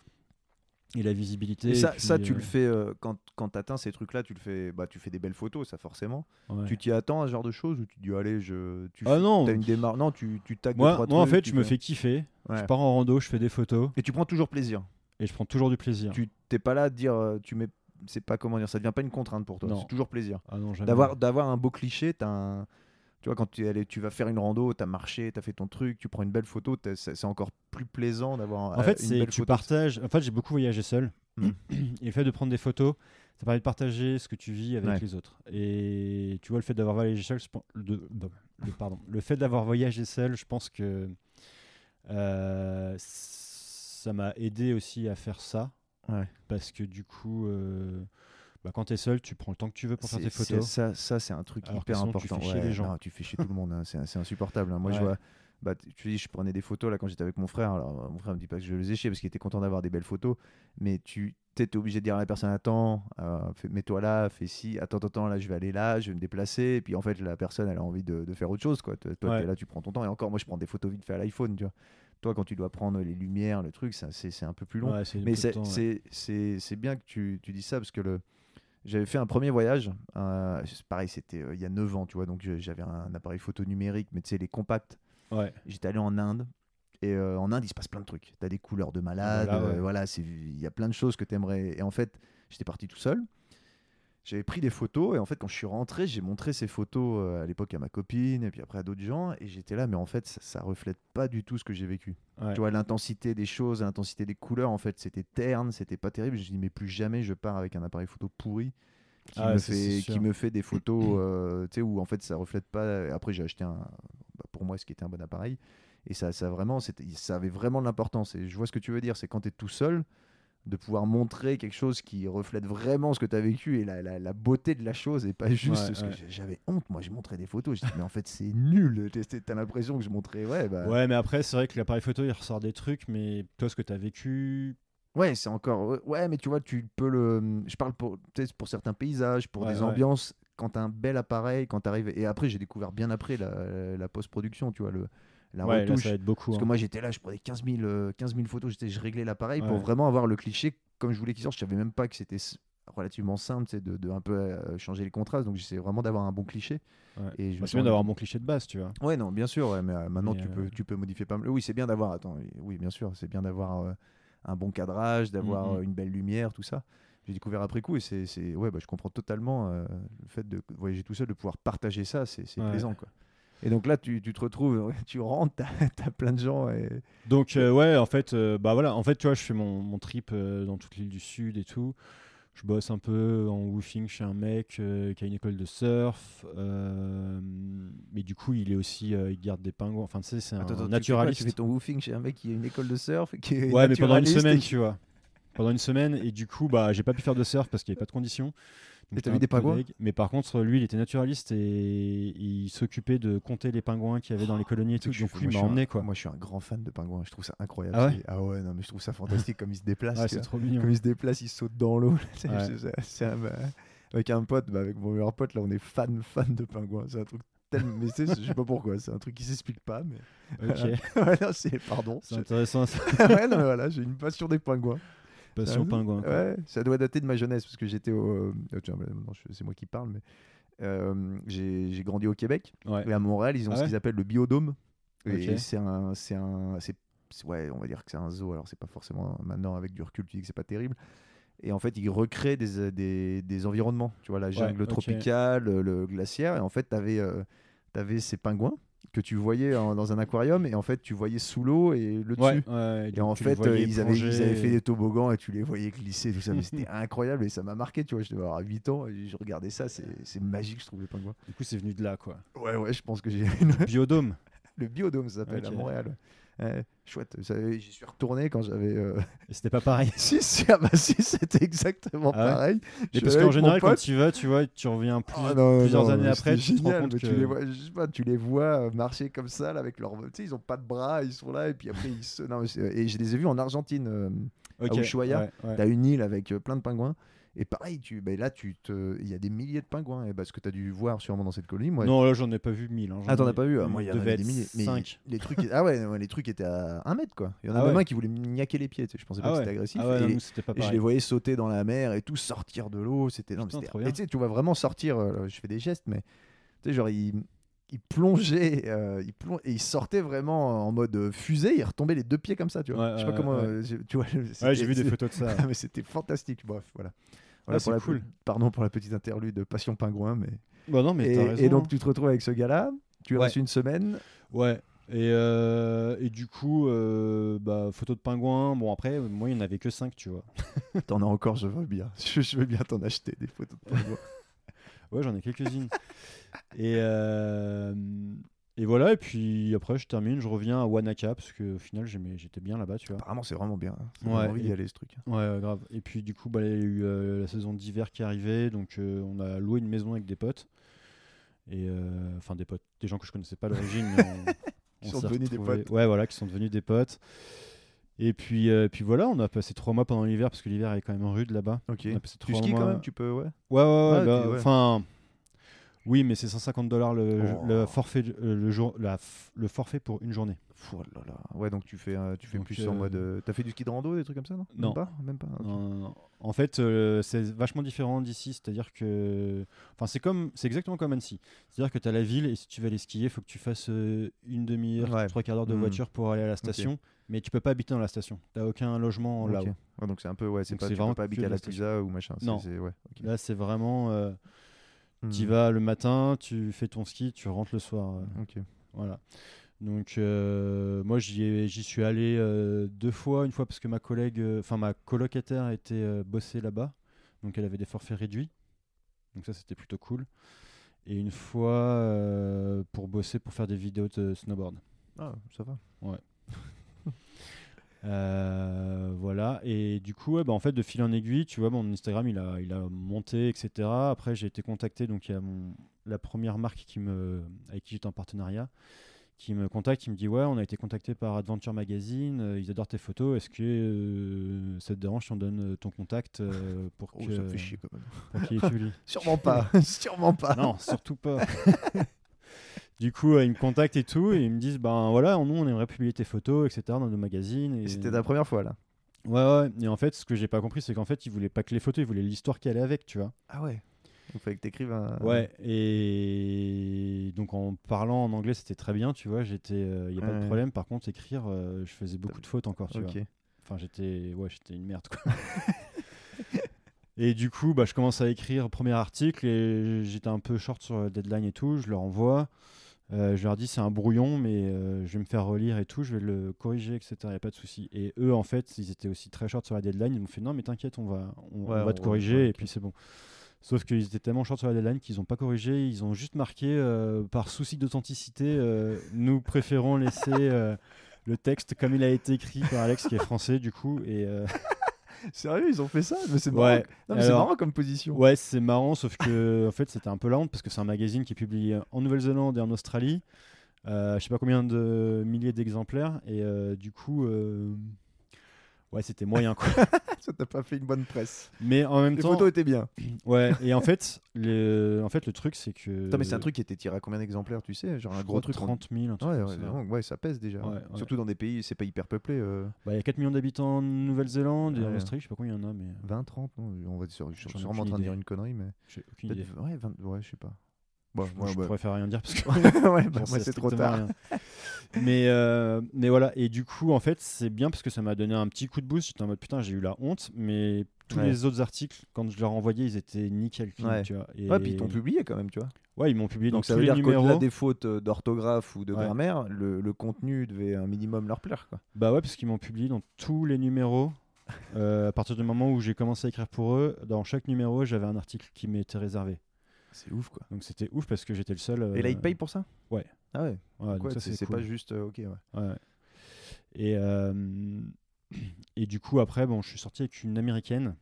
et la visibilité. Et ça, puis, ça, tu euh, le fais euh, quand, quand t'atteins ces trucs-là, tu le fais, bah, tu fais des belles photos, ça forcément. ouais. Tu t'y attends à ce genre de choses ou tu te dis allez, je, tu Ah fais- non. une démarche, non, tu, tu tags deux, Moi, moi en fait, tu je me fais kiffer. Ouais. Je pars en rando, je fais des photos Et tu prends toujours plaisir. et je prends toujours du plaisir. Tu t'es pas là à dire, euh, tu mets, c'est pas comment dire, ça devient pas une contrainte pour toi. C'est toujours plaisir. Ah. D'avoir, d'avoir un beau cliché, t'as un, tu vois, quand tu, tu vas faire une rando, t'as marché, t'as fait ton truc, tu prends une belle photo, c'est encore plus plaisant d'avoir. En euh, fait, une belle que tu photo. partages. En fait, j'ai beaucoup voyagé seul. Mm. Et le fait de prendre des photos, ça permet de partager ce que tu vis avec Ouais. les autres. Et tu vois, le fait d'avoir voyagé seul, je pense- de- pardon, le fait d'avoir voyagé seul, je pense que euh, ça m'a aidé aussi à faire ça. Ouais. Parce que du coup, euh, bah, quand tu es seul, tu prends le temps que tu veux pour faire tes photos. Ça, ça c'est un truc Alors hyper sinon, tu important. fais chier Ouais, les gens. non, tu fais chier tout le monde, hein, c'est insupportable. hein. Moi, je vois. Bah, tu dis, je prenais des photos là quand j'étais avec mon frère. Alors, mon frère me dit pas que je les ai chier parce qu'il était content d'avoir des belles photos, mais tu étais obligé de dire à la personne attends, euh, mets-toi là, fais ci, attends, attends, attends, là je vais aller là, je vais me déplacer. Et puis en fait, la personne elle a envie de, de faire autre chose. Quoi. Toi, Ouais. t'es là, tu prends ton temps. Et encore, moi je prends des photos vite fait à l'iPhone. Tu vois. Toi, quand tu dois prendre les lumières, le truc, c'est un peu plus long. Ouais, Mais c'est ouais. bien que tu, tu dis ça parce que le... j'avais fait un premier voyage. euh, c'est pareil, c'était euh, il y a 9 ans, tu vois. Donc j'avais un appareil photo numérique, mais tu sais, les compacts. Ouais. J'étais allé en Inde. Et euh, en Inde, il se passe plein de trucs. Tu as des couleurs de malade. Voilà, ouais. euh, voilà, c'est- il y a plein de choses que tu aimerais. Et en fait, j'étais parti tout seul. J'avais pris des photos. Et en fait, quand je suis rentré, j'ai montré ces photos euh, à l'époque à ma copine et puis après à d'autres gens. Et j'étais là, mais en fait, ça, ça reflète pas du tout ce que j'ai vécu. Ouais. Tu vois, l'intensité des choses, l'intensité des couleurs, en fait, c'était terne, c'était pas terrible. Je dis, mais plus jamais je pars avec un appareil photo pourri qui, Ah, me, fait, qui me fait des photos, euh, tu sais, où en fait ça reflète pas. Après, j'ai acheté un, bah, pour moi, ce qui était un bon appareil. Et ça, ça vraiment, ça avait vraiment de l'importance. Et je vois ce que tu veux dire, c'est quand tu es tout seul, de pouvoir montrer quelque chose qui reflète vraiment ce que tu as vécu et la, la- la beauté de la chose et pas juste Ouais, ce ouais. que j'avais honte. Moi, j'ai montré des photos, je dis, mais en fait, c'est nul. T'as- l'impression que je montrais, ouais, bah, Ouais, mais après, c'est vrai que l'appareil photo, il ressort des trucs, mais toi, ce que tu as vécu. Ouais, c'est encore. ouais, mais tu vois, tu peux le. Je parle pour, certains paysages, pour Ouais, des ambiances. Quand t'as un bel appareil, quand t'arrives. Et après, j'ai découvert bien après la, la post-production, tu vois, le, la ouais, là, retouche. ça va être beaucoup. Parce que hein. moi, j'étais là, je prenais 15 000, euh, 15 000 photos, j'étais- je réglais l'appareil pour vraiment avoir le cliché comme je voulais qu'il sorte. Je savais même pas que c'était relativement simple, de, de un peu euh, changer les contrastes. Donc, j'essayais vraiment d'avoir un bon cliché. Ouais. Et je me Bah, c'est bien d'avoir un bon cliché de base, tu vois. Ouais, non, bien sûr, ouais, mais euh, maintenant Mais, tu, euh, peux, tu peux modifier pas mal. Oui, c'est bien d'avoir, attends, oui, bien sûr, c'est bien d'avoir euh, un bon cadrage, d'avoir Mhm. euh, une belle lumière, tout ça. J'ai découvert après coup et c'est, ouais, bah, je comprends totalement euh, le fait de voyager tout seul, de pouvoir partager ça, c'est, c'est Ouais. plaisant, quoi. Et donc là, tu, tu te retrouves, tu rentres, t'as, t'as plein de gens et Donc, euh, ouais, en fait, euh, bah voilà, en fait, tu vois, je fais mon, mon trip euh, dans toute l'île du Sud et tout. Je bosse un peu en woofing chez un mec qui a une école de surf. mais du coup, il est aussi, il garde des pingouins. Enfin, tu sais, c'est un Attends, attends, tu fais quoi? naturaliste. Tu fais ton woofing chez un mec qui a une école de surf, qui est Ouais, mais pendant une naturaliste? semaine, et- tu vois. Pendant une semaine, et du coup, bah, j'ai pas pu faire de surf parce qu'il n'y avait pas de conditions. Et t'as vu des pingouins. Mais par contre, lui, il était naturaliste et il s'occupait de compter les pingouins qu'il y avait dans les colonies et tout. Donc, lui, m'a emmené, quoi. Moi, je suis un grand fan de pingouins. Je trouve ça incroyable. Ah ouais ah ouais, non, mais je trouve ça fantastique comme ils se déplacent. Tu c'est trop mignon. Comme ils se déplacent, ils sautent dans l'eau. C'est- un- bah, avec un pote, bah, avec mon meilleur pote, là, on est fan, fan de pingouins. C'est un truc tellement. Mais je sais pas pourquoi. C'est un truc qui s'explique pas. Mais Ok, ouais, non, pardon. c'est Je- intéressant. ça. ouais, non, mais voilà, j'ai une passion des pingouins. Passion Ah, pingouin. quoi. Ouais, ça doit dater de ma jeunesse parce que j'étais au. euh, tiens, bah, c'est moi qui parle, mais euh, j'ai grandi au Québec Ouais. et à Montréal, ils ont Ah ce qu'ils appellent le biodôme. Ok. Et c'est un, c'est un, ouais, on va dire que c'est un zoo. Alors c'est pas forcément maintenant avec du recul, tu dis que c'est pas terrible. Et en fait, ils recréent des, euh, des, des environnements. Tu vois, la jungle tropicale, le, le glaciaire. Et en fait, tu avais, ces pingouins que tu voyais en- dans un aquarium. Et en fait, tu voyais sous l'eau et le dessus. Ouais, Et en fait, euh, ils, avaient, ils avaient fait des toboggans et tu les voyais glisser, tout ça. Mais c'était incroyable et ça m'a marqué, tu vois. Je devais avoir 8 ans et je regardais ça. C'est magique, je trouve, les pingouins. Du coup, c'est venu de là, quoi. Ouais, ouais, je pense que j'ai une- Biodôme. le biodôme, ça s'appelle, à Montréal. Ouais, chouette. J'y suis retourné quand j'avais. euh, c'était pas pareil. si, si, ah bah si, c'était exactement Ah ouais pareil. Je parce qu'en général, quand tu vas, tu vois, tu reviens plus- Ah non, plusieurs non, années mais après, tu te rends génial, compte mais que. tu les vois, je sais pas, tu les vois euh, marcher comme ça là, avec leurs, tu sais, ils ont pas de bras, ils sont là et puis après ils se, non, mais c'est- et je les ai vus en Argentine. euh, Ok, Ushuaia, ouais, ouais. T'as une île avec euh, plein de pingouins. Et pareil, tu, bah, là, tu te, il y a des milliers de pingouins. Et bah, ce que tu as dû voir sûrement dans cette colonie, moi. Non, là, j'en ai pas vu mille. hein. ah, t'en as pas vu il Moi, il y en avait des milliers. Mais cinq. les trucs, ah ouais, ouais, les trucs étaient à un mètre, quoi. Il y en a Ah même ouais. un qui voulait me niaquer les pieds. tu sais, Je pensais pas Ah que c'était agressif. Ah et non, pas je les voyais sauter dans la mer et tout sortir de l'eau. C'était tu vois vraiment sortir. euh, je fais des gestes, mais tu sais, genre il, il plongeait, euh, il plon- et il sortait vraiment en mode fusée. Il retombait les deux pieds comme ça, tu vois. Ouais, je sais pas comment. ouais. euh, j'ai- tu vois. Ouais, j'ai vu des photos de ça. mais c'était fantastique. Bref, voilà. Voilà Ah, pour c'est la cool. Pardon pour la petite interlude de Passion Pingouin, mais. Bah non, mais et, t'as raison. et donc hein. tu te retrouves avec ce gars-là. Tu restes une semaine. Ouais. Et, euh, et du coup, bah, photo de pingouin. Bon, après, moi, il n'y en avait que 5, tu vois. T'en as encore, je veux bien. Je, je veux bien t'en acheter des photos de pingouins. Ouais, j'en ai quelques-unes. et, euh, et voilà, et puis après, je termine, je reviens à Wanaka, parce qu'au final, j'étais bien là-bas, tu vois. Apparemment, c'est vraiment bien. hein. Ouais, envie d'y aller, ce truc. Ouais, grave. Et puis, du coup, bah, il y a eu euh, la saison d'hiver qui arrivait, donc euh, on a loué une maison avec des potes. Et euh, enfin, des potes, des gens que je connaissais pas à l'origine, Qui on sont devenus des potes. Ouais, voilà, qui sont devenus des potes. Et puis, euh, puis voilà, on a passé trois mois pendant l'hiver parce que l'hiver est quand même rude là-bas. Ok. On a passé Tu skis mois- quand même, tu peux, ouais. Ouais, ouais, ouais. Ah, bah, ouais. Enfin, oui, mais c'est 150 dollars le, Oh. le forfait, euh, le jour, la le forfait pour une journée. Oh là là. Ouais, donc tu fais, tu fais Donc, plus en euh, mode. euh, T'as fait du ski de rando, des trucs comme ça, non? Non. Même pas, même pas. ok. Non, non, non. En fait, euh, c'est vachement différent d'ici, c'est-à-dire que, enfin, c'est comme, c'est exactement comme Annecy. C'est-à-dire que tu as la ville et si tu veux aller skier, il faut que tu fasses euh, une demi-heure, Ouais. trois quarts d'heure de Mhm. voiture pour aller à la station, mais tu peux pas habiter dans la station. T'as aucun logement là-haut. Ouais, donc c'est un peu, ouais, c'est pas, tu peux pas habiter à la Pisa ou machin. Non. ouais. Là, c'est vraiment, euh, Hmm. tu vas le matin, tu fais ton ski, tu rentres le soir. euh, Ok. Voilà. Donc euh, moi j'y suis allé euh, deux fois, une fois parce que ma collègue, euh, enfin ma colocataire était euh, bossée là-bas, donc elle avait des forfaits réduits, donc ça c'était plutôt cool. Et une fois euh, pour bosser pour faire des vidéos de snowboard. Ah, ça va. Euh, voilà. Et du coup, ouais, bah, en fait, de fil en aiguille, tu vois, mon Instagram, il a, il a monté, etc. Après, j'ai été contacté, donc il y a mon, la première marque qui me, avec qui j'étais en partenariat, qui me contacte, qui me dit, ouais, on a été contacté par Adventure Magazine, euh, ils adorent tes photos, est-ce que euh, ça te dérange si on donne ton contact euh, pour Oh, que- ça me fait chier quand même. pour Sûrement pas. Sûrement pas. non, surtout pas. du coup, euh, ils me contactent et tout, et ils me disent, ben voilà, nous, on aimerait publier tes photos, etc., dans nos magazines. Et. C'était ta première fois là. Ouais, ouais. Et en fait, ce que j'ai pas compris, c'est qu'en fait, ils voulaient pas que les photos, ils voulaient l'histoire qui allait avec, tu vois. Ah ouais. Il fallait que t'écrives un. Ouais. Et donc, en parlant en anglais, c'était très bien, tu vois. J'étais, il y a pas Ouais. de problème. Par contre, écrire, euh, je faisais beaucoup de fautes encore, tu Ok. vois. Enfin, j'étais, ouais, j'étais une merde, quoi. et du coup, bah, je commence à écrire premier article et j'étais un peu short sur le deadline et tout. Je leur envoie. Euh, je leur dis c'est un brouillon, mais euh, je vais me faire relire et tout, je vais le corriger, etc. Il n'y a pas de souci. Et eux, en fait, ils étaient aussi très short sur la deadline. Ils m'ont fait non, mais t'inquiète, on va, on, Ouais, on va on te va- corriger et puis c'est bon. Sauf qu'ils étaient tellement short sur la deadline qu'ils n'ont pas corrigé. Ils ont juste marqué euh, par souci d'authenticité. nous préférons laisser le texte comme il a été écrit par Alex, qui est français du coup. Et Sérieux, ils ont fait ça Mais c'est Ouais. marrant. Non, mais Alors- marrant comme position. Ouais, c'est marrant, sauf que en fait, c'était un peu la honte parce que c'est un magazine qui est publié en Nouvelle-Zélande et en Australie. Euh, je sais pas combien de milliers d'exemplaires et euh, du coup, euh, ouais, c'était moyen quoi. Ça t'a pas fait une bonne presse. Mais en même Les temps, photos étaient bien. ouais. Et en fait, le, en fait, le truc c'est que. Putain, mais c'est un truc qui était tiré à combien d'exemplaires, tu sais Genre un gros truc. en- 30 000, un truc Ouais, ouais, vraiment, ouais, ça pèse déjà. Ouais. Surtout dans des pays, c'est pas hyper peuplé. euh, Bah, il y a 4 millions d'habitants en Nouvelle-Zélande et en. Australie, je sais pas combien il y en a, mais 20, 30, non On va dire, je suis sûrement en train de dire une connerie, mais. j'ai aucune idée. Ouais, 20, ouais, je sais pas. Bon, je, ouais, je bah- faire rien dire parce que ouais, bah, moi, c'est trop tard. rien. mais, euh, mais voilà, et du coup, en fait, c'est bien parce que ça m'a donné un petit coup de boost. J'étais en mode putain, j'ai eu la honte, mais tous les autres articles, quand je leur envoyais, ils étaient nickel clean, Ouais. tu vois. Et... Ouais, puis ils t'ont publié quand même, tu vois. Ouais, ils m'ont publié Donc dans ça veut les dire qu'au-delà numéros. des fautes euh, d'orthographe ou de grammaire, le, le contenu devait un minimum leur plaire, quoi. Bah ouais, parce qu'ils m'ont publié dans tous les numéros. Euh, à partir du moment où j'ai commencé à écrire pour eux, dans chaque numéro, j'avais un article qui m'était réservé. C'est ouf, quoi. Donc c'était ouf parce que j'étais le seul. Et là, euh, ils te payent pour ça? Ouais. Ah ouais. ouais, donc ça, c'est c'est c'est cool. pas juste. euh, ok, ouais. Ouais. Et, euh, et du coup, après, bon, je suis sorti avec une américaine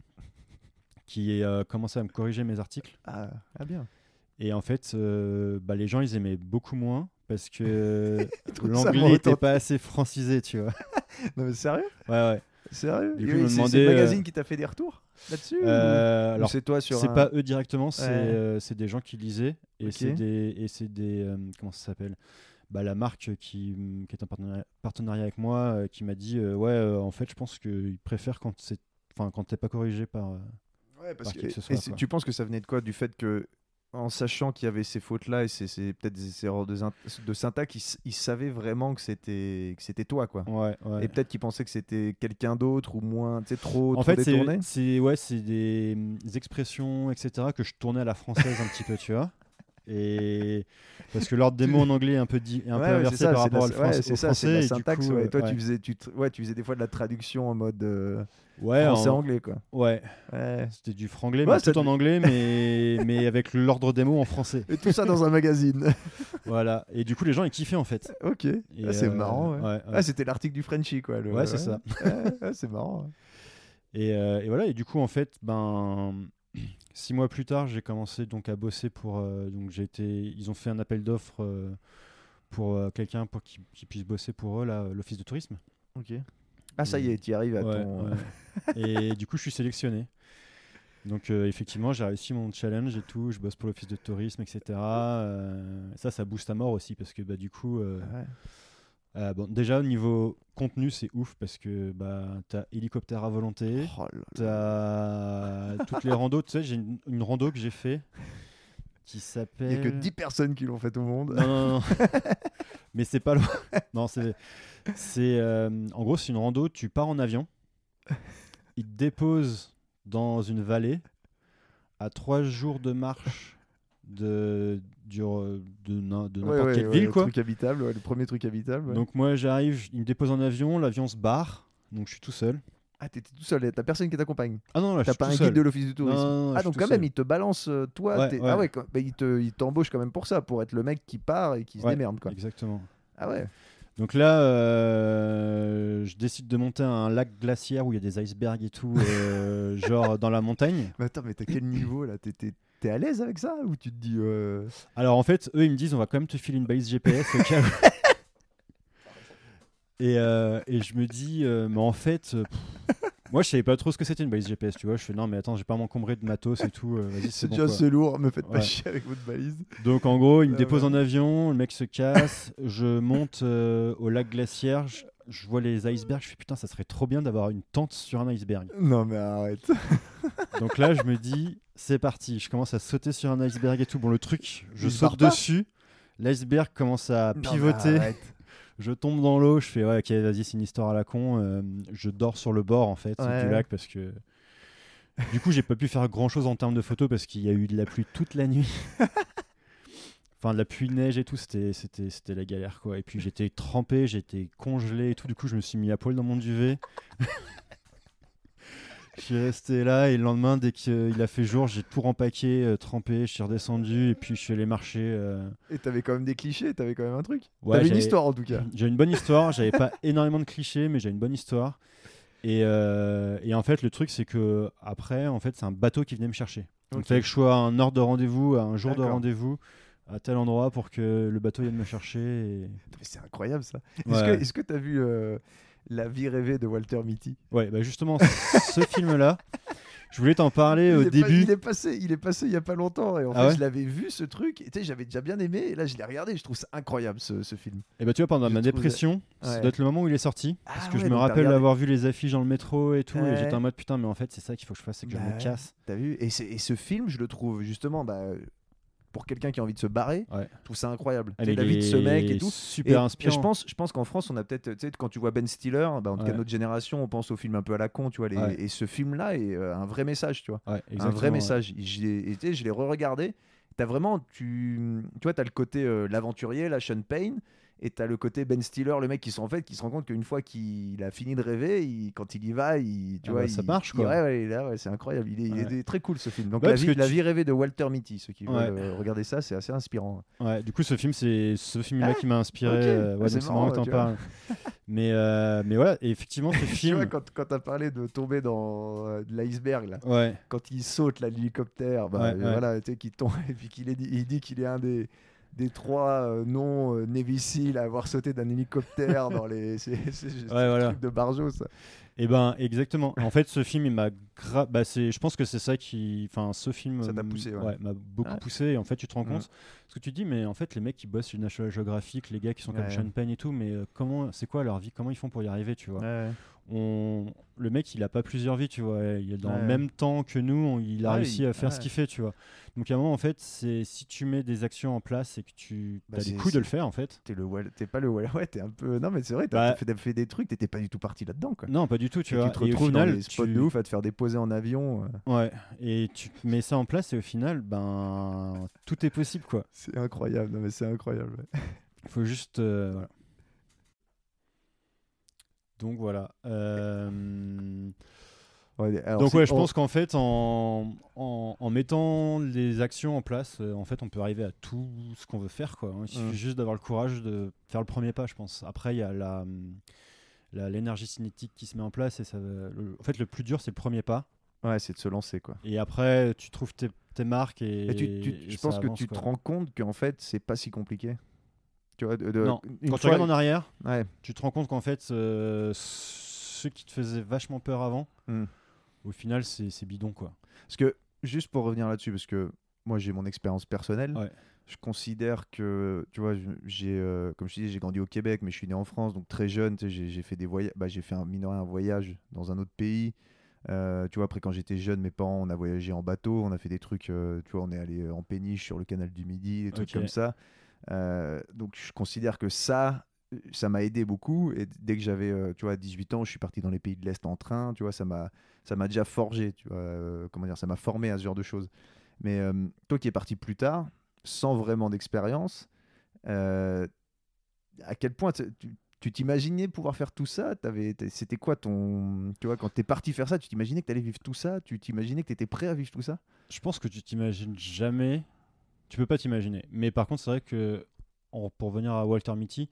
qui a commencé à me corriger mes articles. Ah, ah bien. Et en fait, euh, bah, les gens, ils aimaient beaucoup moins parce que l'anglais authentique. pas assez francisé, tu vois. Non, mais sérieux? Ouais, ouais. Sérieux? Du coup, ils me c'est- C'est demandaient, le euh, magazine qui t'a fait des retours? Là-dessus Euh, alors, c'est toi sur c'est un- pas eux directement, c'est Ouais. euh, c'est des gens qui lisaient. Et c'est des. Et c'est des euh, comment ça s'appelle? Bah, La marque qui, qui est en partenariat, partenariat avec moi euh, qui m'a dit euh, Ouais, euh, en fait, je pense qu'ils préfèrent quand c'est. Enfin, quand t'es pas corrigé par. euh, Ouais, parce par que, qui que ce et soit, quoi. tu penses que ça venait de quoi? Du fait que, en sachant qu'il y avait ces fautes-là et c'est peut-être des erreurs de, syntaxe, ils, s- ils savaient vraiment que c'était que c'était toi, quoi. Ouais, ouais. Et peut-être qu'ils pensaient que c'était quelqu'un d'autre ou moins, tu sais, trop, en trop fait, c'est ouais, c'est des, hum, expressions, etc., que je tournais à la française un petit peu, tu vois. Et parce que l'ordre des mots en anglais est un peu, di- un Ouais, inversé ça, par la- rapport au ouais, français. c'est au ça, la français, et du syntaxe. coup, ouais. Toi. Tu, faisais, tu, t- ouais, tu faisais des fois de la traduction en mode euh, français-anglais, quoi. ouais, c'était du franglais, mais tout en anglais, mais, mais avec l'ordre des mots en français. Et tout ça dans un magazine. Voilà. Et du coup, les gens, ils kiffaient en fait. ok. Ah, c'est euh, marrant. Ah, c'était l'article du Frenchie, quoi. le- Ouais, c'est ça. C'est marrant. Et, euh, et voilà, et du coup, en fait, ben, six mois plus tard, j'ai commencé donc à bosser pour. euh, donc j'ai été, ils ont fait un appel d'offres euh, pour euh, quelqu'un pour qui, qui puisse bosser pour eux, là, l'office de tourisme. Ok. Ah, ça y est, tu y arrives à Ouais, ton. et du coup, je suis sélectionné. Donc, euh, effectivement, j'ai réussi mon challenge et tout. Je bosse pour l'office de tourisme, etc. Euh, ça, ça booste à mort aussi parce que bah, du coup, euh, Ouais. Euh, bon, déjà au niveau contenu, c'est ouf parce que bah, t'as hélicoptère à volonté. Oh. T'as toutes les randos. Tu sais, j'ai une, une rando que j'ai fait qui Il s'appelle. n'y a que 10 personnes qui l'ont fait au monde. Non, non, non. Mais c'est pas loin. Non, c'est. c'est euh, en gros, c'est une rando. Tu pars en avion. Il te dépose dans une vallée à trois jours de marche de, du, de, n'im- de n'importe ouais, quelle ouais, ville, le quoi. truc habitable, ouais, le premier truc habitable. Donc, moi, j'arrive, il me dépose en avion, l'avion se barre. Donc, je suis tout seul. Ah, t'étais tout seul, t'as personne qui t'accompagne. Ah non, là, T'as pas un seul. guide de l'office du tourisme. Non, non, non, je ah, donc quand seul. même, il te balance, euh, toi. Ouais, t'es- ouais. Ah ouais, quand- bah, il te- il t'embauche quand même pour ça, pour être le mec qui part et qui se démerde, quoi. Exactement. Ah ouais. Donc là, euh, je décide de monter à un lac glaciaire où il y a des icebergs et tout, euh, genre dans la montagne. Mais attends, mais t'as quel niveau là? T'es- T'es t'es à l'aise avec ça Ou tu te dis. euh, Alors en fait, eux, ils me disent, on va quand même te filer une balise GPS au cas où. Et, euh, et je me dis, euh, mais en fait, pff, moi je savais pas trop ce que c'était une balise GPS, tu vois. Je fais, non, mais attends, je vais pas m'encombrer de matos et tout. vas-y, c'est C'est bon, assez lourd, me faites pas chier avec votre balise. Donc en gros, il me dépose en avion, le mec se casse, je monte au lac glaciaire, je, je vois les icebergs, je fais putain, ça serait trop bien d'avoir une tente sur un iceberg. Non, mais arrête. Donc là, je me dis, c'est parti. Je commence à sauter sur un iceberg et tout. Bon, le truc, je Il saute pas dessus. L'iceberg commence à Non, mais pivoter. arrête. Je tombe dans l'eau. Je fais, ouais, ok, vas-y, c'est une histoire à la con. Euh, je dors sur le bord, en fait, Ouais. du lac parce que. Du coup, j'ai pas pu faire grand chose en termes de photos parce qu'il y a eu de la pluie toute la nuit. Enfin, de la pluie, neige et tout, c'était, c'était, c'était la galère, quoi. Et puis, j'étais trempé, j'étais congelé et tout. Du coup, je me suis mis à poil dans mon duvet. Je suis resté là et le lendemain, dès qu'il a fait jour, j'ai tout rempaqué, euh, trempé, je suis redescendu et puis je suis allé marcher. euh, Et t'avais quand même des clichés, t'avais quand même un truc. Ouais, t'avais une histoire en tout cas. J'ai une bonne histoire, j'avais pas énormément de clichés, mais j'ai une bonne histoire. Et, euh, et en fait, le truc, c'est que après, en fait, c'est un bateau qui venait me chercher. Donc, il fallait que je sois à un heure de rendez-vous, à un jour de rendez-vous, à tel endroit pour que le bateau vienne me chercher. et- C'est incroyable ça. Est-ce Ouais. que est-ce que t'as vu euh, La vie rêvée de Walter Mitty Ouais, bah justement, ce film-là, je voulais t'en parler il au pas- début. il est passé, il est passé il y a pas longtemps et en Ah fait ouais je l'avais vu ce truc. Et j'avais déjà bien aimé et là je l'ai regardé. et Je trouve ça incroyable ce, ce film. Et bah, tu vois, pendant Je ma dépression, ça Ouais. doit être le moment où il est sorti. Ah parce que ouais, je me rappelle d'avoir vu les affiches dans le métro et tout. Et j'étais en mode putain, mais en fait, c'est ça qu'il faut que je fasse, c'est que Bah je me ouais. casse. T'as vu et, et ce film, je le trouve justement bah, pour quelqu'un qui a envie de se barrer, Ouais. je trouve ça incroyable. Ah, la vie de ce mec et tout. Super et inspirant. je pense, je pense qu'en France, on a peut-être, tu sais, quand tu vois Ben Stiller, bah, en tout cas notre génération, on pense au film un peu à la con, tu vois. les- Ouais. Et ce film-là est euh, un vrai message, tu vois. Un vrai message. Je l'ai- et tu sais, je l'ai re-regardé. T'as vraiment, tu, tu vois, t'as le côté euh, l'aventurier, la Sean Payne, et t'as le côté Ben Stiller, le mec qui se, en fait, qui se rend compte qu'une fois qu'il a fini de rêver, il- quand il y va, il, tu Ah vois, bah, ça il- marche, quoi. ouais, ouais, là, ouais, c'est incroyable. Il est, il est Ouais. très cool ce film. Donc la, vie, que la tu- vie rêvée de Walter Mitty, ceux qui veulent euh, regarder ça, c'est assez inspirant. Ouais, du coup, ce film, c'est ce film-là Ah, qui m'a inspiré. euh, Ah, ouais, c'est marrant, t'en parles. mais, euh, mais voilà, effectivement, ce Tu vois, film. quand, quand t'as parlé de tomber dans euh, de l'iceberg, là, quand il saute là, l'hélicoptère, bah, voilà, tu sais, qu'il tombe et puis qu'il dit qu'il est un des des trois euh, non euh, à avoir sauté d'un hélicoptère dans les c'est Ouais, voilà. truc de Barjo ça. et ben exactement. En fait, ce film, il m'a gra... bah, c'est, je pense que c'est ça qui, enfin, ce film, Ça t'a poussé, ouais. m'a beaucoup Ouais. poussé. Et en fait, tu te rends compte, ce que tu dis, mais en fait, les mecs qui bossent sur National Geographic, les gars qui sont comme Ouais. Sean Penn et tout, mais euh, comment, c'est quoi leur vie, comment ils font pour y arriver, tu vois? Ouais. On... le mec il a pas plusieurs vies tu vois il est dans Ouais. le même temps que nous on- il a Ouais, réussi à faire ce qu'il fait tu vois donc à un moment en fait c'est si tu mets des actions en place et que tu Bah, as les couilles de le faire en fait T'es le t'es pas le Wal- ouais t'es un peu non mais c'est vrai t'as Bah- fait, fait des trucs t'étais pas du tout parti là-dedans quoi. non pas du tout tu Et vois tu te et au retrouves final dans des spots tu... de ouf à te faire déposer en avion. euh, ouais et tu mets ça en place et au final ben tout est possible quoi c'est incroyable non mais c'est incroyable. faut juste euh, voilà. Donc voilà Euh, Ouais, alors Donc ouais, je pense qu'en fait, en, en, en mettant les actions en place, euh, en fait, on peut arriver à tout ce qu'on veut faire. Quoi. hein. Il suffit Mm. juste d'avoir le courage de faire le premier pas, je pense. Après, il y a la, la- l'énergie cinétique qui se met en place. Et ça, le- en fait, le plus dur, c'est le premier pas. ouais c'est de se lancer quoi. Et après, tu trouves tes, tes marques et, Et tu, tu- et je pense que avance, tu te rends compte qu'en fait c'est pas si compliqué? Quand tu regardes en arrière, tu te rends compte qu'en fait, euh, ce qui te faisait vachement peur avant, hmm. au final, c'est bidon. quoi. Parce que, juste pour revenir là-dessus, parce que moi, j'ai mon expérience personnelle. Je considère que, tu vois, j'ai, euh, comme je te j'ai grandi au Québec, mais je suis né en France, donc très jeune, j'ai fait des voyages, bah, j'ai fait un minoré un voyage dans un autre pays. Euh, tu vois, après quand j'étais jeune, mes parents, on a voyagé en bateau, on a fait des trucs, tu vois, on est allé en péniche sur le canal du Midi, des trucs comme ça. Euh, donc je considère que ça, ça m'a aidé beaucoup. Et dès que j'avais, euh, tu vois, 18 ans, je suis parti dans les pays de l'Est en train, tu vois, ça m'a, ça m'a déjà forgé, tu vois, euh, comment dire, ça m'a formé à ce genre de choses. Mais toi qui es parti plus tard, sans vraiment d'expérience, à quel point tu- t'imaginais pouvoir faire tout ça? C'était quoi ton. Tu vois, quand t'es parti faire ça, tu t'imaginais que t'allais vivre tout ça? Tu t'imaginais que t'étais prêt à vivre tout ça? Je pense que tu t'imagines jamais. Tu peux pas t'imaginer. Mais par contre, c'est vrai que pour venir à Walter Mitty,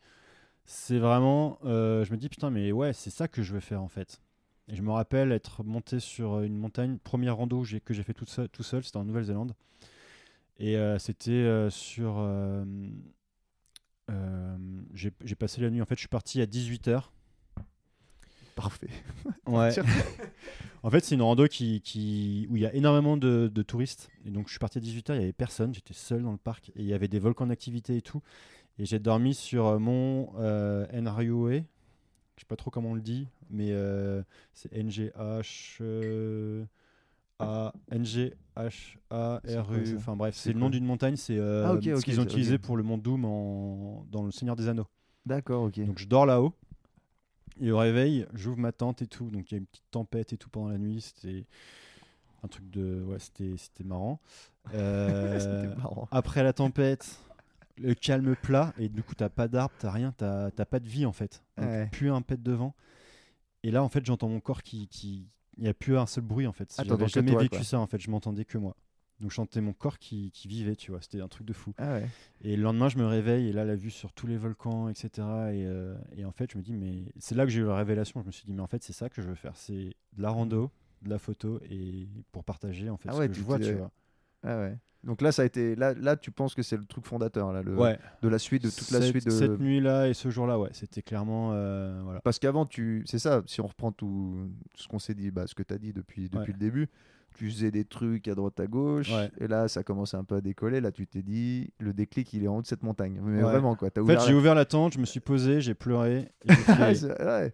c'est vraiment. euh, je me dis putain, mais ouais, c'est ça que je veux faire en fait. Et je me rappelle être monté sur une montagne, première rando que j'ai fait tout seul, tout seul c'était en Nouvelle-Zélande. Et euh, c'était euh, sur. j'ai passé la nuit. En fait, je suis parti à 18h. Parfait. Ouais. en fait, c'est une rando qui, qui, où il y a énormément de, de touristes. Et donc, je suis parti à 18h, il n'y avait personne. J'étais seul dans le parc. Et il y avait des volcans d'activité et tout. Et j'ai dormi sur euh, mon euh, NRUE. Je sais pas trop comment on le dit, mais euh, c'est NGH. A, RU. ça Enfin bref, C'est le nom d'une montagne. C'est euh, Ah, ce qu'ils ont utilisé pour le mont Doom en- dans Le Seigneur des Anneaux. D'accord, ok. Donc je dors là-haut. Et au réveil, j'ouvre ma tente et tout. Donc il y a une petite tempête et tout pendant la nuit. C'était un truc de. Ouais, c'était marrant. Euh, marrant. après la tempête, le calme plat. Et du coup, t'as pas d'arbre, t'as rien, t'as pas de vie en fait. Donc, Ouais. Plus un pet de vent. Et là, en fait, j'entends mon corps qui. qui... Il n'y a plus un seul bruit en fait. Ah, J'avais jamais toi, vécu quoi. ça en fait. Je m'entendais que moi. Donc je sentais mon corps qui, qui vivait, tu vois. C'était un truc de fou. Ah ouais. Et le lendemain, je me réveille et là, la vue sur tous les volcans, etc. Et, euh, et en fait, je me dis, mais c'est là que j'ai eu la révélation. Je me suis dit, mais en fait, c'est ça que je veux faire. C'est de la rando, de la photo et pour partager en fait Ah ce ouais, que tu je vois, tu vois. Ah ouais. Donc là, ça a été. Là, là tu penses que c'est le truc fondateur là, le... Ouais. de la suite, de toute la cette, suite de. cette nuit-là et ce jour-là, ouais, c'était clairement, euh, voilà. Parce qu'avant, tu, c'est ça. Si on reprend tout ce qu'on s'est dit, bah, ce que tu as dit depuis, depuis Ouais. le début, tu faisais des trucs à droite à gauche, Ouais. et là, ça commençait un peu à décoller. Là, tu t'es dit, le déclic, il est en haut de cette montagne. Mais Ouais. vraiment, quoi. As En fait, j'ai la- ouvert la tente, je me suis posé, j'ai pleuré. Ah, ouais.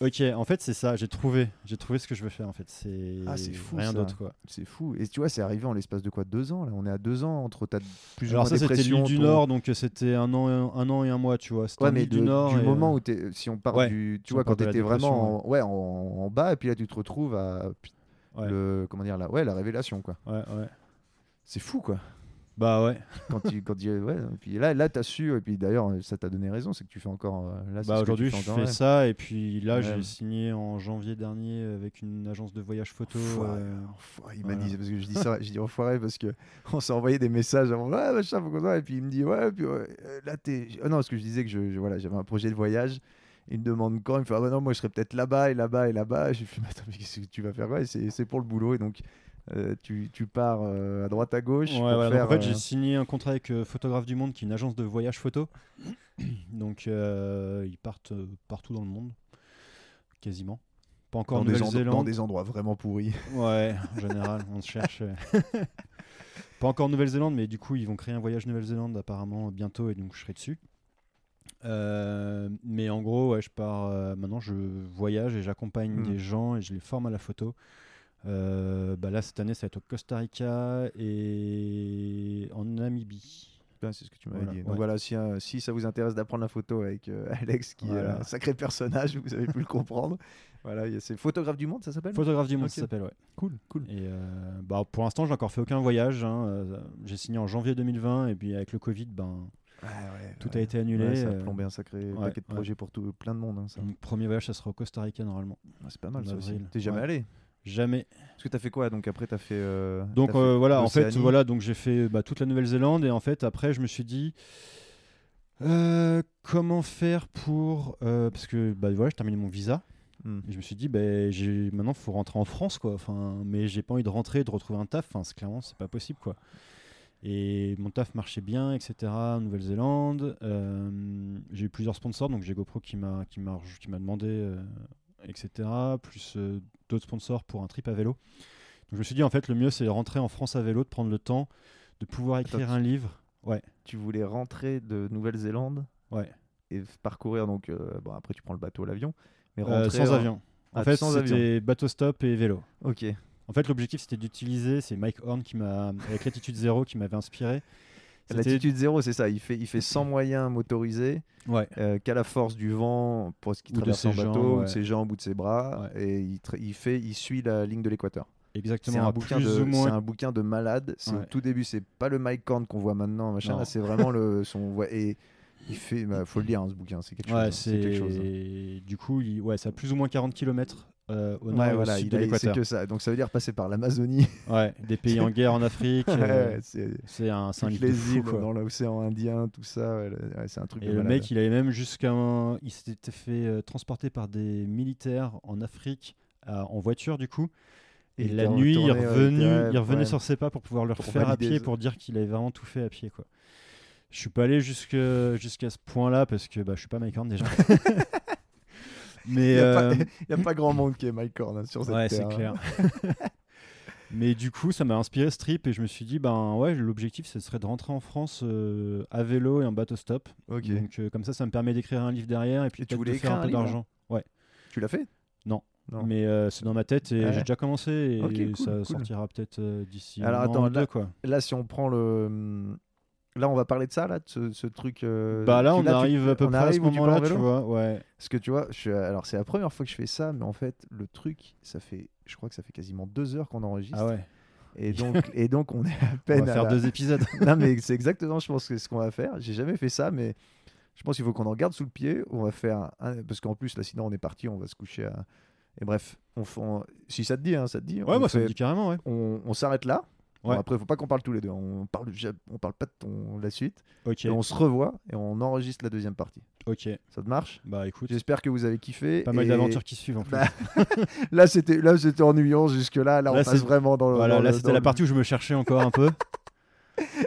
ok, en fait, c'est ça. J'ai trouvé, j'ai trouvé ce que je veux faire. En fait, c'est Ah, fou, rien d'autre, quoi. C'est fou. Et tu vois, c'est arrivé en l'espace de quoi Deux ans là? On est à deux ans entre ta plus ou Alors moins ça, c'était l'île du ton- Nord, donc euh, c'était un an, un, un an et un mois, tu vois. C'était Ouais, mais de- du Nord. du et, moment euh, où t'es, si on parle Ouais, du, tu si vois, quand t'étais vraiment en, ouais, en, en bas, et puis là tu te retrouves à Ouais. le, comment dire là, ouais, la révélation quoi. Ouais, ouais. C'est fou quoi. Bah ouais. Quand tu, quand tu- ouais, et puis là, là t'as su, et puis d'ailleurs ça t'a donné raison, c'est que tu fais encore. euh, Là, Bah aujourd'hui, je fais ouais. ça et puis là, Ouais. j'ai signé en janvier dernier avec une agence de voyage photo. Enfoiré, euh, enfoiré. Il m'a dit parce que je dis ça, je dis enfoiré parce que on s'est envoyé des messages avant, ouais machin, faut qu'on et puis il me dit ouais, puis euh, là t'es, ah non parce que je disais que je, je- voilà j'avais un projet de voyage. Il me demande quand, il me fait ah bah non moi je serais peut-être là-bas et là-bas et là-bas. J'ai fait mais attends mais qu'est-ce que tu vas faire? Ouais, c'est, pour le boulot et donc euh, tu, tu pars euh, à droite à gauche. Ouais, pour voilà, donc faire, en fait, euh, j'ai signé un contrat avec euh, Photographe du Monde, qui est une agence de voyage photo. donc, euh, ils partent euh, partout dans le monde, quasiment. Pas encore en endro- dans Nouvelle-Zélande. des endroits vraiment pourris. Ouais, en général, on se cherche. euh. Pas encore en Nouvelle-Zélande, mais du coup, ils vont créer un voyage Nouvelle-Zélande apparemment bientôt, et donc je serai dessus. Euh, mais en gros, ouais, je pars. euh, maintenant, je voyage et j'accompagne Hmm. des gens et je les forme à la photo. Euh, bah là, cette année, ça va être au Costa Rica et en Namibie. C'est ce que tu m'avais Voilà, dit. ouais. Donc voilà, si, si ça vous intéresse d'apprendre la photo avec Alex, qui est un sacré personnage, vous avez pu le comprendre. Voilà, c'est photographe du monde, ça s'appelle? Photographe du monde, ça s'appelle, ouais. Cool, cool. Et bah, pour l'instant, j'ai encore fait aucun voyage. hein. J'ai signé en janvier 2020 et puis avec le Covid, ben, Ouais, ouais, tout ouais. a été annulé. Ouais, ça a euh, plombé un sacré ouais, paquet de ouais. projets pour tout, plein de monde. hein, ça. Premier voyage, ça sera au Costa Rica normalement. C'est pas mal ça aussi. T'es jamais Ouais. allé Jamais. Parce que t'as fait quoi Donc après t'as fait. euh, Donc t'as fait euh, voilà, en fait, voilà, donc j'ai fait bah, toute la Nouvelle-Zélande et en fait après je me suis dit euh, comment faire pour euh, parce que bah voilà, je terminais mon visa Hmm. et je me suis dit bah, j'ai maintenant faut rentrer en France quoi. Enfin, mais j'ai pas envie de rentrer et de retrouver un taf. Enfin, c'est clairement c'est pas possible quoi. Et mon taf marchait bien, etc. en Nouvelle-Zélande. Euh, j'ai eu plusieurs sponsors, donc j'ai GoPro qui m'a qui m'a qui m'a demandé euh, etc. Plus euh, d'autres sponsors pour un trip à vélo. Donc je me suis dit, en fait, le mieux, c'est de rentrer en France à vélo, de prendre le temps, de pouvoir écrire Attends, un livre. Ouais, Tu voulais rentrer de Nouvelle-Zélande ouais. et parcourir donc. bon, après, tu prends le bateau, l'avion. Mais rentrer sans en- avion. En Ah, fait, sans avion. c'était bateau stop et vélo. Ok. En fait, l'objectif, c'était d'utiliser, c'est Mike Horn qui m'a, avec Latitude Zéro, qui m'avait inspiré. Latitude zéro, c'est ça. Il fait, il fait sans moyens motorisés, Ouais, euh, qu'à la force du vent pour ce qui traverse en bateau, jambes, ou de ses jambes ou de ses bras, Ouais. et il, fait, il suit la ligne de l'équateur. C'est exactement. un bouquin de, moins. c'est un bouquin de malade. C'est au tout début, c'est pas le Mike Horn qu'on voit maintenant, machin. Là, c'est vraiment le son. et il fait, bah, faut le lire, hein, ce bouquin. C'est quelque chose. Hein, c'est quelque chose. hein. du coup, il... ouais, ça a plus ou moins 40 km au nord Ouais, et au voilà, sud il de l'équateur. que ça. Donc ça veut dire passer par l'Amazonie, Ouais, des pays en guerre en Afrique. Euh, c'est un, un livre les îles dans l'océan Indien, tout ça. ouais, c'est un truc Et de le malade. mec, il avait même jusqu'à un... il s'était fait euh, transporter par des militaires en Afrique euh, en voiture du coup. Et, la nuit, il ouais, était- il revenait sur ses pas pour pouvoir le refaire à pied pour dire qu'il avait vraiment tout fait à pied quoi. Je suis pas allé jusqu'à ce point-là parce que bah, je suis pas Mike Horn déjà. Il Mais n'y a, pas- euh, il a pas grand monde qui est Mike Horn hein, sur cette Ouais, terre. c'est hein. clair. Mais du coup, ça m'a inspiré ce trip et je me suis dit, ben ouais, l'objectif, ce serait de rentrer en France euh, à vélo et en bateau stop. Donc euh, comme ça, ça me permet d'écrire un livre derrière et puis Et tu peut-être de faire un peu d'argent. Ouais. Tu l'as fait? Non. Non. Mais euh, c'est dans ma tête et Ouais. j'ai déjà commencé et cool, ça cool. sortira peut-être d'ici Alors, un an attends, deux, là- quoi. Là, si on prend le. Là, on va parler de ça, là, de ce, ce truc. euh, bah là, on arrive à peu on près à ce tu moment-là, tu vois. Ouais. Parce que tu vois, je alors c'est la première fois que je fais ça, mais en fait, le truc, ça fait, je crois que ça fait quasiment deux heures qu'on enregistre. Ah ouais. Et donc, et donc, on est à On peine. va à faire la- deux épisodes. non, mais c'est exactement, je pense, que ce qu'on va faire. J'ai jamais fait ça, mais je pense qu'il faut qu'on en garde sous le pied. On va faire. un- Parce qu'en plus, là, sinon, on est parti, on va se coucher à. Et bref, on, fait- on- si ça te dit, hein, ça te dit. Ouais, on moi ça me dit carrément, ouais. on, on s'arrête là. Bon, après, faut pas qu'on parle tous les deux. On parle, on parle pas de ton, la suite. Ok. Et on se revoit et on enregistre la deuxième partie. Ok. Ça te marche? Bah écoute, J'espère que vous avez kiffé. pas mal d'aventures qui suivent en plus. Bah, là, c'était là, c'était ennuyant jusque là. Là, on Là, passe vraiment dans. Voilà, dans là c'était la partie où je me cherchais encore un peu.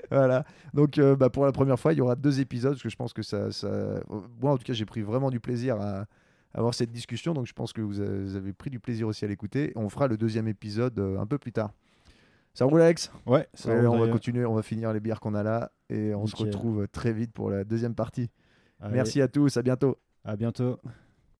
Voilà. Donc, euh, bah, pour la première fois, il y aura deux épisodes parce que je pense que ça, ça... Moi, en tout cas, j'ai pris vraiment du plaisir à avoir cette discussion. Donc, je pense que vous avez, vous avez pris du plaisir aussi à l'écouter. On fera le deuxième épisode euh, un peu plus tard. Ça roule, Alex? Ouais, ça Ouais, roule, On va continuer. On va finir les bières qu'on a là et on se retrouve très vite pour la deuxième partie. Allez, Merci à tous. À bientôt. À bientôt.